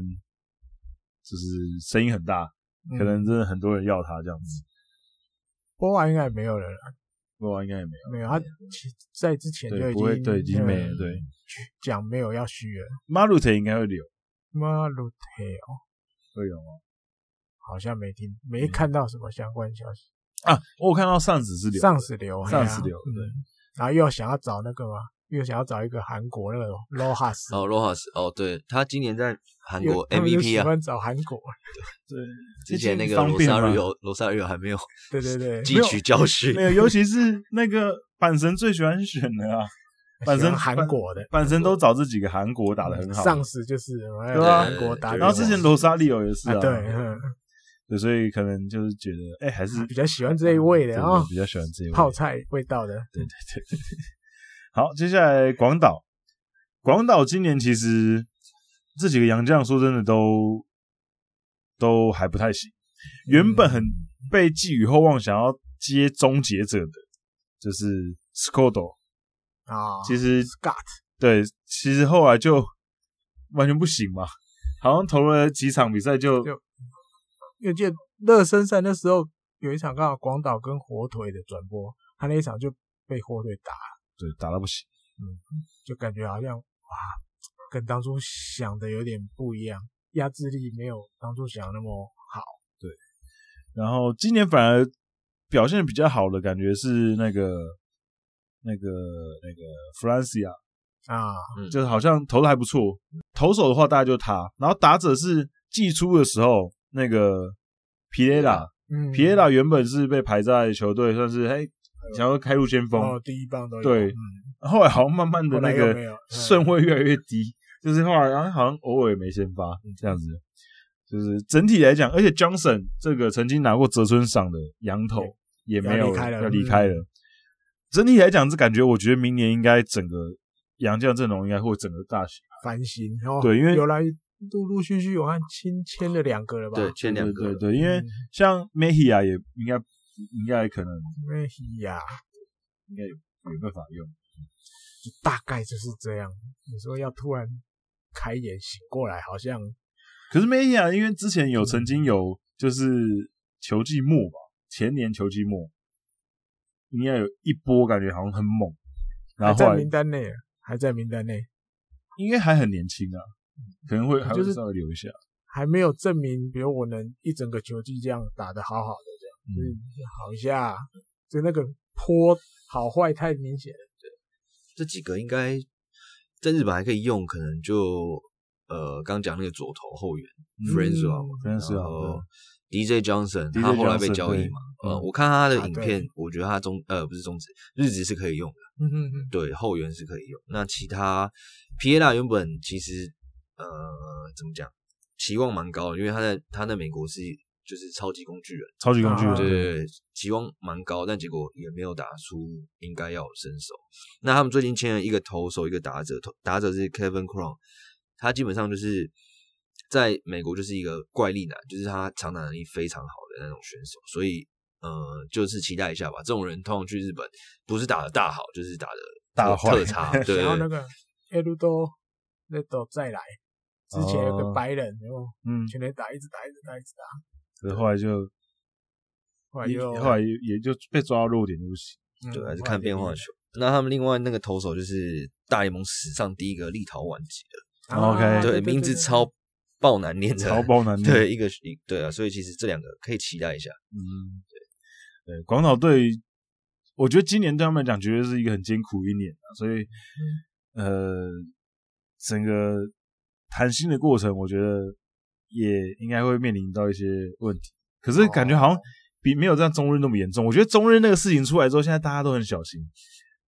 Speaker 2: 就是声音很大，可能真的很多人要他这样子。
Speaker 1: 波瓦应该也没有人了。
Speaker 2: 应该也没有，
Speaker 1: 没有他在之前就已经
Speaker 2: 不会对已经没了，对
Speaker 1: 讲没有要续约。
Speaker 2: 马鲁特应该会留，
Speaker 1: 马鲁特哦，
Speaker 2: 会有吗？
Speaker 1: 好像没听没看到什么相关消息
Speaker 2: 啊。我有看到上子是留，
Speaker 1: 上子留，
Speaker 2: 上子留，对。
Speaker 1: 然后又想要找那个吗？又想要找一个韩国那个罗哈斯
Speaker 3: 哦，罗哈斯哦，对他今年在韩国 MVP 啊，喜
Speaker 1: 欢找韩国，
Speaker 2: 对，
Speaker 3: 之前那个罗萨瑞欧，罗萨瑞欧还没有，
Speaker 1: 对对对，
Speaker 3: 汲取教训，
Speaker 2: 没有，尤其是那个阪神最喜欢选的啊，阪神
Speaker 1: 韩国的，
Speaker 2: 阪神都找这几个韩国打得很好，
Speaker 1: 上司就是对吧？韩国打，
Speaker 2: 然后之前罗萨利欧也是啊，
Speaker 1: 对，
Speaker 2: 对，所以可能就是觉得，哎，还是
Speaker 1: 比较喜欢这一味的啊，
Speaker 2: 比较喜欢这一味
Speaker 1: 泡菜味道的，
Speaker 2: 对对对对。好，接下来广岛，广岛今年其实这几个洋将说真的都都还不太行。原本很被寄予厚望，想要接终结者的，就是 Scotto
Speaker 1: 啊，
Speaker 2: 其实
Speaker 1: Scott
Speaker 2: 对，其实后来就完全不行嘛，好像投了几场比赛就，
Speaker 1: 因为记得热身赛那时候有一场刚好广岛跟火腿的转播，他那一场就被火腿打。
Speaker 2: 对，打到不行，
Speaker 1: 嗯，就感觉好像哇，跟当初想的有点不一样，压制力没有当初想的那么好。
Speaker 2: 对，然后今年反而表现比较好的感觉是那个那个那个弗兰西亚
Speaker 1: 啊，
Speaker 2: 就是好像投的还不错。投手的话大概就他，然后打者是季初的时候那个皮雷拉，嗯，皮雷拉原本是被排在球队算是嘿。想要开路先锋，
Speaker 1: 哦，第一棒都有。
Speaker 2: 对，后来好像慢慢的那个顺位越来越低，就是后来好像好像偶尔也没先发这样子。就是整体来讲，而且 Johnson 这个曾经拿过泽村赏的羊头也没有
Speaker 1: 要离开了，
Speaker 2: 整体来讲，这感觉我觉得明年应该整个洋将阵容应该会整个大型
Speaker 1: 翻新。
Speaker 2: 对，因为
Speaker 1: 有来陆陆续续有看签签了两个了吧？
Speaker 3: 对，签两个。
Speaker 2: 对对，对，因为像 Mejia 也应该应该可能
Speaker 1: Mejia
Speaker 2: 应该有有办法用，
Speaker 1: 大概就是这样。你说要突然开眼醒过来，好像。
Speaker 2: 可是没呀，因为之前有曾经有就是球季末吧，前年球季末应该有一波感觉好像很猛，然后，后
Speaker 1: 还在名单内，还在名单内，
Speaker 2: 应该还很年轻啊，可能会还会稍微留一下，
Speaker 1: 还没有证明，比如我能一整个球季这样打得好好的嗯，好一下，就那个坡好坏太明显了，对，
Speaker 3: 这几个应该在日本还可以用，可能就。呃，刚讲那个左投后援 Francois 然后 DJ Johnson，他后来被交易嘛。呃，我看他的影片，我觉得他中呃不是中职，日职是可以用的。嗯嗯嗯，对，后援是可以用。那其他皮耶拉原本其实呃怎么讲，期望蛮高的，因为他在他在美国是就是超级工具人，
Speaker 2: 超级工具人，
Speaker 3: 对对对，期望蛮高，但结果也没有打出应该要有身手。那他们最近签了一个投手，一个打者，打者是 Kevin Cron。他基本上就是在美国就是一个怪力男，就是他长打能力非常好的那种选手，所以呃，就是期待一下吧。这种人通常去日本不是打的大好，就是打的大特差。对，
Speaker 1: 然后那个 Eduardo Ledo 再来，之前有个白人，然后嗯，全天打，一直打，一直打，一直打。
Speaker 2: 可是后来就后来就后来也就被抓到弱点就不行。
Speaker 3: 对，还是看变化球。那他们另外那个投手就是大联盟史上第一个立陶宛籍的。
Speaker 2: OK，
Speaker 3: 对，名字超爆难念的，
Speaker 2: 超爆难 念。
Speaker 3: 对，一个一对啊，所以其实这两个可以期待一下。
Speaker 2: 嗯，对对，广岛队，我觉得今年对他们来讲绝对是一个很艰苦一年啊，所以呃，整个谈心的过程，我觉得也应该会面临到一些问题。可是感觉好像比没有这样中日那么严重。我觉得中日那个事情出来之后，现在大家都很小心，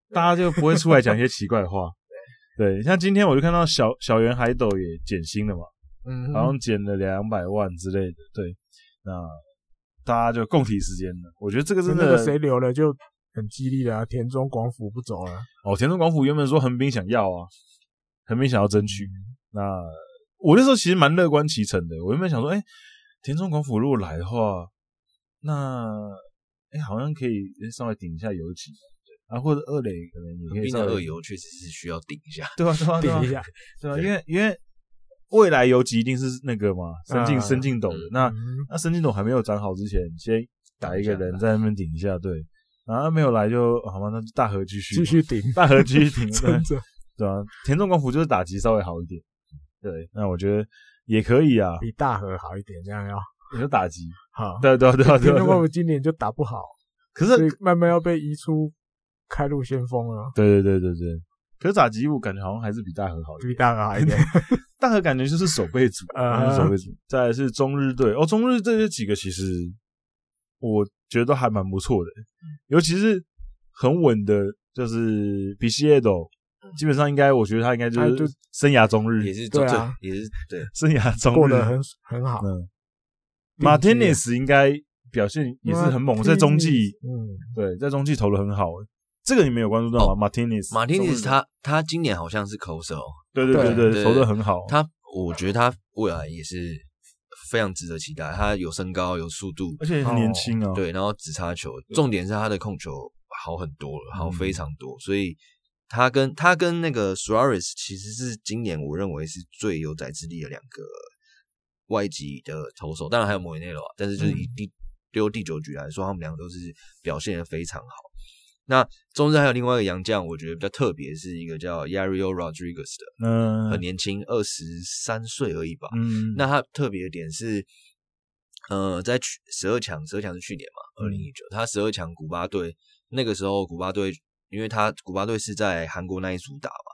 Speaker 2: 大家就不会出来讲一些奇怪的话。对，像今天我就看到小小圆海斗也减薪了嘛，嗯，好像减了两百万之类的。对，那大家就共体时间了。我觉得这个真的，
Speaker 1: 那个谁留了就很激励了啊。田中广辅不走了。
Speaker 2: 哦，田中广辅原本说横滨想要啊，横滨想要争取。嗯、那我那时候其实蛮乐观其成的。我原本想说，哎，田中广辅如果来的话，那哎好像可以稍微顶一下游击。啊，或者二垒可能也可以。上二
Speaker 3: 游确实是需要顶一下，
Speaker 2: 对吧？对吧？顶一下，对吧？因为因为未来游击一定是那个嘛，深进深进斗的。那那深进斗还没有长好之前，先打一个人在那边顶一下，对。然后没有来就好嘛，那就大河继续
Speaker 1: 继续顶，
Speaker 2: 大河继续顶，对吧？田中广辅就是打击稍微好一点，对。那我觉得也可以啊，
Speaker 1: 比大河好一点，这样要
Speaker 2: 也是打击
Speaker 1: 好，
Speaker 2: 对对对对。田
Speaker 1: 中广辅今年就打不好，可是慢慢要被移出。开路先锋了！
Speaker 2: 对对对对对，可是打击我感觉好像还是比大和好一点，
Speaker 1: 比 大和好一点。
Speaker 2: 大和感觉就是守备组，啊，守备组。再来是中日队哦，中日这几个其实我觉得都还蛮不错的，尤其是很稳的，就是比西耶斗，基本上应该我觉得他应该就是生涯中日，
Speaker 3: 也是对啊，也是对。
Speaker 2: 生涯中日。
Speaker 1: 过得很很好。
Speaker 2: 嗯，马天尼斯应该表现也是很猛，在中继，嗯，对，在中继投的很好。这个你没有关注到吗？马天尼斯，
Speaker 3: 马天尼斯他他今年好像是 closer，
Speaker 2: 对对对。对，投的很好。
Speaker 3: 他我觉得他未来也是非常值得期待。他有身高，有速度，
Speaker 2: 而且很年轻啊。
Speaker 3: 对，然后直插球，重点是他的控球好很多了，好非常多。所以他跟他跟那个 Suarez 其实是今年我认为是最有宰制力的两个外籍的投手，当然还有莫伊内罗，但是就是以第丢第九局来说，他们两个都是表现的非常好。那中日还有另外一个洋将，我觉得比较特别，是一个叫 Yariel Rodriguez 的，嗯，很年轻，二十三岁而已吧。嗯，那他特别的点是，呃，在十二强，十二强是去年嘛，二零一九，他十二强古巴队那个时候，古巴队因为他古巴队是在韩国那一组打嘛，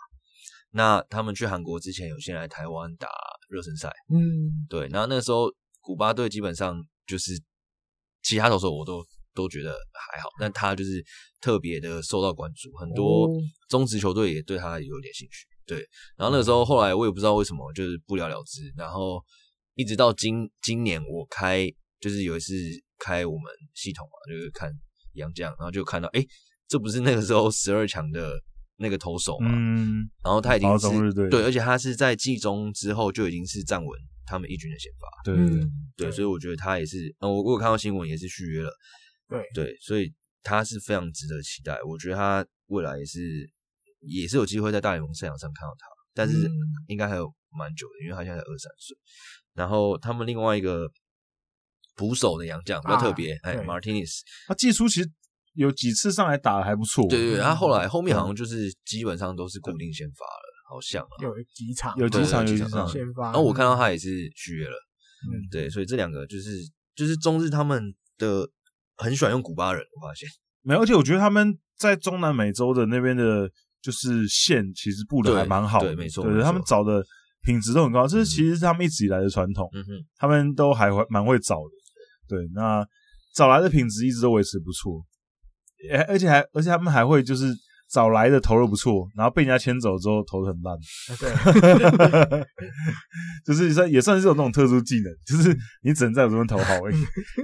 Speaker 3: 那他们去韩国之前有先来台湾打热身赛，嗯，对，然后那个时候古巴队基本上就是其他投手我都。都觉得还好，但他就是特别的受到关注，很多中职球队也对他有点兴趣。对，然后那个时候后来我也不知道为什么，就是不了了之。然后一直到今今年我开，就是有一次开我们系统嘛，就是看洋将，然后就看到，哎，这不是那个时候十二强的那个投手嘛？嗯，然后他已经是对，对，而且他是在季中之后就已经是站稳他们一军的先发。
Speaker 2: 对对对，
Speaker 3: 对，所以我觉得他也是，嗯，我我有看到新闻也是续约了。
Speaker 1: 对
Speaker 3: 对，所以他是非常值得期待。我觉得他未来也是也是有机会在大联盟赛场上看到他，但是应该还有蛮久的，因为他现在才二十三岁。然后他们另外一个捕手的洋将比较特别，哎，Martinez，
Speaker 2: 他季初其实有几次上来打的还不错。
Speaker 3: 对对，他后来后面好像就是基本上都是固定先发了，好像啊，
Speaker 1: 有几场
Speaker 2: 有几场有几场
Speaker 1: 先发。
Speaker 3: 然后我看到他也是续约了，嗯，对，所以这两个就是就是中日他们的。很喜欢用古巴人，我发现。
Speaker 2: 没有，而且我觉得他们在中南美洲的那边的，就是线其实布的还蛮好的，
Speaker 3: 对，没错，
Speaker 2: 对，他们找的品质都很高，这是其实是他们一直以来的传统，
Speaker 3: 嗯哼，
Speaker 2: 他们都还会蛮会找的，对，那找来的品质一直都维持不错，而且还而且他们还会就是。找来的投的不错，然后被人家牵走之后投的很烂，
Speaker 1: 对，
Speaker 2: 就是算也算是有那种特殊技能，就是你只能在我这边投好而已，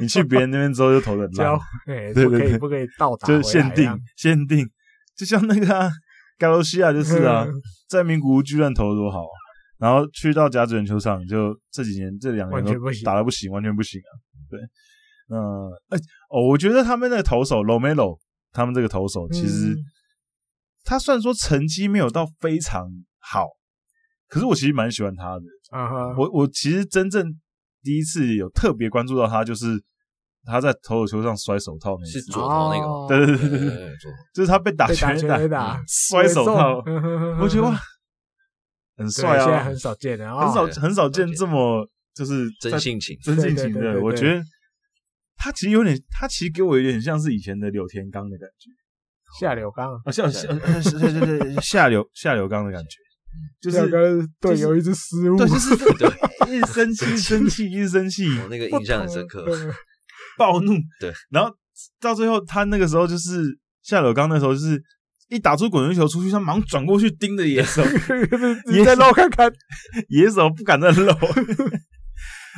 Speaker 2: 你去别人那边之后就投的很烂，
Speaker 1: 对对对，不可以倒打，
Speaker 2: 就是限定限定，就像那个盖罗西亚就是啊，在名古屋巨蛋投的多好，然后去到甲子园球场就这几年这两年都打的不行，完全不行啊，对，嗯，哎哦，我觉得他们那个投手 Romero，他们这个投手其实。他虽然说成绩没有到非常好，可是我其实蛮喜欢他的。
Speaker 1: 啊哈。
Speaker 2: 我我其实真正第一次有特别关注到他，就是他在投手球上摔手套那次，
Speaker 3: 是左投那个，
Speaker 2: 对对对对对，就是他被打全垒打摔手套，我觉得哇，很帅啊，
Speaker 1: 现在很少见的，
Speaker 2: 很少很少见。这么就是
Speaker 3: 真性情、
Speaker 2: 真性情的。我觉得他其实有点，他其实给我有点像是以前的柳田刚的感觉。
Speaker 1: 下柳刚啊，
Speaker 2: 下下对对对，下柳 下柳刚的感觉，就是
Speaker 1: 队友一直失误，
Speaker 2: 对，就是 对，一直生气，生气，一直生气，
Speaker 3: 我那个印象很深刻，
Speaker 2: 暴怒，
Speaker 3: 对，
Speaker 2: 然后到最后他那个时候就是下柳刚那时候就是一打出滚轮球出去，他忙转过去盯着野手，
Speaker 1: 你再绕看看，
Speaker 2: 野手不敢再绕，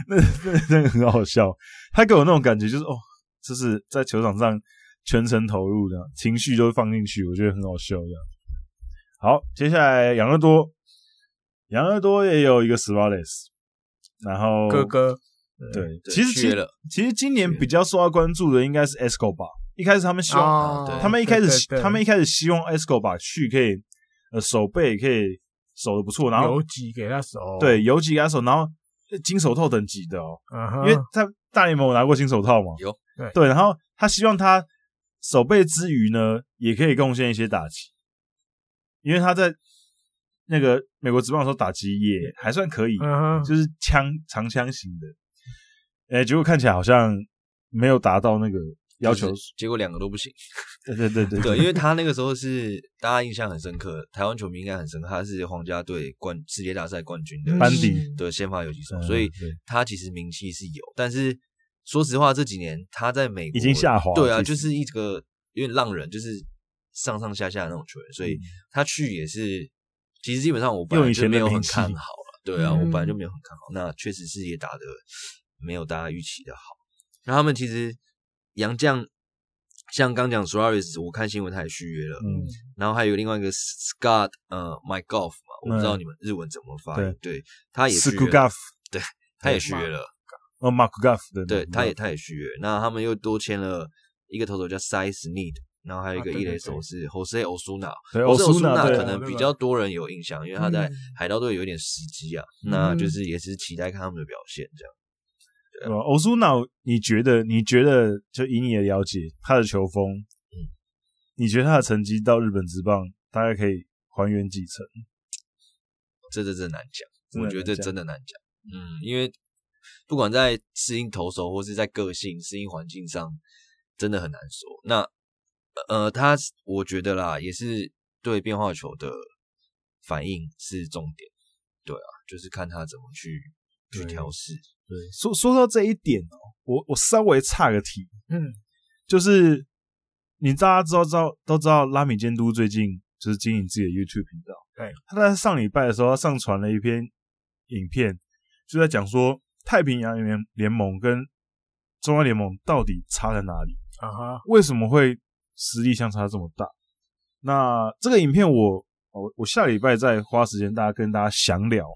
Speaker 2: 那那那个很好笑，他给我那种感觉就是哦，就是在球场上。全程投入的情绪都放进去，我觉得很好笑。这样好，接下来养乐多，养乐多也有一个 Suarez，然后
Speaker 1: 哥哥
Speaker 2: 对，其实其实其实今年比较受到关注的应该是 Escobar。一开始他们希望，他们一开始他们一开始希望 Escobar 去可以呃守备可以守的不错，然后
Speaker 1: 游击给他守，
Speaker 2: 对游击给他守，然后金手套等级的哦，因为在大联盟有拿过新手套吗，
Speaker 3: 有。
Speaker 2: 对，然后他希望他。守备之余呢，也可以贡献一些打击，因为他在那个美国职棒的时候打击也还算可以，嗯、就是枪长枪型的，哎、欸，结果看起来好像没有达到那个要求，
Speaker 3: 结果两个都不行。
Speaker 2: 对对对 对，
Speaker 3: 对，因为他那个时候是大家印象很深刻，台湾球迷应该很深刻，他是皇家队冠世界大赛冠军的
Speaker 2: 班底
Speaker 3: 的先发游击手，嗯、所以他其实名气是有，但是。说实话，这几年他在美国
Speaker 2: 已经下滑。
Speaker 3: 对啊，就是一个有点浪人，就是上上下下的那种球员，所以他去也是，其实基本上我本来就没有很看好了。对啊，我本来就没有很看好。那确实是也打得没有大家预期的好。那他们其实洋将像刚讲 Suarez，我看新闻他也续约了。嗯。然后还有另外一个 Scott，呃，McGough 嘛，我不知道你们日文怎么发音。对，他也续约了。对，他也续约了。
Speaker 2: 哦，McGough 的，
Speaker 3: 对，他也他也续约，那他们又多签了一个投手叫 Size Need 然后还有一个一垒手是 Jose Osuna，Jose Osuna 可能比较多人有印象，因为他在海盗队有点时机啊，那就是也是期待看他们的表现这样。
Speaker 2: 对吧？Osuna，你觉得？你觉得？就以你的了解，他的球风，嗯，你觉得他的成绩到日本职棒大概可以还原几成？
Speaker 3: 这这这难讲，我觉得这真的难讲，嗯，因为。不管在适应投手或是在个性适应环境上，真的很难说。那呃，他我觉得啦，也是对变化球的反应是重点。对啊，就是看他怎么去去调试。
Speaker 2: 对，说说到这一点哦，我我稍微岔个题，
Speaker 1: 嗯，
Speaker 2: 就是你大家知道知道都知道拉米监督最近就是经营自己的 YouTube 频道。
Speaker 1: 对，
Speaker 2: 他在上礼拜的时候，他上传了一篇影片，就在讲说太平洋联联盟跟中央联盟到底差在哪里？
Speaker 1: 啊哈，
Speaker 2: 为什么会实力相差这么大？那这个影片我我我下礼拜再花时间大家跟大家详聊。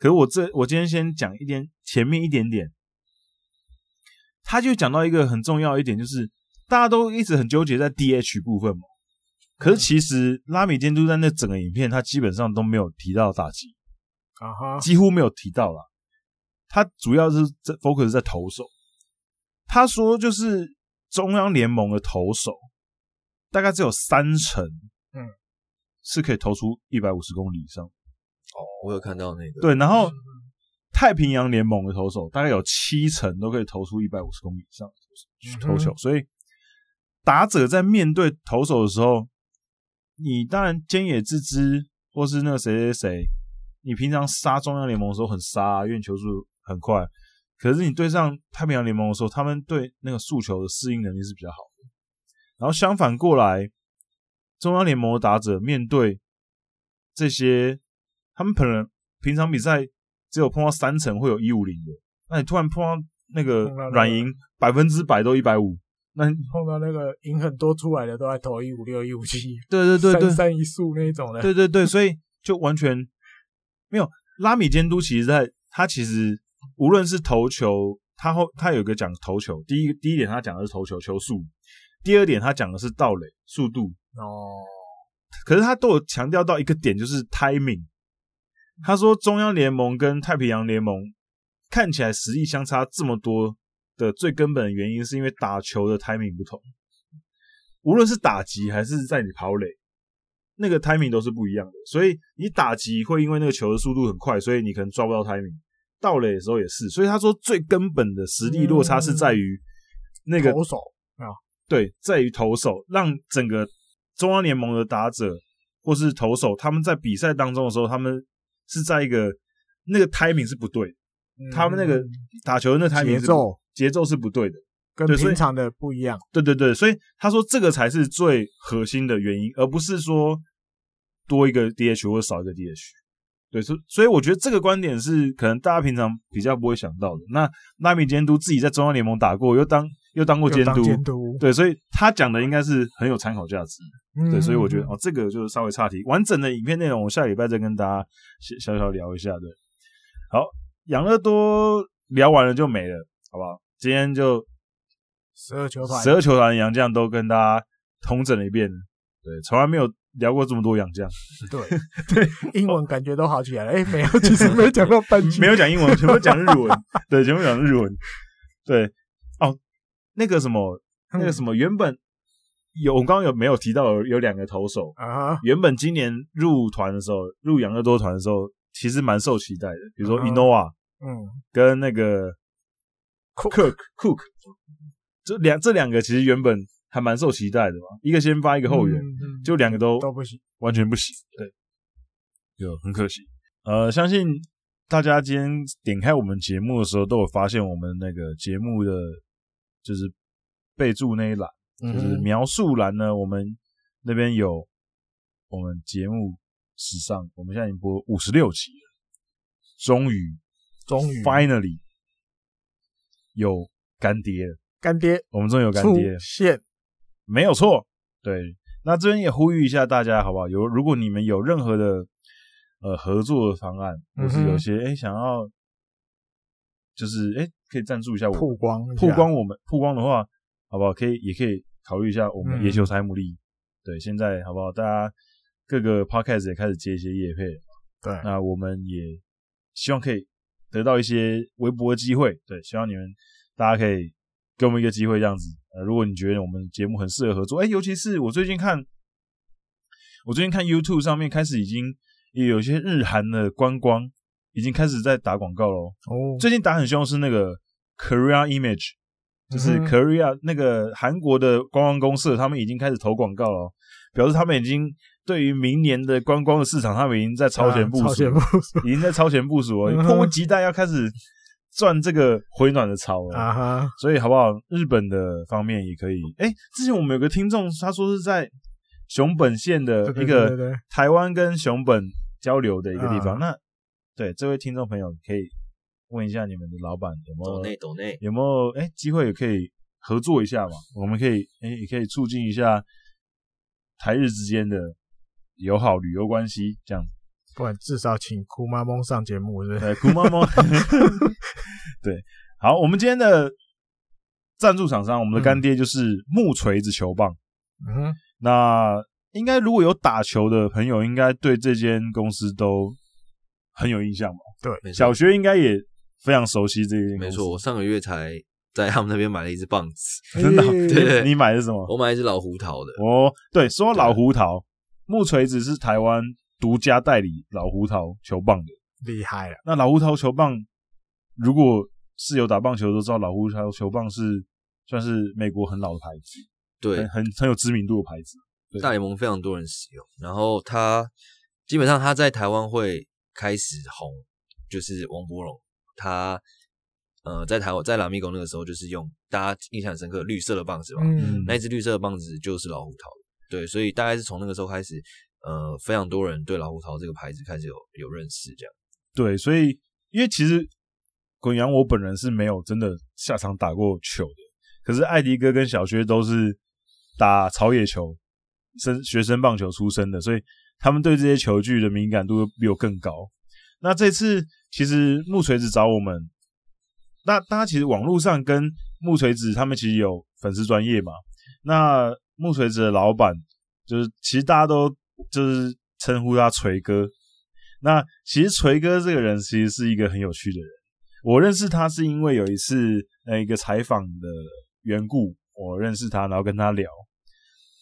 Speaker 2: 可是我这我今天先讲一点前面一点点，他就讲到一个很重要一点，就是大家都一直很纠结在 DH 部分嘛。可是其实拉米监督在那整个影片，他基本上都没有提到打击，
Speaker 1: 啊哈，
Speaker 2: 几乎没有提到啦。他主要是在 focus 在投手。他说，就是中央联盟的投手，大概只有三成，嗯，是可以投出一百五十公里以上。
Speaker 3: 哦，我有看到那个。
Speaker 2: 对，然后太平洋联盟的投手大概有七成都可以投出一百五十公里以上去投球，所以打者在面对投手的时候，你当然菅野智之或是那个谁谁谁，你平常杀中央联盟的时候很杀啊，因为球速很快。可是你对上太平洋联盟的时候，他们对那个速球的适应能力是比较好的。然后相反过来，中央联盟的打者面对这些，他们可能平常比赛只有碰到三层会有一五零的，那你突然碰到那个软银百分之百都一百五，那
Speaker 1: 碰到那个赢很多出来的都在投一五六一五七，
Speaker 2: 对对对对，
Speaker 1: 三三一速那种的，
Speaker 2: 对对对，所以就完全没有拉米监督，其实在他其实。无论是投球，他后他有一个讲投球，第一第一点他讲的是投球球速，第二点他讲的是盗垒速度哦。可是他都有强调到一个点，就是 timing。他说中央联盟跟太平洋联盟看起来实力相差这么多的最根本的原因，是因为打球的 timing 不同。无论是打击还是在你跑垒，那个 timing 都是不一样的。所以你打击会因为那个球的速度很快，所以你可能抓不到 timing。到垒的时候也是，所以他说最根本的实力落差是在于那个
Speaker 1: 投手啊，
Speaker 2: 对，在于投手，让整个中央联盟的打者或是投手，他们在比赛当中的时候，他们是在一个那个 timing 是不对，他们那个打球的那 timing 节奏节奏是不对的，
Speaker 1: 跟平常的不一样。
Speaker 2: 对对对，所以他说这个才是最核心的原因，而不是说多一个 DH 或少一个 DH。对，所所以我觉得这个观点是可能大家平常比较不会想到的。那拉米监督自己在中央联盟打过，又当又当过监督，
Speaker 1: 监督，
Speaker 2: 对，所以他讲的应该是很有参考价值。
Speaker 1: 嗯、
Speaker 2: 对，所以我觉得哦，这个就是稍微岔题。完整的影片内容，我下礼拜再跟大家小小聊一下。对，好，养乐多聊完了就没了，好不好？今天就
Speaker 1: 十二球团，
Speaker 2: 十二球团洋将都跟大家统整了一遍。对，从来没有。聊过这么多洋将，
Speaker 1: 对 对，英文感觉都好起来了。哎、欸，没有，其实没有讲到半句，
Speaker 2: 没有讲英文，全部讲日文。对，全部讲日文。对，哦，那个什么，那个什么，原本有我刚刚有没有提到有有两个投手啊？原本今年入团的时候，入养乐多团的时候，其实蛮受期待的。比如说伊诺瓦，嗯，跟那个 Cook Cook，这两这两个其实原本。还蛮受期待的嘛，一个先发，一个后援，嗯、就两个都
Speaker 1: 都不行，
Speaker 2: 完全不行。对，就很可惜。呃，相信大家今天点开我们节目的时候，都有发现我们那个节目的就是备注那一栏，就是描述栏呢，我们那边有我们节目史上，我们现在已经播五十六集了，终于，
Speaker 1: 终于
Speaker 2: ，finally 有干爹了，
Speaker 1: 干爹，
Speaker 2: 我们终于有干爹
Speaker 1: 现。
Speaker 2: 没有错，对，那这边也呼吁一下大家，好不好？有如果你们有任何的呃合作的方案，或是有些哎想要，就是哎可以赞助一下我
Speaker 1: 曝光
Speaker 2: 曝光我们曝光的话，好不好？可以也可以考虑一下我们野球台牡蛎。对，现在好不好？大家各个 podcast 也开始接一些业配
Speaker 1: 了，对，
Speaker 2: 那我们也希望可以得到一些微博的机会，对，希望你们大家可以给我们一个机会，这样子。呃，如果你觉得我们节目很适合合作，哎，尤其是我最近看，我最近看 YouTube 上面开始已经也有些日韩的观光已经开始在打广告喽。哦，最近打很凶的是那个 Korea Image，就是 Korea 那个韩国的观光公社，他们已经开始投广告了，表示他们已经对于明年的观光的市场，他们已经在超前部署，超前部署，已经在超前部署了，迫不及待要开始。赚这个回暖的潮了啊哈，所以好不好？日本的方面也可以。哎，之前我们有个听众，他说是在熊本县的一个台湾跟熊本交流的一个地方。那对这位听众朋友，可以问一下你们的老板有没有？
Speaker 3: 抖内抖内
Speaker 2: 有没有？哎，机会也可以合作一下嘛？我们可以哎，也可以促进一下台日之间的友好旅游关系，这样。
Speaker 1: 不然至少请哭妈蒙上节目，是不对？
Speaker 2: 酷妈蒙，对，好，我们今天的赞助厂商，我们的干爹就是木锤子球棒。
Speaker 1: 嗯哼，
Speaker 2: 那应该如果有打球的朋友，应该对这间公司都很有印象吧？
Speaker 1: 对，
Speaker 2: 小学应该也非常熟悉这间公司。
Speaker 3: 没错，我上个月才在他们那边买了一只棒子。
Speaker 2: 真的？
Speaker 1: 欸、
Speaker 2: 对，对，你买的是什么？
Speaker 3: 我买一只老胡桃的。
Speaker 2: 哦，对，说老胡桃，木锤子是台湾。独家代理老胡桃球棒的，
Speaker 1: 厉害了。
Speaker 2: 那老胡桃球棒，如果是有打棒球都知道，老胡桃球棒是算是美国很老的牌子，
Speaker 3: 对，
Speaker 2: 很很，很有知名度的牌子。
Speaker 3: 大联盟非常多人使用，然后他基本上他在台湾会开始红，就是王柏荣，他呃在台湾在拉米宫那个时候就是用大家印象很深刻绿色的棒子嘛，
Speaker 1: 嗯，
Speaker 3: 那一支绿色的棒子就是老虎桃，对，所以大概是从那个时候开始。呃，非常多人对老虎桃这个牌子开始有有认识，这样。
Speaker 2: 对，所以因为其实滚阳我本人是没有真的下场打过球的，可是艾迪哥跟小薛都是打草野球、生学生棒球出身的，所以他们对这些球具的敏感度比我更高。那这次其实木锤子找我们，那大家其实网络上跟木锤子他们其实有粉丝专业嘛，那木锤子的老板就是其实大家都。就是称呼他锤哥。那其实锤哥这个人其实是一个很有趣的人。我认识他是因为有一次呃一个采访的缘故，我认识他，然后跟他聊。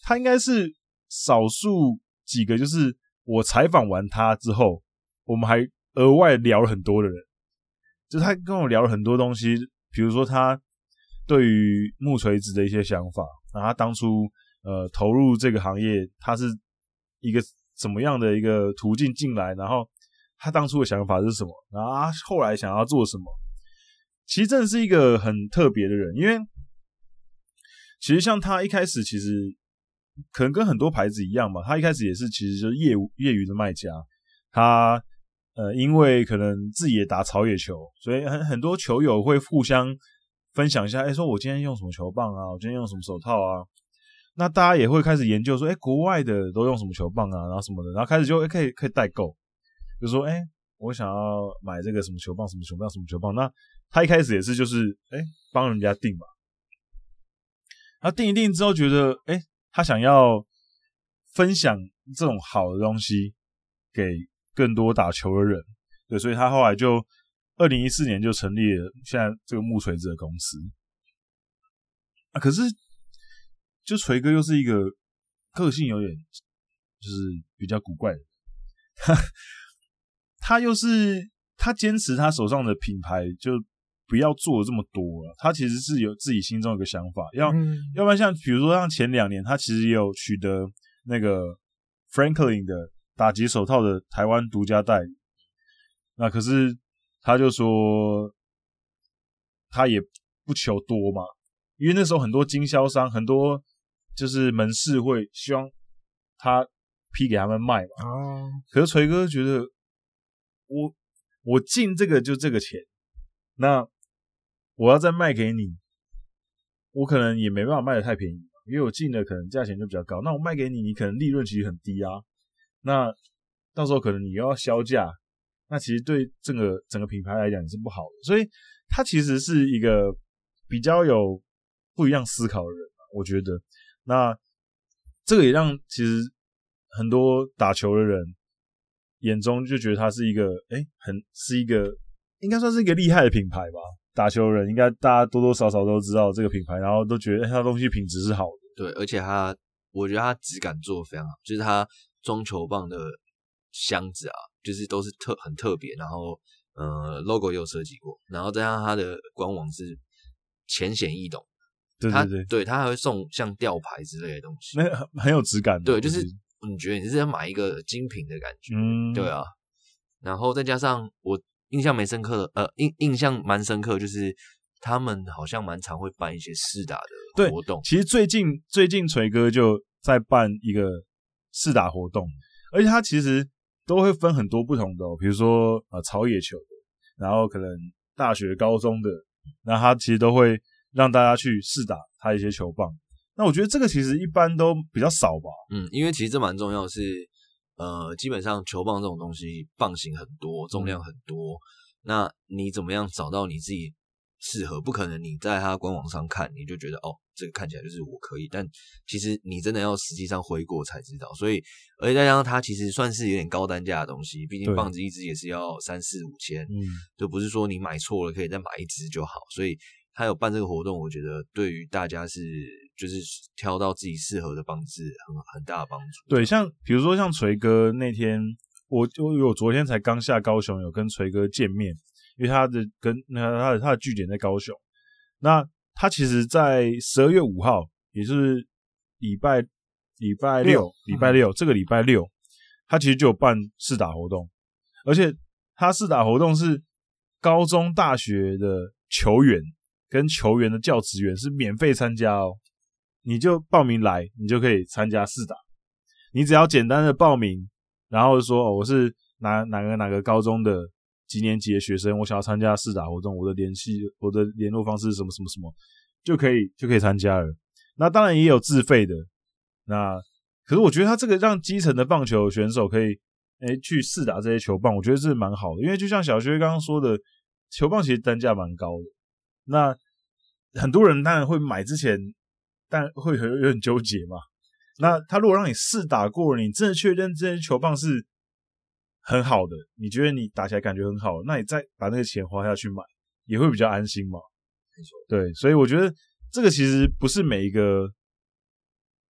Speaker 2: 他应该是少数几个，就是我采访完他之后，我们还额外聊了很多的人。就他跟我聊了很多东西，比如说他对于木锤子的一些想法，然后他当初呃投入这个行业，他是。一个怎么样的一个途径进来，然后他当初的想法是什么，然后他后来想要做什么？其实真的是一个很特别的人，因为其实像他一开始其实可能跟很多牌子一样嘛，他一开始也是其实就是业务业余的卖家，他呃因为可能自己也打草野球，所以很很多球友会互相分享一下，哎，说我今天用什么球棒啊，我今天用什么手套啊。那大家也会开始研究说，哎，国外的都用什么球棒啊，然后什么的，然后开始就可以可以代购，就说，哎，我想要买这个什么球棒，什么球棒，什么球棒。那他一开始也是就是，哎，帮人家订嘛。他订一订之后，觉得，哎，他想要分享这种好的东西给更多打球的人，对，所以他后来就二零一四年就成立了现在这个木锤子的公司。啊，可是。就锤哥又是一个个性有点就是比较古怪的，他 他又是他坚持他手上的品牌就不要做这么多了，他其实是有自己心中有个想法，要、嗯、要不然像比如说像前两年他其实也有取得那个 Franklin 的打击手套的台湾独家代理，那可是他就说他也不求多嘛，因为那时候很多经销商很多。就是门市会希望他批给他们卖嘛。
Speaker 1: 哦。
Speaker 2: 可是锤哥觉得我我进这个就这个钱，那我要再卖给你，我可能也没办法卖的太便宜，因为我进的可能价钱就比较高。那我卖给你，你可能利润其实很低啊。那到时候可能你又要销价，那其实对这个整个品牌来讲也是不好的。所以他其实是一个比较有不一样思考的人，我觉得。那这个也让其实很多打球的人眼中就觉得他是一个哎、很是一个应该算是一个厉害的品牌吧。打球的人应该大家多多少少都知道这个品牌，然后都觉得它东西品质是好的。
Speaker 3: 对，而且它我觉得它质感做的非常好，就是它装球棒的箱子啊，就是都是特很特别，然后呃 logo 也有设计过，然后再加上它的官网是浅显易懂。
Speaker 2: 对对对，
Speaker 3: 对它还会送像吊牌之类的东西，
Speaker 2: 那很很有质感。
Speaker 3: 对，就是你觉得你是在买一个精品的感觉，
Speaker 2: 嗯，
Speaker 3: 对啊。然后再加上我印象没深刻的，呃，印印象蛮深刻，就是他们好像蛮常会办一些试打的活动。
Speaker 2: 其实最近最近锤哥就在办一个试打活动，而且他其实都会分很多不同的、哦，比如说呃草野球的，然后可能大学、高中的，那他其实都会让大家去试打他一些球棒。那我觉得这个其实一般都比较少吧。
Speaker 3: 嗯，因为其实这蛮重要的是，呃，基本上球棒这种东西棒型很多，重量很多，嗯、那你怎么样找到你自己？适合不可能，你在它官网上看，你就觉得哦，这个看起来就是我可以，但其实你真的要实际上挥过才知道。所以，而且再加上它其实算是有点高单价的东西，毕竟棒子一支也是要三四五千，嗯，就不是说你买错了可以再买一支就好。所以，他有办这个活动，我觉得对于大家是就是挑到自己适合的棒子很很大的帮助。
Speaker 2: 对，像比如说像锤哥那天，我就我昨天才刚下高雄，有跟锤哥见面。因为他的跟那他的他的据点在高雄，那他其实，在十二月五号，也就是礼拜礼拜六，礼拜六这个礼拜六，他其实就有办试打活动，而且他试打活动是高中、大学的球员跟球员的教职员是免费参加哦，你就报名来，你就可以参加试打，你只要简单的报名，然后说哦，我是哪哪个哪个高中的。几年级的学生，我想要参加试打活动，我的联系，我的联络方式什么什么什么，就可以就可以参加了。那当然也有自费的。那可是我觉得他这个让基层的棒球选手可以诶去试打这些球棒，我觉得是蛮好的。因为就像小薛刚刚说的，球棒其实单价蛮高的。那很多人当然会买之前，但会有有点纠结嘛。那他如果让你试打过了，你真的确认这些球棒是。很好的，你觉得你打起来感觉很好，那你再把那个钱花下去买，也会比较安心嘛。没错，对，所以我觉得这个其实不是每一个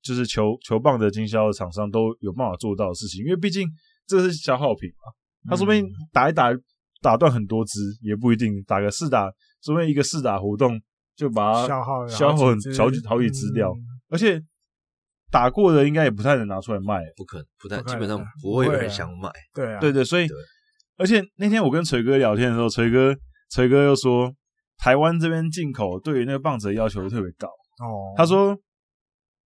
Speaker 2: 就是球球棒的经销的厂商都有办法做到的事情，因为毕竟这个是消耗品嘛。他说不定打一打打断很多支也不一定，打个试打，说不定一个试打活动就把它消耗消耗很好几好几支掉，嗯、而且。打过的应该也不太能拿出来卖，
Speaker 3: 不可能，不太，基本上不会有人想买。
Speaker 1: 对啊，
Speaker 2: 对对，所以，而且那天我跟锤哥聊天的时候，锤哥，锤哥又说，台湾这边进口对于那个棒子的要求特别高。哦，他说，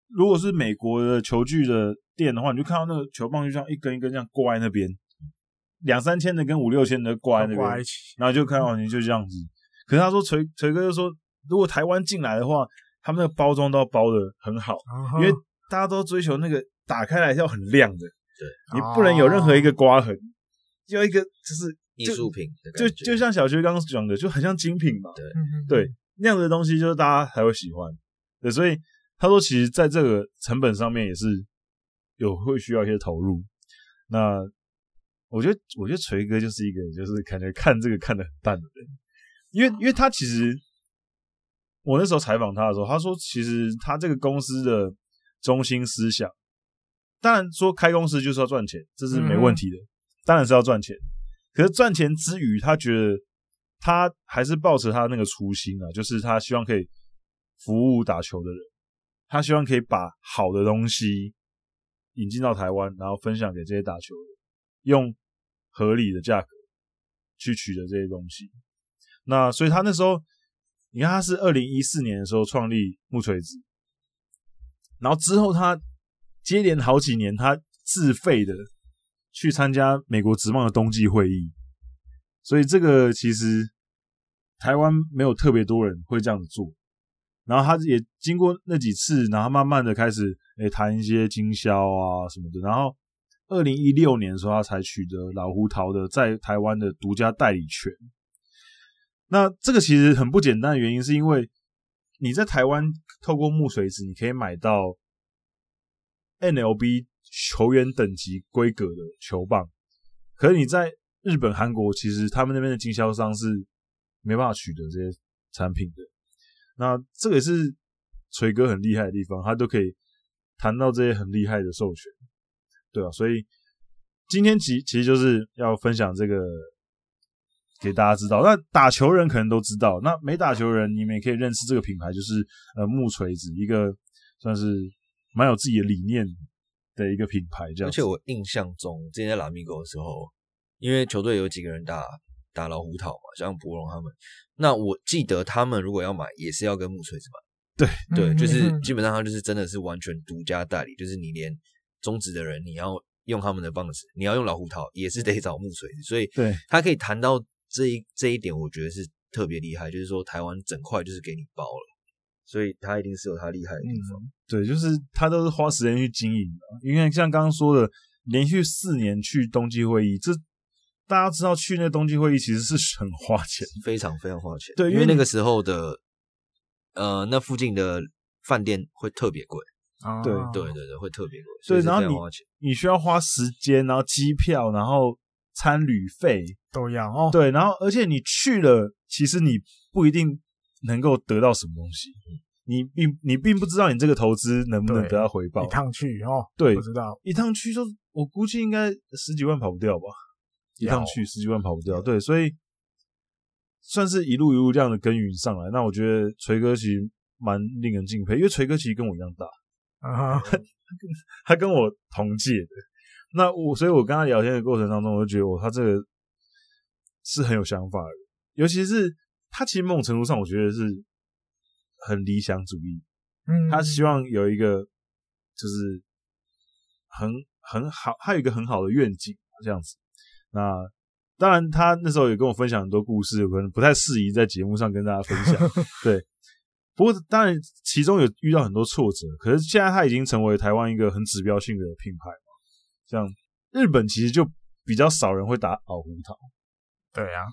Speaker 2: 如果是美国的球具的店的话，你就看到那个球棒就像一根一根这样挂在那边，两三千的跟五六千的挂在那边，然后就看到你就这样子。可是他说，锤锤哥就说，如果台湾进来的话，他们那个包装都要包的很好，因为。大家都追求那个打开来要很亮的，对，你不能有任何一个刮痕，要一个就是
Speaker 3: 艺术品，
Speaker 2: 就就像小薛刚刚讲的，就很像精品嘛，
Speaker 3: 对，
Speaker 2: 对，那样的东西就是大家才会喜欢，对，所以他说，其实在这个成本上面也是有会需要一些投入。那我觉得，我觉得锤哥就是一个就是感觉看这个看得很淡的人，因为因为他其实我那时候采访他的时候，他说其实他这个公司的。中心思想，当然说开公司就是要赚钱，这是没问题的，嗯、当然是要赚钱。可是赚钱之余，他觉得他还是抱持他那个初心啊，就是他希望可以服务打球的人，他希望可以把好的东西引进到台湾，然后分享给这些打球人，用合理的价格去取得这些东西。那所以他那时候，你看他是二零一四年的时候创立木锤子。然后之后，他接连好几年，他自费的去参加美国职棒的冬季会议，所以这个其实台湾没有特别多人会这样子做。然后他也经过那几次，然后慢慢的开始诶谈一些经销啊什么的。然后二零一六年的时候，他才取得老胡桃的在台湾的独家代理权。那这个其实很不简单的原因，是因为。你在台湾透过木锤子，你可以买到 N L B 球员等级规格的球棒，可是你在日本、韩国，其实他们那边的经销商是没办法取得这些产品的。那这个也是锤哥很厉害的地方，他都可以谈到这些很厉害的授权，对啊，所以今天其其实就是要分享这个。给大家知道，那打球人可能都知道，那没打球人，你们也可以认识这个品牌，就是呃木锤子，一个算是蛮有自己的理念的一个品牌。这样，
Speaker 3: 而且我印象中，之前在拉米狗的时候，因为球队有几个人打打老虎套嘛，像博龙他们，那我记得他们如果要买，也是要跟木锤子买。
Speaker 2: 对
Speaker 3: 对，就是基本上他就是真的是完全独家代理，就是你连中职的人，你要用他们的棒子，你要用老虎套，也是得找木锤子。所以，
Speaker 2: 对
Speaker 3: 他可以谈到这一这一点，我觉得是特别厉害。就是说，台湾整块就是给你包了，所以他一定是有他厉害的地方。
Speaker 2: 嗯、对，就是他都是花时间去经营的。因为像刚刚说的，连续四年去冬季会议，这大家知道去那冬季会议其实是很花钱，
Speaker 3: 非常非常花钱。
Speaker 2: 对，
Speaker 3: 因为那个时候的，呃，那附近的饭店会特别贵。
Speaker 2: 啊，对
Speaker 3: 对对对，会特别贵。
Speaker 2: 所以然后你你需要花时间，然后机票，然后餐旅费
Speaker 1: 都要哦。
Speaker 2: 对，然后而且你去了，其实你不一定能够得到什么东西，你并你并不知道你这个投资能不能得到回报。
Speaker 1: 一趟去哦，
Speaker 2: 对，
Speaker 1: 不知道
Speaker 2: 一趟去就我估计应该十几万跑不掉吧。一趟去十几万跑不掉，对，所以算是一路一路这样的耕耘上来。那我觉得锤哥其实蛮令人敬佩，因为锤哥其实跟我一样大。啊，他跟我同届的，那我，所以我跟他聊天的过程当中，我就觉得，我他这个是很有想法的，尤其是他其实某种程度上，我觉得是很理想主义，嗯，他希望有一个就是很很好，他有一个很好的愿景这样子。那当然，他那时候也跟我分享很多故事，可能不太适宜在节目上跟大家分享，对。不过，当然，其中有遇到很多挫折。可是现在他已经成为台湾一个很指标性的品牌嘛。像日本其实就比较少人会打老胡桃。
Speaker 1: 对啊，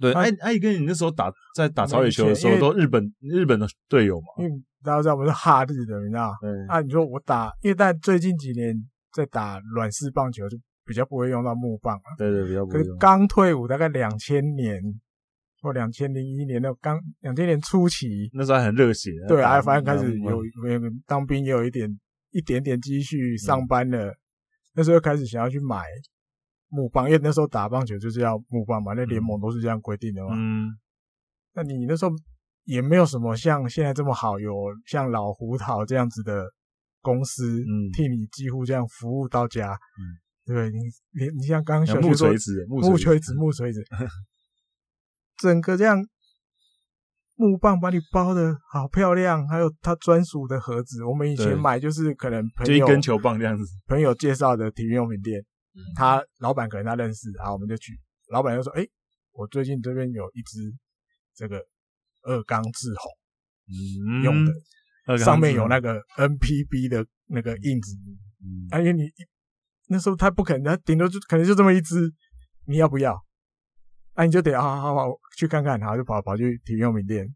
Speaker 2: 对。哎哎，跟你那时候打在打草野球的时候，都日本日本的队友嘛。
Speaker 1: 因为大家知道我们是哈日的，你知道？对。啊，你说我打，因为但最近几年在打软式棒球，就比较不会用到木棒啊。
Speaker 2: 对对，比较不会用。
Speaker 1: 刚退伍，大概两千年。或两千零一年的刚两千年初期，
Speaker 2: 那时候还很热血。
Speaker 1: 对啊，反正开始有有当兵，也有一点一点点积蓄，上班了。那时候开始想要去买木棒，因为那时候打棒球就是要木棒嘛，那联盟都是这样规定的嘛。嗯。那你那时候也没有什么像现在这么好，有像老胡桃这样子的公司，嗯，替你几乎这样服务到家。嗯。对你，你你像刚刚小木
Speaker 2: 锤子，
Speaker 1: 木锤子，木锤子。整个这样木棒把你包的好漂亮，还有他专属的盒子。我们以前买就是可能朋友
Speaker 2: 就一根球棒这样子，
Speaker 1: 朋友介绍的体育用品店，他老板可能他认识，然后我们就去。老板就说：“哎，我最近这边有一只这个二缸滞洪用的，上面有那个 NPB 的那个印子。啊，因为你那时候他不可能，他顶多就可能就这么一只，你要不要？”那、啊、你就得好好好去看看，然后就跑跑去体育用品店。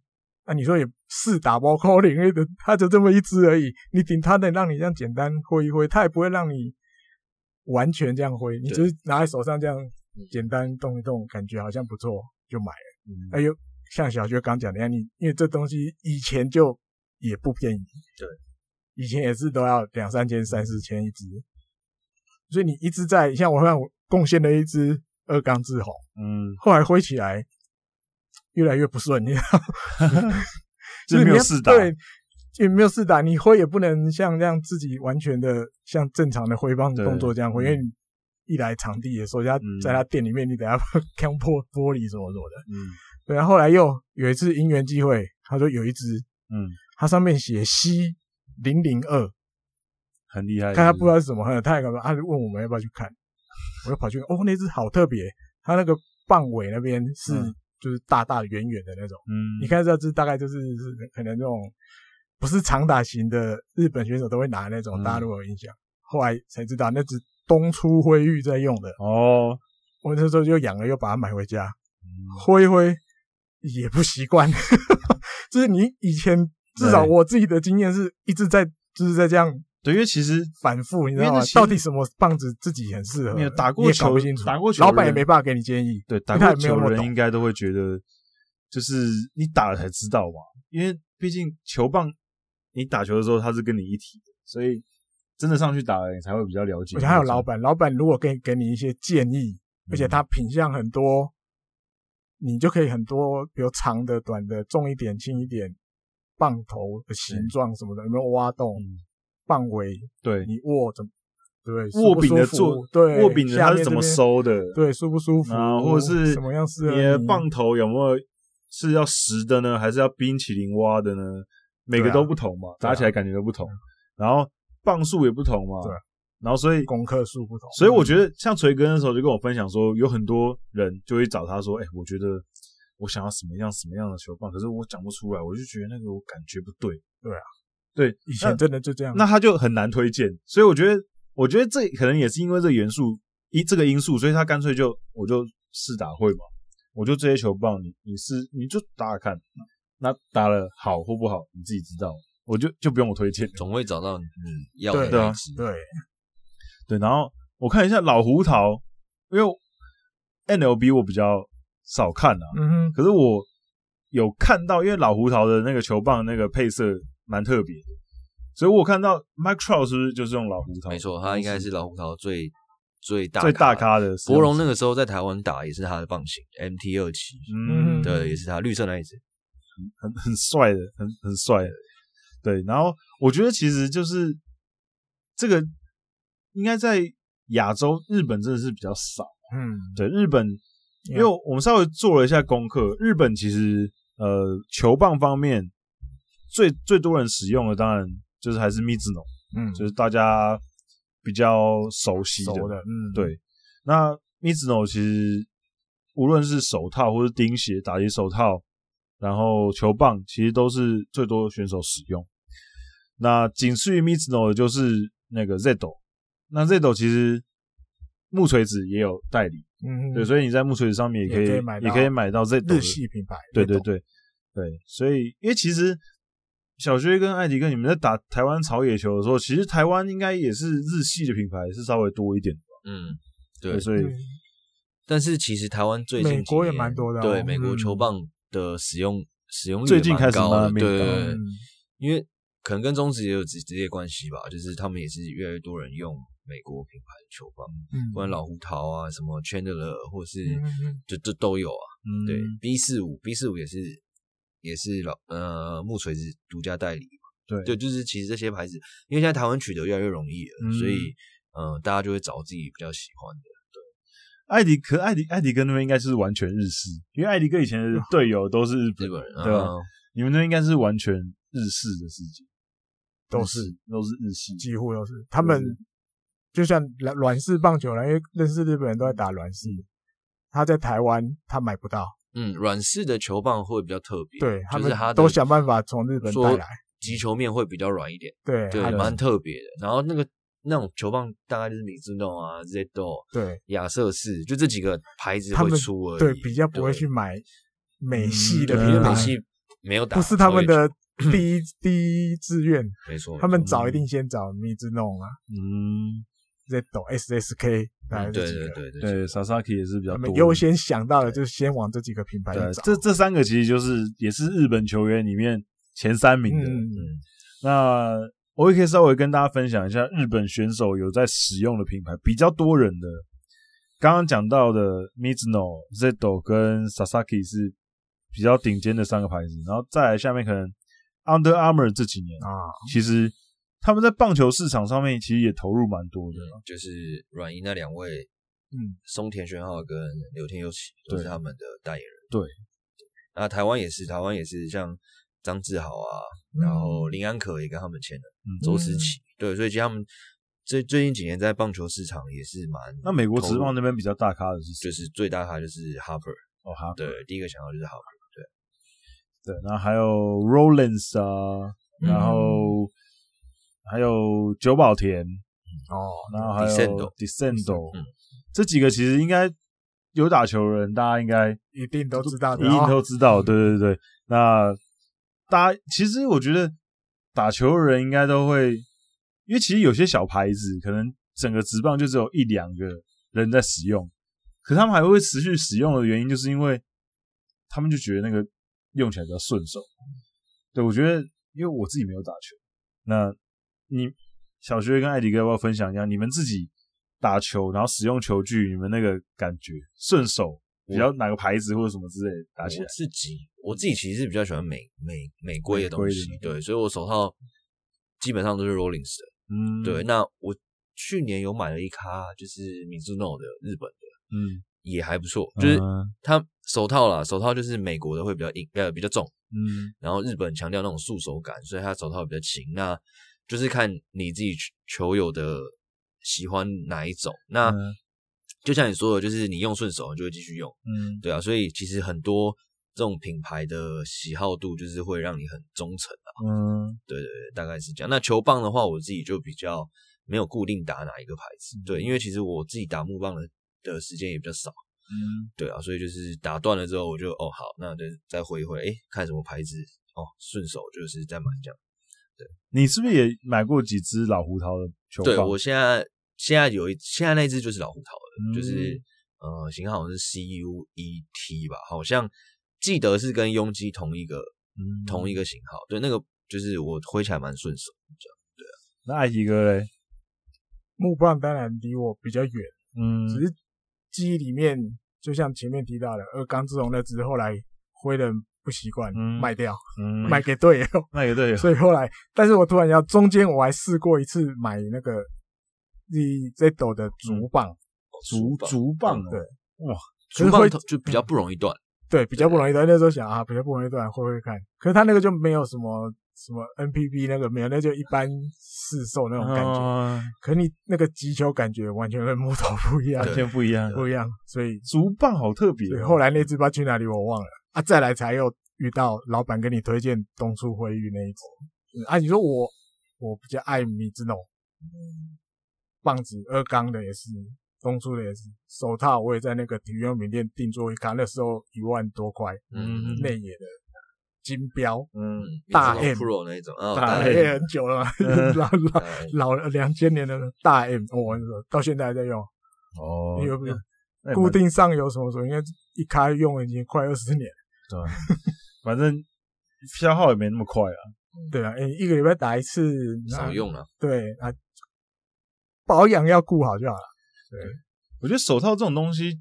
Speaker 1: 那、啊、你说也是打包扣零，因为它就这么一只而已。你顶它能让你这样简单挥一挥，它也不会让你完全这样挥，你只是拿在手上这样简单动一动，感觉好像不错，就买了。哎呦，像小学刚讲的样，你因为这东西以前就也不便宜，对，以前也是都要两三千、三四千一只，所以你一直在像我看我贡献了一支。二缸滞洪，嗯，后来挥起来越来越不顺，你知道吗？
Speaker 2: 就是没有试打，
Speaker 1: 对，也没有试打。你挥也不能像这样自己完全的像正常的挥棒动作这样挥，因为你一来场地也说，人家在他店里面，你等下 看破玻璃什么什么的，嗯，对。然后后来又有一次因缘机会，他说有一只，嗯，它上面写 C 零零二，
Speaker 2: 很厉害，
Speaker 1: 看他不知道是什么，他也干嘛？他就问我们要不要去看。我就跑去哦，那只好特别，它那个棒尾那边是就是大大的、圆圆的那种。嗯，你看这只大概就是是可能那种不是长打型的日本选手都会拿的那种，大家如果有印象。后来才知道那只东出辉玉在用的哦。我那时候就养了，又把它买回家，挥一挥也不习惯。就是你以前至少我自己的经验是一直在就是在这样。
Speaker 2: 对，因为其实
Speaker 1: 反复，你知道吗？到底什么棒子自己很适合？
Speaker 2: 你有打过球，打过球，
Speaker 1: 老板也没办法给你建议。
Speaker 2: 对，打过球的人应该都会觉得，就是你打了才知道嘛。因为毕竟球棒，你打球的时候它是跟你一体的，所以真的上去打了，你才会比较了解。
Speaker 1: 而且还有老板，老板如果给给你一些建议，而且他品相很多，你就可以很多，比如长的、短的、重一点、轻一点，棒头的形状什么的，有没有挖洞？棒围，对你握怎么？对，
Speaker 2: 握柄的做，对，握柄的它是怎么收的？
Speaker 1: 对，舒不舒服？
Speaker 2: 啊，或者是
Speaker 1: 什么样式？
Speaker 2: 你的棒头有没有是要实的呢，还是要冰淇淋挖的呢？每个都不同嘛，打起来感觉都不同。然后棒数也不同嘛，对。然后所以
Speaker 1: 功课数不同，
Speaker 2: 所以我觉得像锤哥那时候就跟我分享说，有很多人就会找他说，哎、欸，我觉得我想要什么样什么样的球棒，可是我讲不出来，我就觉得那个我感觉不对。
Speaker 1: 对啊，
Speaker 2: 对，
Speaker 1: 以前真的就这样，
Speaker 2: 那他就很难推荐。所以我觉得，我觉得这可能也是因为这元素一这个因素，所以他干脆就我就试打会嘛，我就这些球棒你你试你就打打看，那打了好或不好你自己知道。我就就不用我推荐，
Speaker 3: 总会找到你要的
Speaker 1: 对
Speaker 3: 位置。
Speaker 1: 对
Speaker 2: 对，然后我看一下老胡桃，因为 NLB 我比较少看啊，
Speaker 1: 嗯哼，
Speaker 2: 可是我有看到，因为老胡桃的那个球棒那个配色蛮特别的，所以我看到 Mike Trout 是不是就是用老胡桃？
Speaker 3: 没错，他应该是老胡桃最最大
Speaker 2: 最大咖的。
Speaker 3: 博龙那个时候在台湾打也是他的棒型 MT 二七，
Speaker 2: 嗯，
Speaker 3: 对，也是他绿色那一只，
Speaker 2: 很很帅的，很很帅的。对，然后我觉得其实就是这个应该在亚洲，日本真的是比较少。
Speaker 1: 嗯，
Speaker 2: 对，日本，因为我们稍微做了一下功课，日本其实呃球棒方面最最多人使用的，当然就是还是 Mizuno，
Speaker 1: 嗯，
Speaker 2: 就是大家比较熟悉的，
Speaker 1: 的嗯，
Speaker 2: 对。那 Mizuno 其实无论是手套或是钉鞋、打击手套。然后球棒其实都是最多选手使用，那仅次于 Mizuno 的就是那个 Zedo，那 Zedo 其实木锤子也有代理，
Speaker 1: 嗯，
Speaker 2: 对，所以你在木锤子上面也可以，也可以，也可以买到 Zedo
Speaker 1: 日系品牌，
Speaker 2: 对对对对，所以因为其实小薛跟艾迪哥你们在打台湾草野球的时候，其实台湾应该也是日系的品牌是稍微多一点的吧，
Speaker 3: 嗯，
Speaker 2: 对，所以
Speaker 3: 但是其实台湾最近
Speaker 1: 美国也蛮多的，
Speaker 3: 对，美国球棒。的使用使用率
Speaker 2: 最近开始
Speaker 3: 高的，对，
Speaker 1: 嗯、
Speaker 3: 因为可能跟中职也有直直接关系吧，就是他们也是越来越多人用美国品牌的球棒，嗯，不管老胡桃啊，什么 Chandler 或是就这都有啊，嗯，对，B 四五 B 四五也是也是老呃木锤子独家代理嘛，对，对，就是其实这些牌子，因为现在台湾取得越来越容易了，嗯、所以嗯、呃，大家就会找自己比较喜欢的。
Speaker 2: 艾迪，可艾迪，艾迪哥那边应该是完全日式，因为艾迪哥以前的 队友都是日本人，对吧？你们那边应该是完全日式的世界，
Speaker 1: 都是
Speaker 2: 都是日系，
Speaker 1: 几乎都是。他们就像软软式棒球了，因为认识日本人都在打软式，他在台湾他买不到。
Speaker 3: 嗯，软式的球棒会比较特别，
Speaker 1: 对，他们都想办法从日本带来，
Speaker 3: 击球面会比较软一点，
Speaker 1: 对，
Speaker 3: 对，蛮特别的。然后那个。那种球棒大概就是 Mizuno 啊，Zedo，
Speaker 1: 对，
Speaker 3: 亚瑟士，就这几个牌子会出而已。
Speaker 1: 对，比较不会去买美系的，
Speaker 3: 因为美系没有打，
Speaker 1: 不是他们的第一第一志愿。
Speaker 3: 没错，
Speaker 1: 他们找一定先找 Mizuno 啊，嗯，Zedo，SSK，
Speaker 3: 对对对对
Speaker 2: 对，Sasaki 也是比较多。
Speaker 1: 优先想到的就是先往这几个品牌找。
Speaker 2: 这这三个其实就是也是日本球员里面前三名的。嗯，那。我也可以稍微跟大家分享一下日本选手有在使用的品牌，比较多人的。刚刚讲到的 Mizuno、Zedo 跟 Sasaki 是比较顶尖的三个牌子，然后再来下面可能 Under Armour 这几年啊，其实他们在棒球市场上面其实也投入蛮多的，
Speaker 3: 就是软银那两位，嗯，松田玄浩跟柳天佑起都是他们的代言人。
Speaker 2: 对，
Speaker 3: 那台湾也是，台湾也是像。张志豪啊，然后林安可也跟他们签了，周思齐，对，所以其实他们最最近几年在棒球市场也是蛮。
Speaker 2: 那美国职棒那边比较大咖的是，
Speaker 3: 就是最大咖就是 Harper
Speaker 2: 哦，Harper，
Speaker 3: 对，第一个想到就是 Harper，
Speaker 2: 对，对，然后还有 Rollins 啊，然后还有久保田
Speaker 1: 哦，
Speaker 2: 然后还有 Descendo，这几个其实应该有打球的人，大家应该
Speaker 1: 一定都知道，
Speaker 2: 一定都知道，对对对，那。大家其实我觉得打球的人应该都会，因为其实有些小牌子可能整个职棒就只有一两个人在使用，可他们还会持续使用的原因，就是因为他们就觉得那个用起来比较顺手。对，我觉得，因为我自己没有打球，那你小学跟艾迪哥要不要分享一下你们自己打球，然后使用球具，你们那个感觉顺手？比较哪个牌子或者什么之类的打起来？
Speaker 3: 我自己我自己其实是比较喜欢美美美规的东西，对，所以我手套基本上都是 Rollins 的，嗯，对。那我去年有买了一卡，就是 Mizuno 的日本的，嗯，也还不错，就是它手套啦，手套就是美国的会比较硬，呃，比较重，嗯，然后日本强调那种束手感，所以它手套比较轻。那就是看你自己球友的喜欢哪一种。那、嗯、就像你说的，就是你用顺手，你就会继续用。嗯，对啊，所以其实很多这种品牌的喜好度，就是会让你很忠诚啊。嗯，对对对，大概是这样。那球棒的话，我自己就比较没有固定打哪一个牌子。嗯、对，因为其实我自己打木棒的的时间也比较少。嗯，对啊，所以就是打断了之后，我就哦好，那就再回一回，哎，看什么牌子哦，顺手就是再买这样。对，
Speaker 2: 你是不是也买过几只老胡桃的球棒？
Speaker 3: 对，我现在现在有一现在那只就是老胡桃的，嗯、就是呃型号好像是 CUET 吧，好像记得是跟庸基同一个、嗯、同一个型号。对，那个就是我挥起来蛮顺手这样。对啊，
Speaker 2: 那艾迪哥嘞？
Speaker 1: 木棒当然离我比较远，嗯，只是。记忆里面，就像前面提到的，二刚之龙那只后来挥人不习惯，嗯、卖掉，嗯、卖给队友，
Speaker 2: 卖给队友。
Speaker 1: 所以后来，但是我突然要中间我还试过一次买那个 ZZO 的竹棒，
Speaker 2: 竹竹棒，
Speaker 1: 对，
Speaker 2: 哇，
Speaker 3: 竹棒就比较不容易断，
Speaker 1: 对，比较不容易断。那时候想啊，比较不容易断，会不会看。可是他那个就没有什么。什么 NPB 那个没有，那就一般市售那种感觉。哦、可你那个击球感觉完全跟木头不一样，
Speaker 2: 完全不一样，
Speaker 1: 不一样。所以
Speaker 2: 竹棒好特别、哦。
Speaker 1: 后来那支棒去哪里我忘了啊，再来才又遇到老板跟你推荐东出灰玉那一种。啊，你说我我比较爱米兹诺，棒子二缸的也是，东出的也是，手套我也在那个体育用品店定做一卡，那时候一万多块，嗯，内野的。金标，嗯，大 M
Speaker 3: Pro 那种，
Speaker 1: 大 M 很久了，老老老两千年的大 M，我到现在还在用。哦，有没有固定上游什么什么？应该一开用已经快二十年。
Speaker 2: 对，反正消耗也没那么快啊。
Speaker 1: 对啊，哎一个礼拜打一次，
Speaker 3: 少用了。
Speaker 1: 对啊，保养要顾好就好了。对，
Speaker 2: 我觉得手套这种东西，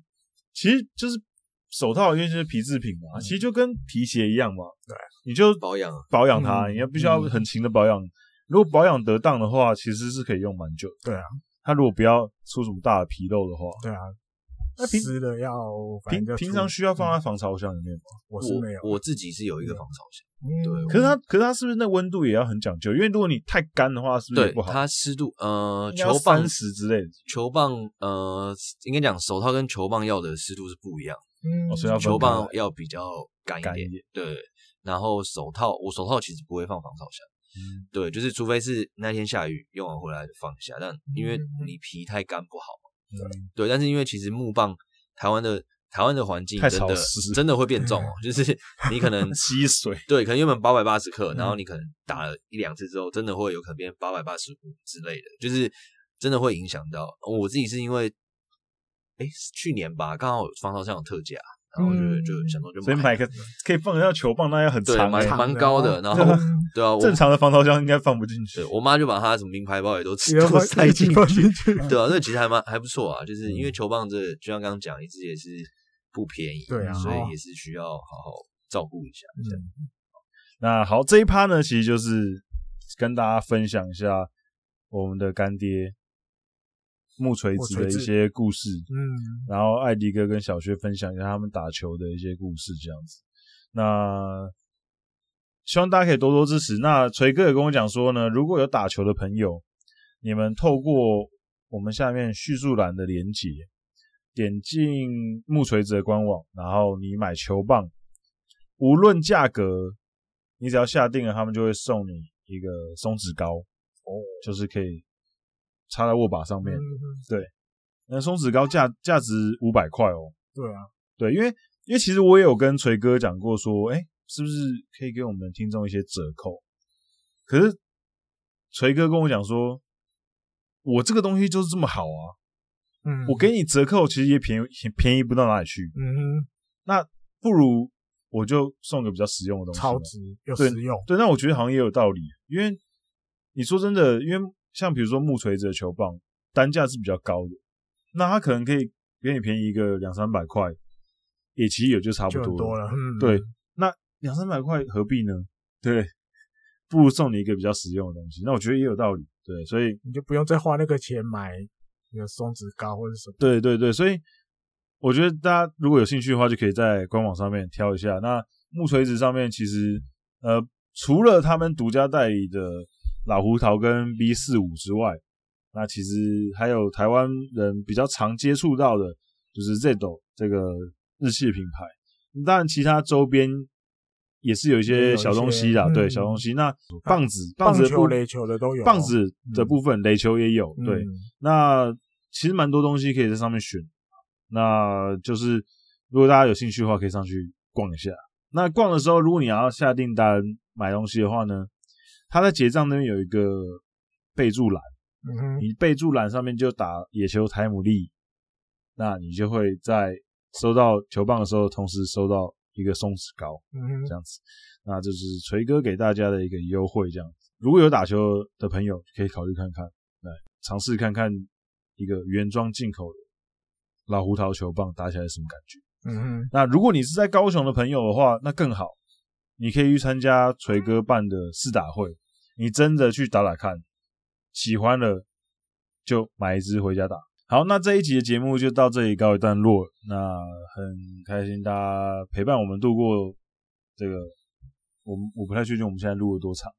Speaker 2: 其实就是。手套因为就是皮制品嘛，其实就跟皮鞋一样嘛。对，你就保养保养它，你要必须要很勤的保养。如果保养得当的话，其实是可以用蛮久
Speaker 1: 的。对啊，
Speaker 2: 它如果不要出什么大的纰漏的话，
Speaker 1: 对啊，那湿的要
Speaker 2: 平平常需要放在防潮箱里面吗？
Speaker 1: 我是没有，
Speaker 3: 我自己是有一个防潮箱。
Speaker 2: 对，可是它可是它是不是那温度也要很讲究？因为如果你太干的话，是不是不好？
Speaker 3: 它湿度呃，球棒
Speaker 2: 三十之类的，
Speaker 3: 球棒呃，应该讲手套跟球棒要的湿度是不一样。
Speaker 2: 嗯，所以要
Speaker 3: 球棒要比较干一点，点对。然后手套，我手套其实不会放防潮箱，嗯，对，就是除非是那天下雨用完回来放下，但因为你皮太干不好对。但是因为其实木棒，台湾的台湾的环境真的真的会变重哦，就是你可能
Speaker 2: 吸水，
Speaker 3: 对，可能原本八百八十克，然后你可能打了一两次之后，真的会有可能变八百八十五之类的，就是真的会影响到。我自己是因为。哎，去年吧，刚好防潮箱有特价，然后就就想到就买，
Speaker 2: 所以买个可以放得下球棒，那要很长，
Speaker 3: 蛮蛮高的。然后 对啊，
Speaker 2: 正常的防潮箱应该放不进去。
Speaker 3: 我妈就把她什么名牌包也都都塞进去，对啊，那其实还蛮还不错啊。就是因为球棒这就像刚刚讲，一支也是不便宜，对啊，所以也是需要好好照顾一下。
Speaker 2: 那好，这一趴呢，其实就是跟大家分享一下我们的干爹。木锤子的一些故事，嗯，然后艾迪哥跟小薛分享一下他们打球的一些故事，这样子。那希望大家可以多多支持。那锤哥也跟我讲说呢，如果有打球的朋友，你们透过我们下面叙述栏的连接，点进木锤子的官网，然后你买球棒，无论价格，你只要下定了，他们就会送你一个松脂膏，哦，就是可以。插在握把上面，对，那松脂膏价价值五百块哦。
Speaker 1: 对啊，
Speaker 2: 对，因为因为其实我也有跟锤哥讲过，说，哎，是不是可以给我们听众一些折扣？可是锤哥跟我讲说，我这个东西就是这么好啊，嗯，我给你折扣，其实也便宜，便宜不到哪里去。嗯哼，那不如我就送个比较实用的东西，
Speaker 1: 超值又实用
Speaker 2: 对。对，那我觉得好像也有道理，因为你说真的，因为。像比如说木锤子的球棒，单价是比较高的，那它可能可以给你便宜一个两三百块，也其实也就差不多了。多了嗯、对，那两三百块何必呢？对，不如送你一个比较实用的东西。那我觉得也有道理。对，所以
Speaker 1: 你就不用再花那个钱买那个松脂膏或者什么。
Speaker 2: 对对对，所以我觉得大家如果有兴趣的话，就可以在官网上面挑一下。那木锤子上面其实呃，除了他们独家代理的。老胡桃跟 B 四五之外，那其实还有台湾人比较常接触到的，就是 Zedo 这个日系品牌。当然，其他周边也是有一些小东西啦，对，小东西。那棒子、棒子、
Speaker 1: 球、垒球的都有。
Speaker 2: 棒子的部分，垒球也有。对，那其实蛮多东西可以在上面选。那就是如果大家有兴趣的话，可以上去逛一下。那逛的时候，如果你要下订单买东西的话呢，他在结账那边有一个备注栏，你备注栏上面就打野球台姆利，那你就会在收到球棒的时候，同时收到一个松弛膏，这样子，那就是锤哥给大家的一个优惠，这样子。如果有打球的朋友，可以考虑看看，来尝试看看一个原装进口的老胡桃球棒打起来什么感觉。嗯哼，那如果你是在高雄的朋友的话，那更好，你可以去参加锤哥办的试打会，你真的去打打看，喜欢了就买一支回家打。好，那这一集的节目就到这里告一段落。那很开心大家陪伴我们度过这个，我我不太确定我们现在录了多长，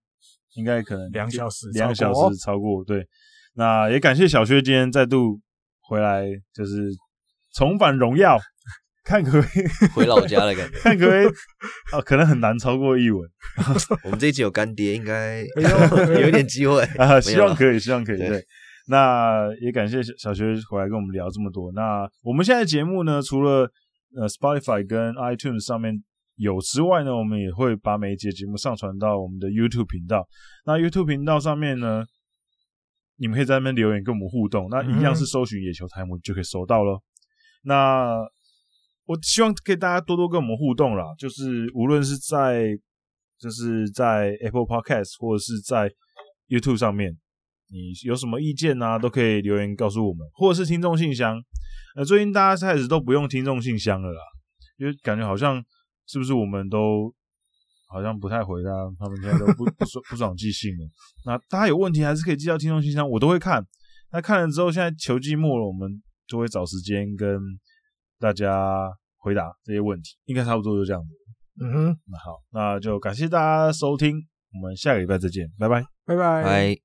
Speaker 2: 应该可能
Speaker 1: 两小时，
Speaker 2: 两小时超过。对，那也感谢小薛今天再度回来，就是重返荣耀。看可不可以
Speaker 3: 回老家的感觉，
Speaker 2: 看可不可以哦，可能很难超过一文。
Speaker 3: 我们这一集有干爹，应该有一点机会
Speaker 2: 啊，希望可以，希望可以。对，对那也感谢小学回来跟我们聊这么多。那我们现在节目呢，除了呃 Spotify 跟 iTunes 上面有之外呢，我们也会把每一节节目上传到我们的 YouTube 频道。那 YouTube 频道上面呢，你们可以在那边留言跟我们互动。那一样是搜寻野球台姆就可以搜到了。那我希望可以大家多多跟我们互动啦，就是无论是在就是在 Apple Podcast 或者是在 YouTube 上面，你有什么意见啊，都可以留言告诉我们，或者是听众信箱。呃，最近大家开始都不用听众信箱了啦，因为感觉好像是不是我们都好像不太回答，他们现在都不不爽不爽寄信了。那大家有问题还是可以寄到听众信箱，我都会看。那看了之后，现在球季末了，我们就会找时间跟大家回答这些问题，应该差不多就这样子。嗯哼，那好，那就感谢大家收听，我们下个礼拜再见，拜拜，
Speaker 1: 拜拜。